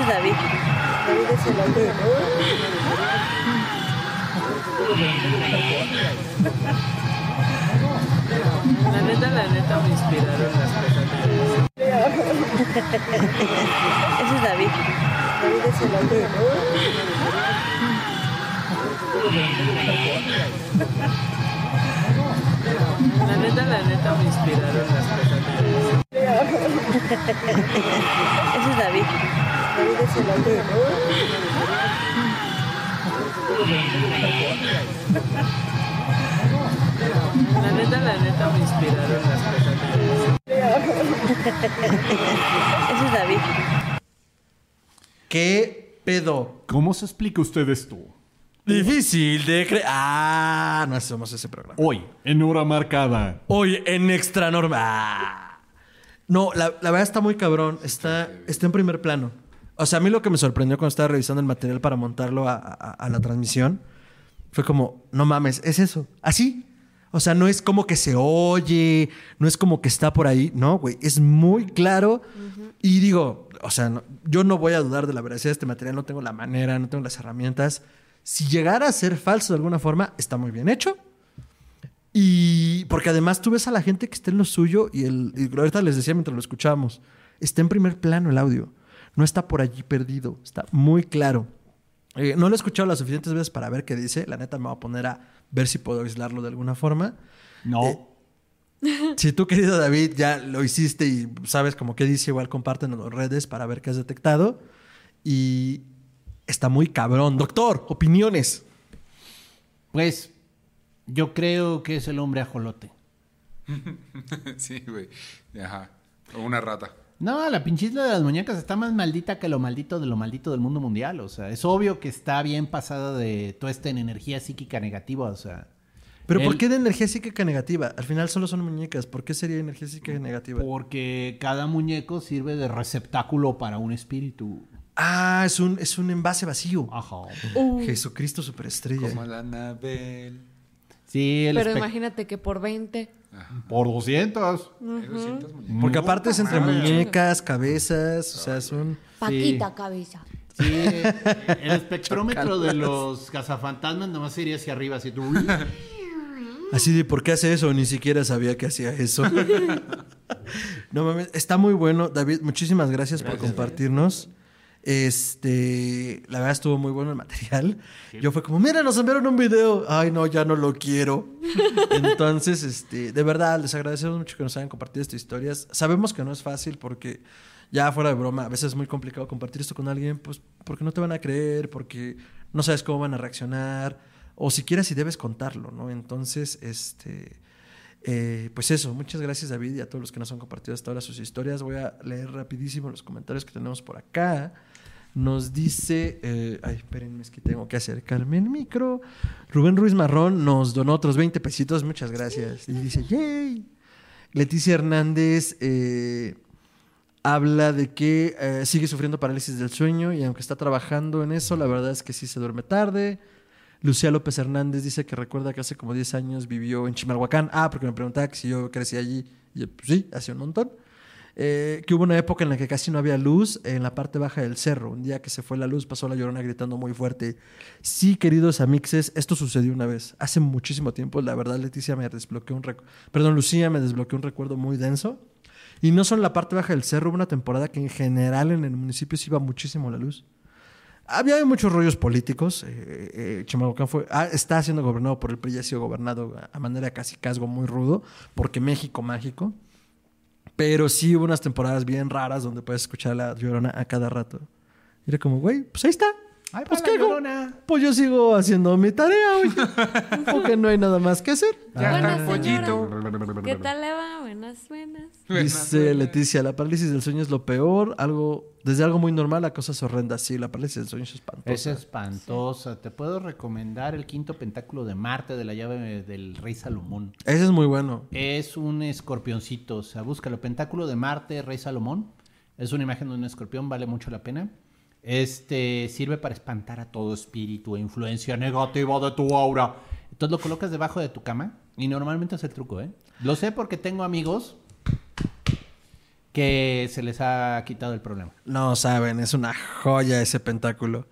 es David. Hombre. La neta, la neta me inspiraron las cosas. Ese es David. David es el audio. La neta, la neta me inspiraron las pesadillas. Ese es David. David es el. La neta, la neta me inspiraron las pesadillas. Ese es David. ¿Qué pedo? ¿Cómo se explica usted esto? Difícil de creer. Ah, no hacemos ese programa. Hoy, en hora marcada. Hoy en Extra Norma. Ah. No, la, la verdad está muy cabrón. Está, está en primer plano. O sea, a mí lo que me sorprendió cuando estaba revisando el material para montarlo a, a- a la transmisión fue como, no mames, es eso. Así. O sea, no es como que se oye, no es como que está por ahí. No, güey, es muy claro. Y digo, o sea, no- yo no voy a dudar de la veracidad de este material, no tengo la manera, no tengo las herramientas. Si llegara a ser falso de alguna forma, está muy bien hecho. Y porque además tú ves a la gente que está en lo suyo y, el, y ahorita les decía mientras lo escuchábamos, está en primer plano el audio, no está por allí perdido, está muy claro. Eh, no lo he escuchado las suficientes veces para ver qué dice, la neta me voy a poner a ver si puedo aislarlo de alguna forma. No. Eh, Si tú, querido David, ya lo hiciste y sabes como qué dice, igual comparten en las redes para ver qué has detectado. Y está muy cabrón. Doctor, opiniones. Pues, yo creo que es el hombre ajolote. sí, güey. Ajá. O una rata. No, la pinche isla de las muñecas está más maldita que lo maldito de lo maldito del mundo mundial. O sea, es obvio que está bien pasada de toda esta energía psíquica negativa. O sea, Pero ¿por qué de energía psíquica negativa? Al final solo son muñecas. ¿Por qué sería energía psíquica negativa? porque cada muñeco sirve de receptáculo para un espíritu. Ah, es un, es un envase vacío. Ajá. Jesucristo superestrella. Como la Anabel. Sí, el Pero imagínate que por 20. por 200. Hay 200 muñecas. Porque aparte es entre muñecas, cabezas, o sea, son... Paquita cabeza. Sí, el espectrómetro de los cazafantasmas nomás iría hacia arriba, así. Así de, ¿por qué hace eso? Ni siquiera sabía que hacía eso. no mames, está muy bueno. David, muchísimas gracias, por compartirnos. Este, la verdad estuvo muy bueno el material. Yo fue como, mira, nos enviaron un video. Ay, no, ya no lo quiero. Entonces, este, de verdad, les agradecemos mucho que nos hayan compartido estas historias. Sabemos que no es fácil porque, ya fuera de broma, a veces es muy complicado compartir esto con alguien, pues porque no te van a creer, porque no sabes cómo van a reaccionar, o siquiera si debes contarlo, ¿no? Entonces, este, eh, pues eso, muchas gracias David y a todos los que nos han compartido hasta ahora sus historias. Voy a leer rapidísimo los comentarios que tenemos por acá. Nos dice, eh, ay, espérenme, es que tengo que acercarme el micro. Rubén Ruiz Marrón nos donó otros 20 pesitos, muchas gracias. Y dice, yay. Leticia Hernández eh, habla de que eh, sigue sufriendo parálisis del sueño y aunque está trabajando en eso, la verdad es que sí se duerme tarde. Lucía López Hernández dice que recuerda que hace como 10 años vivió en Chimalhuacán. Ah, porque me preguntaba que si yo crecí allí. Y pues sí, hace un montón. Eh, que hubo una época en la que casi no había luz en la parte baja del cerro. Un día que se fue la luz, pasó la llorona gritando muy fuerte. Sí, queridos amixes, esto sucedió una vez. Hace muchísimo tiempo, la verdad, Leticia me desbloqueó un recuerdo. Perdón, Lucía me desbloqueó un recuerdo muy denso. Y no solo en la parte baja del cerro, hubo una temporada que en general en el municipio se iba muchísimo la luz. Había muchos rollos políticos. eh, eh, fue, ah, está siendo gobernado por el PRI, ha sido gobernado a manera casi casgo muy rudo, porque México mágico. Pero sí hubo unas temporadas bien raras donde puedes escuchar la llorona a cada rato. Y era como, güey, pues ahí está. Ay, pues qué hago? Pues yo sigo haciendo mi tarea, oye. Porque no hay nada más que hacer. Buenas, pollito. señora. ¿Qué tal le va? Buenas, buenas. Dice Leticia, la parálisis del sueño es lo peor, algo, desde algo muy normal a cosas horrendas. Sí, la parálisis del sueño es espantosa. Es espantosa. Te puedo recomendar el quinto pentáculo de Marte de la llave del rey Salomón. Ese es muy bueno. Es un escorpioncito. O sea, búscalo. Pentáculo de Marte, rey Salomón. Es una imagen de un escorpión, vale mucho la pena. Este sirve para espantar a todo espíritu e influencia negativa de tu aura. Entonces lo colocas debajo de tu cama y normalmente es el truco, ¿eh? Lo sé porque tengo amigos que se les ha quitado el problema. No saben, es una joya ese pentáculo.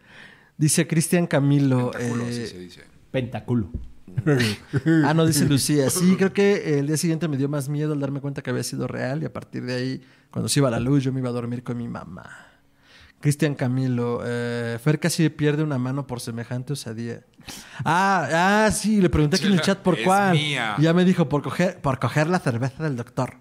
Dice Cristian Camilo. Tentáculo, eh, así se dice. Pentáculo. ah, no, dice Lucía. Sí, creo que el día siguiente me dio más miedo al darme cuenta que había sido real y a partir de ahí, cuando se iba la luz, yo me iba a dormir con mi mamá. Cristian Camilo, eh, Fer casi pierde una mano por semejante osadía. Ah, ah, sí, le pregunté aquí en el chat por Es cuál. mía. Ya me dijo, por coger, por coger la cerveza del doctor.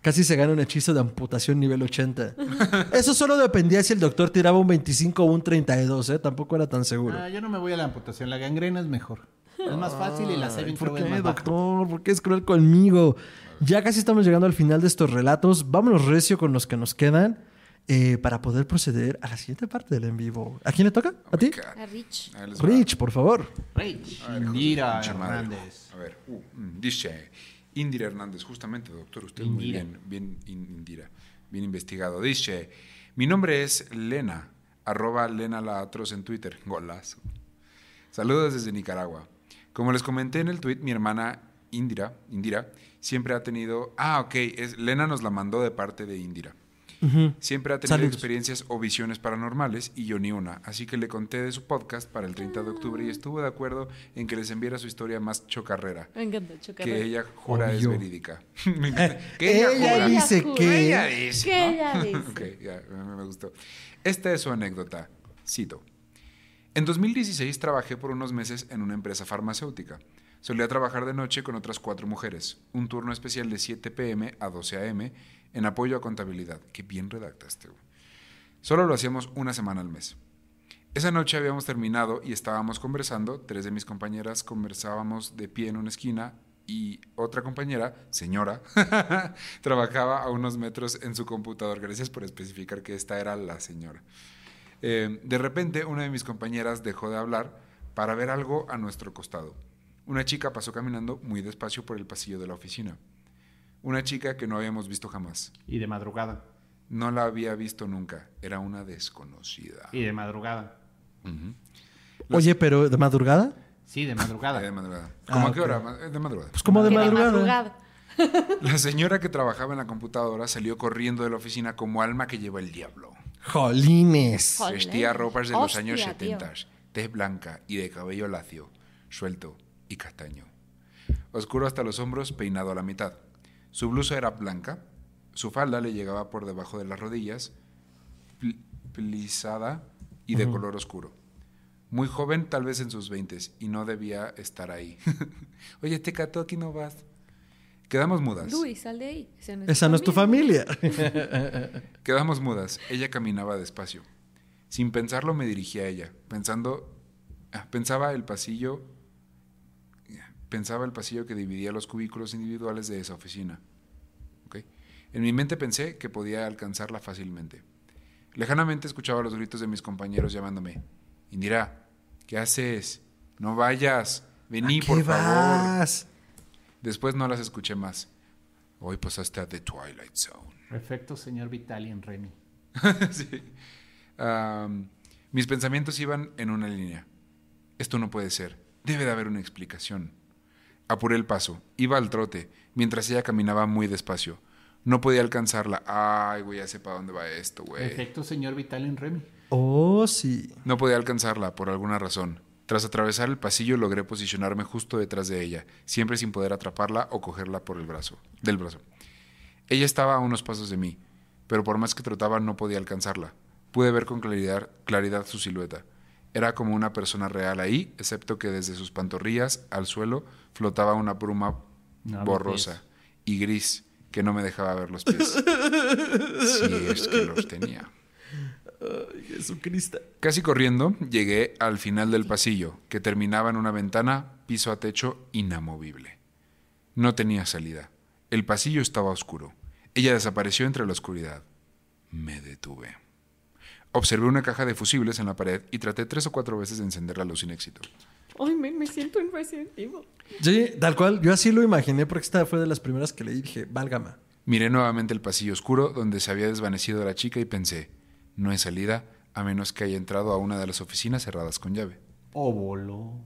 Casi se gana un hechizo de amputación nivel 80. Eso solo dependía si el doctor tiraba un 25 o un 32, ¿eh? Tampoco era tan seguro. Ah, yo no me voy a la amputación. La gangrena es mejor. Es más fácil y la saving ¿Por es qué, más doctor? ¿Por qué es cruel conmigo? Ya casi estamos llegando al final de estos relatos. Vámonos recio con los que nos quedan eh, para poder proceder a la siguiente parte del en vivo. ¿A quién le toca? ¿A ti? A Rich. Rich, por favor. Rich. A ver, Indira. Hernández. A ver, uh, dice Indira Hernández, justamente, doctor, usted muy Indira. bien, bien, in- Indira, bien investigado. Dice, mi nombre es Lena, arroba Lena la Atroz en Twitter, golazo. Saludos desde Nicaragua. Como les comenté en el tweet, mi hermana Indira, Indira, siempre ha tenido, ah, ok, es, Lena nos la mandó de parte de Indira. Siempre ha tenido Saludos. experiencias o visiones paranormales y yo ni una. Así que le conté de su podcast para el 30 de octubre y estuvo de acuerdo en que les enviara su historia más chocarrera. Me encanta chocar. Que ella jura es verídica. Eh, que ella jura. dice jura. que- Ella dice. Que ¿no? ella dice. ok, ya, me, me gustó. Esta es su anécdota. Cito. En 2016 trabajé por unos meses en una empresa farmacéutica. Solía trabajar de noche con otras cuatro mujeres, un turno especial de 7 pm a 12 am en apoyo a contabilidad. Qué bien redactaste. güey. Solo lo hacíamos una semana al mes. Esa noche habíamos terminado y estábamos conversando. Tres de mis compañeras conversábamos de pie en una esquina y otra compañera, señora, trabajaba a unos metros en su computador. Gracias por especificar que esta era la señora. Eh, de repente, una de mis compañeras dejó de hablar para ver algo a nuestro costado. Una chica pasó caminando muy despacio por el pasillo de la oficina. Una chica que no habíamos visto jamás. Y de madrugada. No la había visto nunca. Era una desconocida. Y de madrugada. Oye, pero ¿de madrugada? Sí, de De madrugada. madrugada. Ah, ¿Cómo a qué hora? Ma- De madrugada. Pues como de Que madrugada. La señora que trabajaba en la computadora salió corriendo de la oficina como alma que lleva el diablo. Jolines. Vestía ropas de los años tío. 70, tez blanca y de cabello lacio, suelto y castaño. Oscuro hasta los hombros, peinado a la mitad. Su blusa era blanca, su falda le llegaba por debajo de las rodillas, pl- plisada y de color oscuro. Muy joven, tal vez en sus veintes, y no debía estar ahí. Oye, te cató, aquí no vas. Quedamos mudas. Luis, sal de ahí. Esa no es, Esa no es tu familia. Quedamos mudas. Ella caminaba despacio. Sin pensarlo me dirigí a ella, pensando, ah, pensaba el pasillo, pensaba el pasillo que dividía los cubículos individuales de esa oficina. ¿Ok? En mi mente pensé que podía alcanzarla fácilmente. Lejanamente escuchaba los gritos de mis compañeros llamándome. Indira, ¿qué haces? No vayas. Vení, ¿A por qué favor. vas? Después no las escuché más. Hoy pasaste a The Twilight Zone. Perfecto, señor Vitali en Remy. Sí. Mis pensamientos iban en una línea. Esto no puede ser. Debe de haber una explicación. Apuré el paso. Iba al trote, mientras ella caminaba muy despacio. No podía alcanzarla. Ay, güey, ya sé para dónde va esto, güey. Perfecto, señor Vitali en Remy. Oh, sí. No podía alcanzarla por alguna razón. Tras atravesar el pasillo logré posicionarme justo detrás de ella, siempre sin poder atraparla o cogerla por el brazo, del brazo. Ella estaba a unos pasos de mí, pero por más que trotaba no podía alcanzarla. Pude ver con claridad, claridad su silueta. Era como una persona real ahí, excepto que desde sus pantorrillas al suelo flotaba una bruma No, borrosa y gris que no me dejaba ver los pies. si es que los tenía. Jesucristo. Casi corriendo, llegué al final del pasillo, que terminaba en una ventana, piso a techo inamovible. No tenía salida. El pasillo estaba oscuro. Ella desapareció entre la oscuridad. Me detuve. Observé una caja de fusibles en la pared y traté tres o cuatro veces de encenderla a luz sin éxito. Ay, me, me siento en Resident Evil. Sí, tal cual. Yo así lo imaginé porque esta fue de las primeras que leí y dije, válgame. Miré nuevamente el pasillo oscuro donde se había desvanecido la chica y pensé, no hay salida a menos que haya entrado a una de las oficinas cerradas con llave. O voló.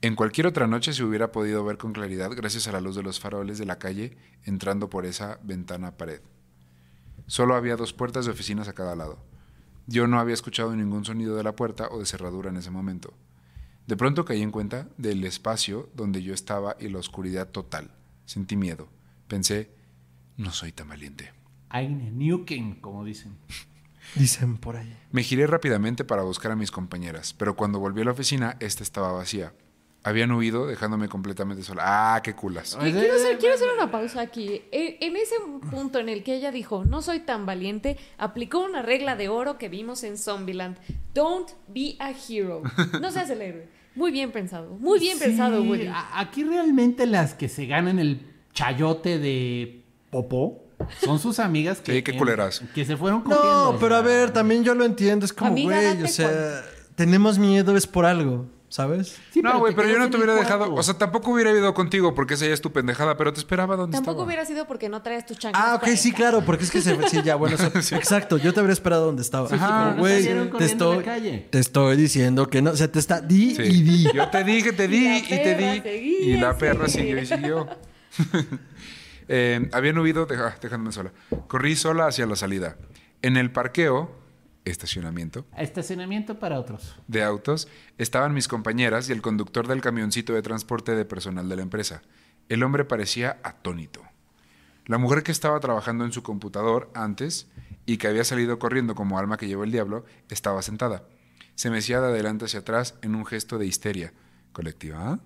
En cualquier otra noche se hubiera podido ver con claridad gracias a la luz de los faroles de la calle entrando por esa ventana pared. Solo había dos puertas de oficinas a cada lado. Yo no había escuchado ningún sonido de la puerta o de cerradura en ese momento. De pronto caí en cuenta del espacio donde yo estaba y la oscuridad total. Sentí miedo. Pensé, no soy tan valiente. Eine Nuken, como dicen. Dicen por ahí. Me giré rápidamente para buscar a mis compañeras, pero cuando volví a la oficina, esta estaba vacía. Habían huido, dejándome completamente sola. ¡Ah, qué culas! Y quiero, hacer, quiero hacer una pausa aquí. E- En ese punto en el que ella dijo, no soy tan valiente, aplicó una regla de oro que vimos en Zombieland. Don't be a hero. No seas el héroe. Muy bien pensado. Muy bien Sí, pensado, Woody. a- Aquí realmente las que se ganan el chayote de popó son sus amigas que, Sí, qué culeras. que se fueron cogiendo. No, pero a ver, también yo lo entiendo. Es como, güey, o sea, tenemos miedo es por algo, ¿sabes? sí, no, güey, pero yo no te hubiera dejado. O sea, tampoco hubiera ido contigo porque esa ya es tu pendejada, pero te esperaba donde Tampoco estaba. hubiera sido porque no traes tus chanclas. Ah, ok, sí, claro, porque es que se sí, ya, bueno, o sea, exacto, yo te habría esperado donde estaba. No güey, salieron te estoy, calle. te estoy diciendo que no, o sea, te está di Sí. y di. Yo te dije, te di y, te di. seguía, y la perra siguió y siguió. Eh, habían huido, deja- dejándome sola. Corrí sola hacia la salida. En el parqueo, estacionamiento, Estacionamiento para otros. de autos, estaban mis compañeras y el conductor del camioncito de transporte de personal de la empresa. El hombre parecía atónito. La mujer que estaba trabajando en su computador antes y que había salido corriendo como alma que llevó el diablo, estaba sentada. Se mecía de adelante hacia atrás en un gesto de histeria colectiva. ¿ah?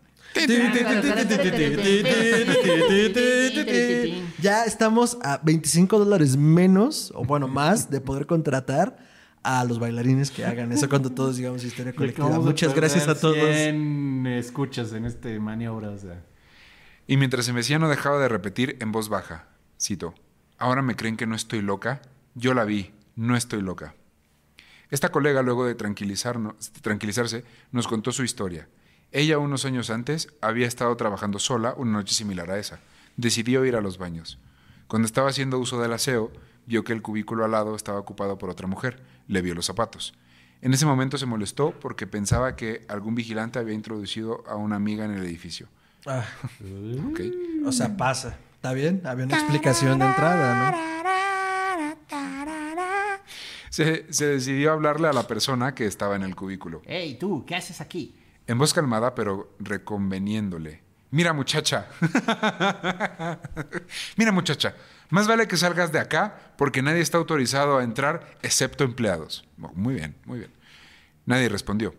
Ya estamos a 25 dólares menos, o bueno, más, de poder contratar a los bailarines que hagan eso cuando todos digamos historia colectiva. Muchas gracias a todos. 100 escuchas en este maniobra, o sea. Y mientras se mecía no dejaba de repetir en voz baja, cito, ahora me creen que no estoy loca, yo la vi, no estoy loca. Esta colega, luego de tranquilizarnos, tranquilizarse, nos contó su historia. Ella, unos años antes, había estado trabajando sola una noche similar a esa. Decidió ir a los baños. Cuando estaba haciendo uso del aseo, vio que el cubículo al lado estaba ocupado por otra mujer. Le vio los zapatos. En ese momento se molestó porque pensaba que algún vigilante había introducido a una amiga en el edificio. Ah, ¿ok? o sea, pasa. ¿Está bien? Había una explicación de entrada, ¿no? Se, se decidió hablarle a la persona que estaba en el cubículo. Hey, tú, ¿qué haces aquí? En voz calmada, pero reconveniéndole. Mira, muchacha. Mira, muchacha. Más vale que salgas de acá porque nadie está autorizado a entrar excepto empleados. Oh, Muy bien, muy bien. Nadie respondió.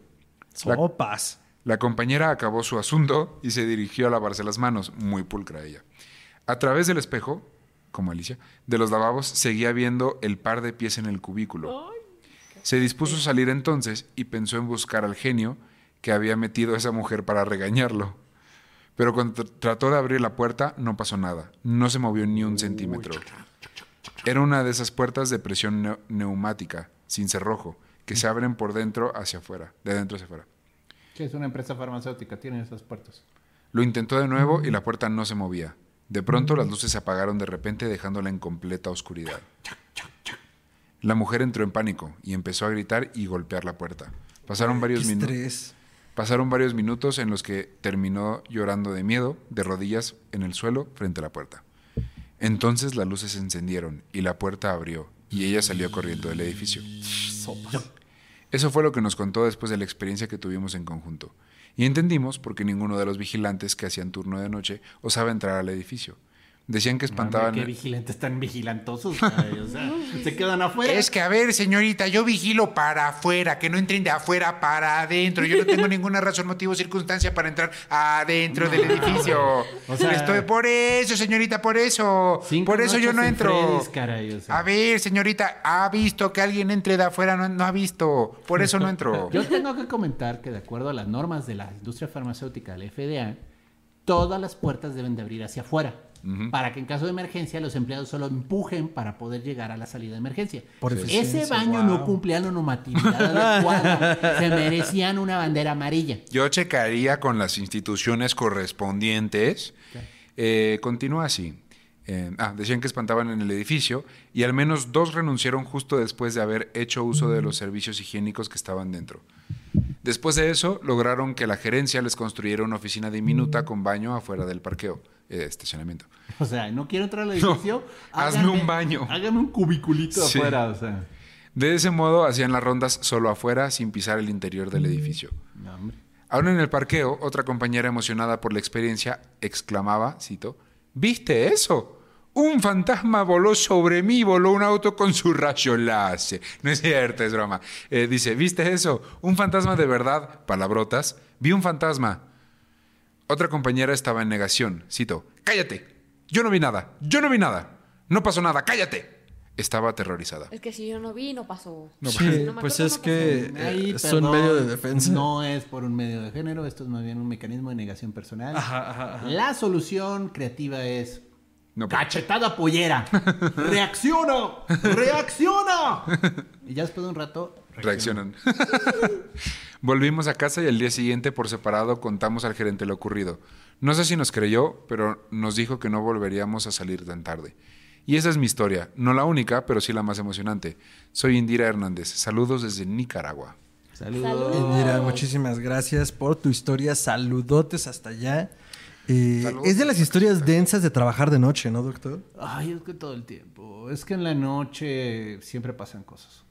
La, Sopas. la compañera acabó su asunto y se dirigió a lavarse las manos, muy pulcra ella. A través del espejo, como Alicia, de los lavabos seguía viendo el par de pies en el cubículo. Se dispuso a salir entonces y pensó en buscar al genio que había metido a esa mujer para regañarlo. Pero cuando tr- trató de abrir la puerta, no pasó nada. No se movió ni un centímetro. Era una de esas puertas de presión neu- neumática, sin cerrojo, que se abren por dentro hacia afuera, de dentro hacia afuera. Es una empresa farmacéutica, tiene esas puertas. Lo intentó de nuevo y la puerta no se movía. De pronto las luces se apagaron de repente dejándola en completa oscuridad. La mujer entró en pánico y empezó a gritar y golpear la puerta. Pasaron varios minutos. Pasaron varios minutos en los que terminó llorando de miedo, de rodillas en el suelo frente a la puerta. Entonces las luces se encendieron y la puerta abrió y ella salió corriendo del edificio. Eso fue lo que nos contó después de la experiencia que tuvimos en conjunto. Y entendimos por qué ninguno de los vigilantes que hacían turno de noche osaba entrar al edificio. Decían que espantaban... Qué vigilantes tan vigilantosos. o sea, se quedan afuera. Es que, a ver, señorita, yo vigilo para afuera, que no entren de afuera para adentro. Yo no tengo ninguna razón, motivo o circunstancia para entrar adentro del edificio. O sea- Estoy por eso, señorita, por eso. Por eso yo no en entro. Freddy's, caray, o sea. A ver, señorita, ¿ha visto que alguien entre de afuera? No, no ha visto. Por eso no entro. Yo tengo que comentar que de acuerdo a las normas de la industria farmacéutica, la FDA, todas las puertas deben de abrir hacia afuera. Para que en caso de emergencia los empleados solo empujen para poder llegar a la salida de emergencia. Por Ese baño wow. no cumplía la normatividad adecuada. Se merecían una bandera amarilla. Yo checaría con las instituciones correspondientes. Eh, continúa así. Eh, ah, decían que espantaban en el edificio y al menos dos renunciaron justo después de haber hecho uso de los servicios higiénicos que estaban dentro. Después de eso, lograron que la gerencia les construyera una oficina diminuta con baño afuera del parqueo, eh, estacionamiento. O sea, no quiero entrar al edificio. hazme un baño. Hágame un cubiculito Sí. afuera, o sea. De ese modo hacían las rondas solo afuera sin pisar el interior del edificio. No. Aún en el parqueo, otra compañera emocionada por la experiencia exclamaba, cito, ¿viste eso? Un fantasma voló sobre mí, voló un auto con su rayo láser. No es cierto, es broma. Eh, dice, ¿viste eso? Un fantasma de verdad, palabrotas. Vi un fantasma. Otra compañera estaba en negación, cito, cállate. Yo no vi nada, yo no vi nada. No pasó nada, cállate. Estaba aterrorizada. Es que si yo no vi, no pasó. sí, Si no me pues es no que Ahí, eh, son perdón, medio de defensa. No es por un medio de género, esto es más bien un mecanismo de negación personal. Ajá, ajá, ajá. La solución creativa es No, cachetada pollera. ¡Reacciona! ¡Reacciona! Y ya después de un rato Reaccionan. Volvimos a casa y al día siguiente por separado contamos al gerente lo ocurrido. No sé si nos creyó, pero nos dijo que no volveríamos a salir tan tarde. Y esa es mi historia, no la única, pero sí la más emocionante. Soy Indira Hernández. Saludos desde Nicaragua. Saludos. Saludos. Indira, muchísimas gracias por tu historia. Saludotes hasta allá. Eh, Saludos. es de las historias densas de trabajar de noche, ¿no, doctor? Ay, es que todo el tiempo. Es que en la noche siempre pasan cosas.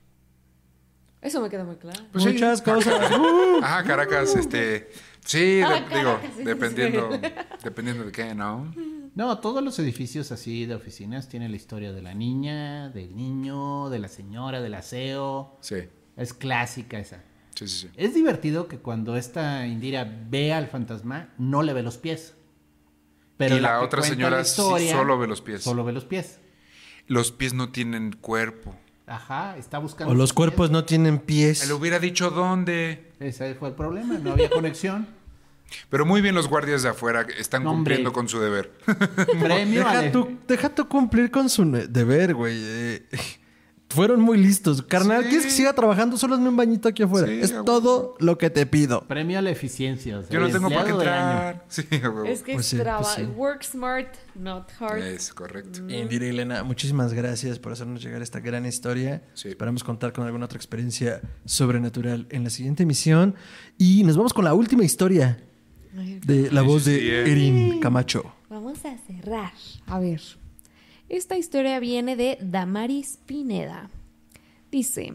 Eso me queda muy claro. Pues sí. Muchas cosas. Uh. Ajá, Caracas, este. Sí, Ah, de- digo, dependiendo, sí. dependiendo de qué, ¿no? No, todos los edificios así de oficinas tienen la historia de la niña, del niño, de la señora, del aseo. Sí, Es clásica esa. sí, sí. sí. Es divertido que cuando esta Indira ve al fantasma, no le ve los pies. Pero Y la otra señora la sí solo ve los pies. Solo ve los pies. Los pies no tienen cuerpo. Ajá, está buscando. O los cuerpos no tienen pies. Le hubiera dicho dónde. Ese fue el problema, no había conexión. Pero muy bien los guardias de afuera están hombre. cumpliendo con su deber. Premio Deja tú, deja tú cumplir con su deber, güey. Eh, fueron muy listos. Carnal, Sí. ¿quieres que siga trabajando? Solo hazme un bañito aquí afuera. Sí, es todo lo que te pido. Premio a la eficiencia. o sea, Yo no tengo por qué entrar. Sí. Es que Pues es sí, pues work smart, not hard. Es correcto. Indira y Elena, muchísimas gracias por hacernos llegar esta gran historia. Sí. Esperamos contar con alguna otra experiencia sobrenatural en la siguiente emisión. Y nos vamos con la última historia de la voz de. Erin Camacho. Vamos a cerrar. A ver. Esta historia viene de Damaris Pineda. Dice: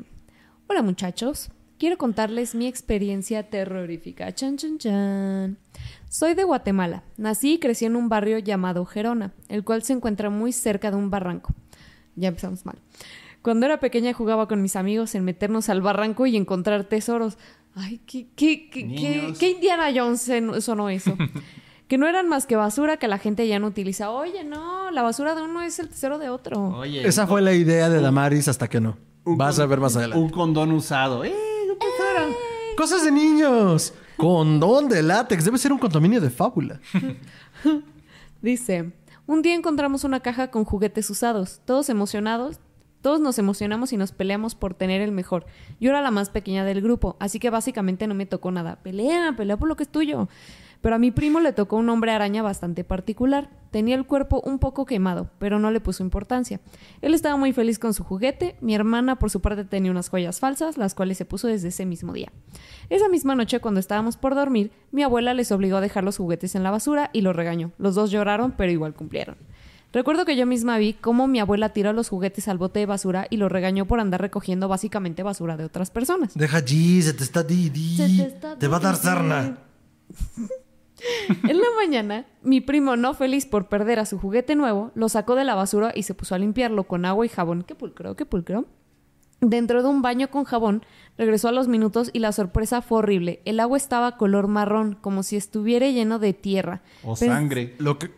Hola muchachos, quiero contarles mi experiencia terrorífica. Chan, chan, chan. Soy de Guatemala. Nací y crecí en un barrio llamado Gerona, el cual se encuentra muy cerca de un barranco. Ya empezamos mal. Cuando era pequeña jugaba con mis amigos en meternos al barranco y encontrar tesoros. Ay, qué, qué, qué, qué, Indiana Jones sonó eso. que no eran más que basura que la gente ya no utiliza. Oye, no, la basura de uno es el tesoro de otro. Oye, Esa fue la idea de Damaris hasta que no. Vas a ver más adelante. Un condón usado. ¡Eh! Cosas de niños. Condón de látex. Debe ser un condominio de fábula. Dice, un día encontramos una caja con juguetes usados, todos emocionados, todos nos emocionamos y nos peleamos por tener el mejor. Yo era la más pequeña del grupo, así que básicamente no me tocó nada. Pelea, pelea por lo que es tuyo. Pero a mi primo le tocó un hombre araña bastante particular. Tenía el cuerpo un poco quemado, pero no le puso importancia. Él estaba muy feliz con su juguete. Mi hermana, por su parte, tenía unas joyas falsas, las cuales se puso desde ese mismo día. Esa misma noche, cuando estábamos por dormir, mi abuela les obligó a dejar los juguetes en la basura y los regañó. Los dos lloraron, pero igual cumplieron. Recuerdo que yo misma vi cómo mi abuela tiró los juguetes al bote de basura y los regañó por andar recogiendo básicamente basura de otras personas. Deja G, se te está di, di. Se te está Te va a dar sarna. En la mañana, mi primo, no feliz por perder a su juguete nuevo, lo sacó de la basura y se puso a limpiarlo con agua y jabón. ¿Qué pulcro? ¿Qué pulcro? Dentro de un baño con jabón, regresó a los minutos y la sorpresa fue horrible. El agua estaba color marrón, como si estuviera lleno de tierra. O Pens- sangre. Lo que...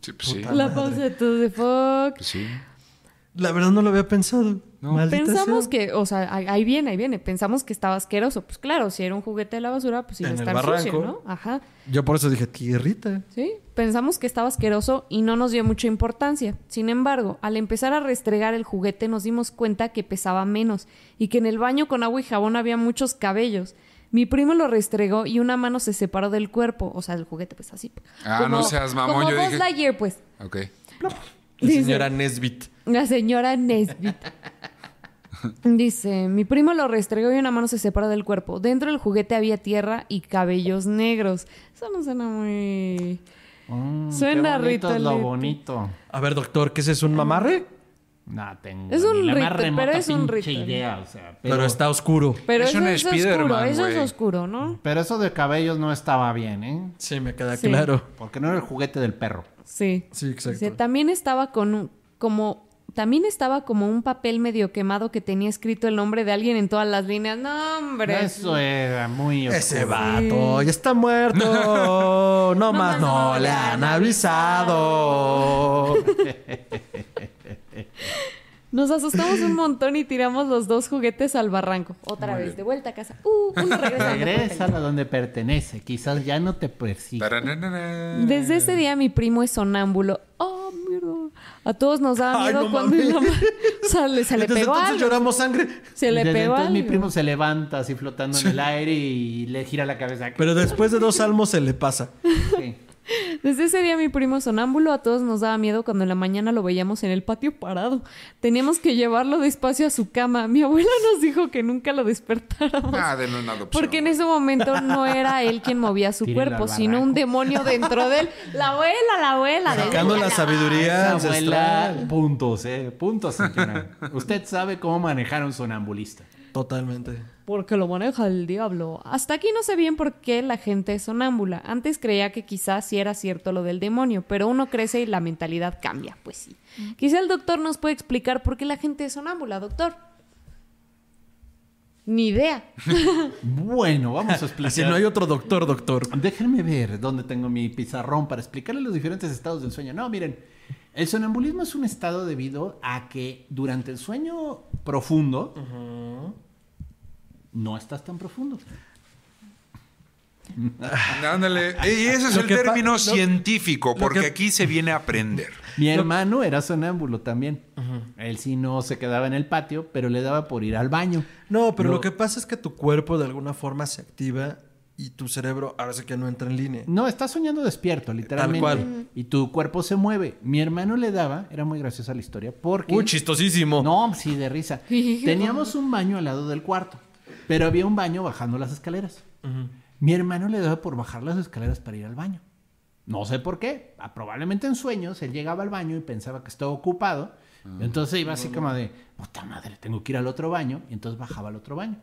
Sí, pues sí. La pausa de todo de fuck. Pues sí. La verdad no lo había pensado. No. Pensamos sea. que, o sea, ahí viene, ahí viene. Pensamos que estaba asqueroso. Pues claro, si era un juguete de la basura, pues iba a En el estar barranco. sucio, ¿no? Ajá. Yo por eso dije tierrita. Sí, pensamos que estaba asqueroso y no nos dio mucha importancia. Sin embargo, al empezar a restregar el juguete nos dimos cuenta que pesaba menos y que en el baño con agua y jabón había muchos cabellos. Mi primo lo restregó y una mano se separó del cuerpo, o sea, del juguete pues así. Ah, no seas mamón, Como yo dije- Lightyear, pues. Ok. La Dice- señora Nesbit. La señora Nesbit. Dice, mi primo lo restregó y una mano se separó del cuerpo. Dentro del juguete había tierra y cabellos negros. Eso no suena muy... Mm, Suena qué bonito es lo bonito. A ver, doctor, ¿qué es eso? ¿Un mamarre? No tengo Es un ni la más rito, remota pero es un pinche idea, o sea, Pero, pero, está oscuro. Pero Es eso un es oscuro, Spider-Man, eso es oscuro, ¿no? pero eso de cabellos no estaba bien, ¿eh? Sí, me queda Sí. claro. Porque no era el juguete del perro. Sí. Sí, exacto. También estaba con un- como también estaba como un papel medio quemado que tenía escrito el nombre de alguien en todas las líneas. No, hombre. Eso era muy Ese oscuro. vato ya está muerto. No, más más no, no le han avisado. Nos asustamos un montón y tiramos los dos juguetes al barranco. Otra vez, de vuelta a casa. Uh, uno regresa. A donde pertenece. Quizás ya no te persigue. Desde ese día mi primo es sonámbulo. Oh, mierda. A todos nos daba Ay, miedo no cuando mames. la ma- o sea, le- se le Desde pegó entonces algo. lloramos sangre. Se le Desde pegó entonces mi primo se levanta así flotando en el aire y le gira la cabeza. Pero después de dos salmos se le pasa. Sí. Desde ese día mi primo sonámbulo a todos nos daba miedo cuando en la mañana lo veíamos en el patio parado. Teníamos que llevarlo despacio a su cama. Mi abuela nos dijo que nunca lo despertáramos. Ah, una adopción. Porque en ese momento no era él quien movía su Tírenlo cuerpo, sino un demonio dentro de él. La abuela, la abuela. Sacando la la- sabiduría abuela, ancestral. puntos, eh. Puntos, señora. Usted sabe cómo manejar a un sonambulista. Totalmente. Porque lo maneja el diablo. Hasta aquí no sé bien por qué la gente es sonámbula. Antes creía que quizás sí era cierto lo del demonio, pero uno crece y la mentalidad cambia. Pues sí. Quizá el doctor nos puede explicar por qué la gente es sonámbula, doctor. Ni idea. Bueno, vamos a explicar. Así no hay otro doctor, doctor. Déjenme ver dónde tengo mi pizarrón para explicarle los diferentes estados del sueño. No, miren, el sonambulismo es un estado debido a que durante el sueño profundo no estás tan profundo. Ándale. Y ese es Lo el término lo- científico, porque que- aquí se viene a aprender. Mi hermano era sonámbulo también. Él sí no se quedaba en el patio, pero le daba por ir al baño. No, pero Lo- lo que pasa es que tu cuerpo de alguna forma se activa y tu cerebro ahora sí que no entra en línea. No, estás soñando despierto, literalmente. cual. Y tu cuerpo se mueve. Mi hermano le daba, era muy graciosa la historia, porque... Uy, chistosísimo. No, sí, de risa. Teníamos un baño al lado del cuarto, pero había un baño bajando las escaleras. Mi hermano le daba por bajar las escaleras para ir al baño. No sé por qué. Ah, Probablemente en sueños él llegaba al baño y pensaba que estaba ocupado. Entonces iba así como de, puta madre, tengo que ir al otro baño. Y entonces bajaba al otro baño.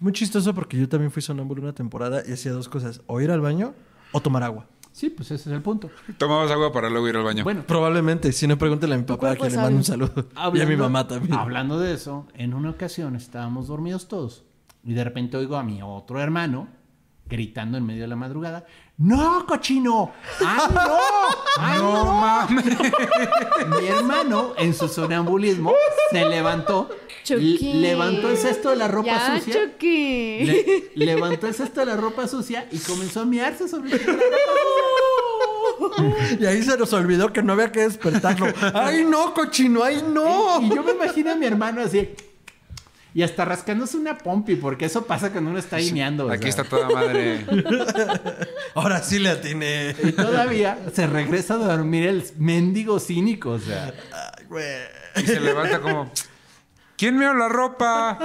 Es muy chistoso porque yo también fui sonámbulo una temporada y hacía dos cosas. O ir al baño o tomar agua. Sí, pues ese es el punto. Tomabas agua para luego ir al baño. Bueno, Probablemente. Si no, pregúntele a mi papá, quien le mando un saludo. y a mi mamá también. Hablando de eso, en una ocasión estábamos dormidos todos y de repente oigo a mi otro hermano gritando en medio de la madrugada, ¡No, cochino! ¡Ay, no! ¡Ay, no! mames. Mi hermano, en su sonambulismo, se levantó, Chucky. levantó el cesto de la ropa ya, sucia, Chucky. le- levantó el cesto de la ropa sucia y comenzó a miarse sobre el Y ahí se nos olvidó que no había que despertarlo. ¡Ay, no, cochino! ¡Ay, no! Y yo me imagino a mi hermano así. Y hasta rascándose una pompi, porque eso pasa cuando uno está ahí meando. o Aquí sea. está toda madre. Ahora sí le atiné. Y todavía se regresa a dormir el mendigo cínico, o sea. Ay, güey. Y se levanta como. ¿Quién me la ropa?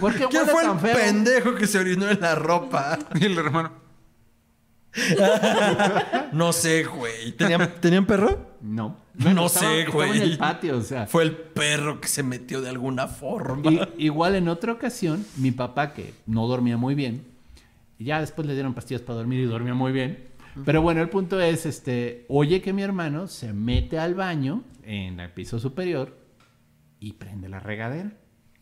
¿Por qué ¿Quién fue el tan feo? pendejo que se orinó en la ropa? Y el hermano. No sé, güey. ¿Tenían, ¿tenían perro? No. No estaba- sé, estaba güey. en el patio, o sea. Fue el perro que se metió de alguna forma. Y- igual en otra ocasión, mi papá, que no dormía muy bien, y ya después le dieron pastillas para dormir y dormía muy bien. Pero bueno, el punto es, este, oye que mi hermano se mete al baño en el piso superior y prende la regadera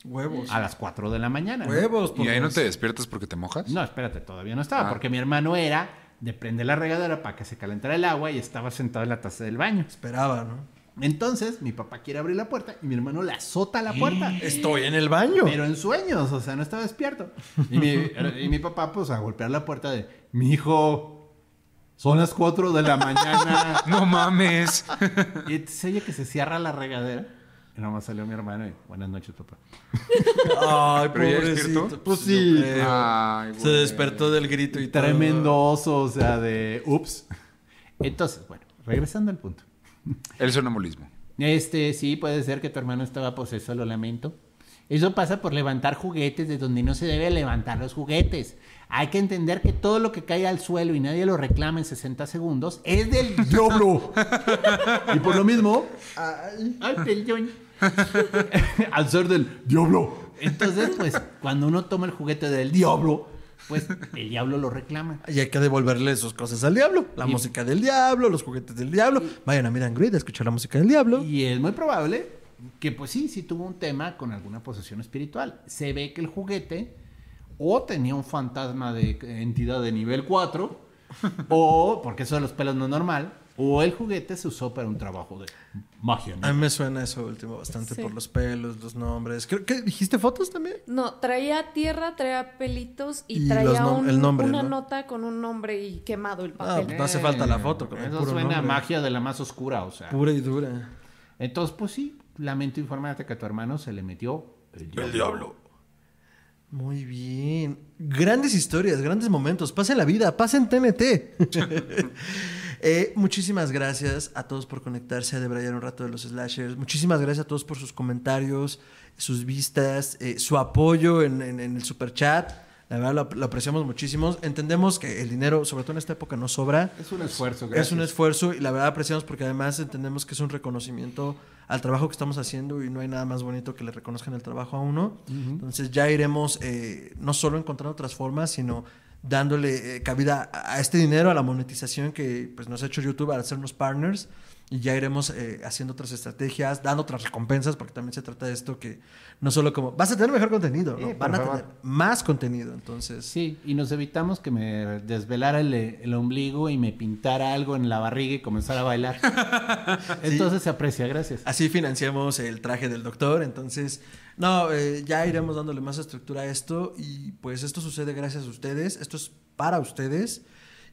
Huevos. a las 4 de la mañana. ¿no? Huevos, por ¿Y ahí no te despiertas porque te mojas? No, espérate, todavía no estaba, Ah. porque mi hermano era de prender la regadera para que se calentara el agua y estaba sentado en la taza del baño. Esperaba, ¿no? Entonces, mi papá quiere abrir la puerta y mi hermano le azota la puerta. Estoy en el baño. Pero en sueños, o sea, no estaba despierto. Y mi, y mi papá, pues, a golpear la puerta de, mi hijo, son las 4 de la mañana. No mames. y entonces oye que se cierra la regadera. Y nomás salió mi hermano y, buenas noches, papá. Ay, ¿Pero ya pobrecito. despierto? Pues sí. Ay, Se güey. despertó del grito y todo. Tremendo oso, o sea, de, ups. Entonces, bueno, regresando al punto. El sonambulismo. Este, sí, puede ser que tu hermano estaba poseso, lo lamento. Eso pasa por levantar juguetes de donde no se debe levantar los juguetes. Hay que entender que todo lo que cae al suelo y nadie lo reclama en 60 segundos es del diablo. Y por lo mismo, Ay, perdón. al ser del diablo. Entonces, pues, cuando uno toma el juguete del diablo, pues el diablo lo reclama. y hay que devolverle sus cosas al diablo. La Y- música del diablo, los juguetes del diablo. Vayan a Miran Grid a escuchar la música del diablo. Y es muy probable que, pues sí, sí tuvo un tema con alguna posesión espiritual. Se ve que el juguete o tenía un fantasma de entidad de nivel 4, o, porque eso de los pelos no es normal, o el juguete se usó para un trabajo de magia. ¿no? A mí me suena eso último bastante Sí. por los pelos, los nombres. Creo que dijiste fotos también. No, traía tierra, traía pelitos y, Y traía los nom- un- el nombre, una ¿no? nota con un nombre y quemado el Ah, papel. no hace falta la foto, con el Eso puro suena a nombre. magia de la más oscura, o sea. Pura y dura. Entonces, pues sí, lamento informarte que a tu hermano se le metió el diablo. Muy bien. Grandes historias, grandes momentos. Pasen la vida, pasen TNT. Eh, muchísimas gracias a todos por conectarse a debrayar un rato de los slashers. Muchísimas gracias a todos por sus comentarios, sus vistas, eh, su apoyo en, en- en el super chat. La verdad lo, lo apreciamos muchísimo. Entendemos que el dinero, sobre todo en esta época, no sobra. Es un esfuerzo, Es gracias. un esfuerzo y la verdad apreciamos porque además entendemos que es un reconocimiento al trabajo que estamos haciendo y no hay nada más bonito que le reconozcan el trabajo a uno. Entonces ya iremos eh, no solo encontrando otras formas, sino dándole eh, cabida a este dinero, a la monetización que pues, nos ha hecho YouTube al hacernos partners. Y ya iremos eh, haciendo otras estrategias, dando otras recompensas, porque también se trata de esto que no solo como, vas a tener mejor contenido, van a favor. tener más contenido. Entonces, Sí, y nos evitamos que me desvelara el, el ombligo y me pintara algo en la barriga y comenzara a bailar. Entonces se aprecia, gracias. Así financiamos el traje del doctor. Entonces, no, eh, ya iremos dándole más estructura a esto. Y pues esto sucede gracias a ustedes. Esto es para ustedes.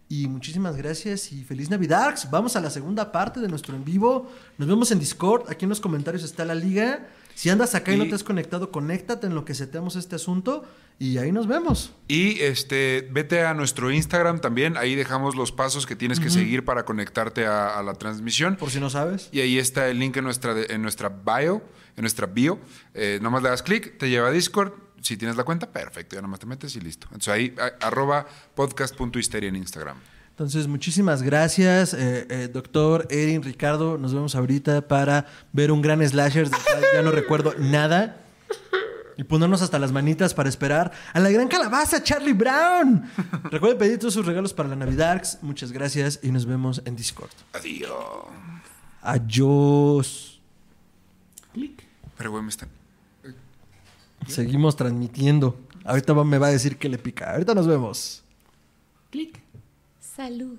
Y muchísimas gracias y feliz Navidad. Vamos a la segunda parte de nuestro en vivo. Nos vemos en Discord. Aquí en los comentarios está la liga. Si andas acá y, no te has conectado, conéctate en lo que seteamos este asunto. Y ahí nos vemos. Y este, vete a nuestro Instagram también. Ahí dejamos los pasos que tienes que seguir para conectarte a, a la transmisión. Por si no sabes. Y ahí está el link en nuestra, en nuestra bio, en nuestra bio. Eh, nomás le das clic, te lleva a Discord. Si tienes la cuenta, perfecto, ya nomás te metes y listo. Entonces ahí, a- arroba podcast.histeria en Instagram. Entonces, muchísimas gracias, eh, eh, doctor Erin, Ricardo. Nos vemos ahorita para ver un gran slasher ya no recuerdo nada. Y ponernos hasta las manitas para esperar a la gran calabaza, Charlie Brown. Recuerden pedir todos sus regalos para la Navidad. Muchas gracias y nos vemos en Discord. Adiós. Adiós. Clic. Pero güey, me están... Seguimos transmitiendo. Ahorita me va a decir que le pica. Ahorita nos vemos. Clic. Salud.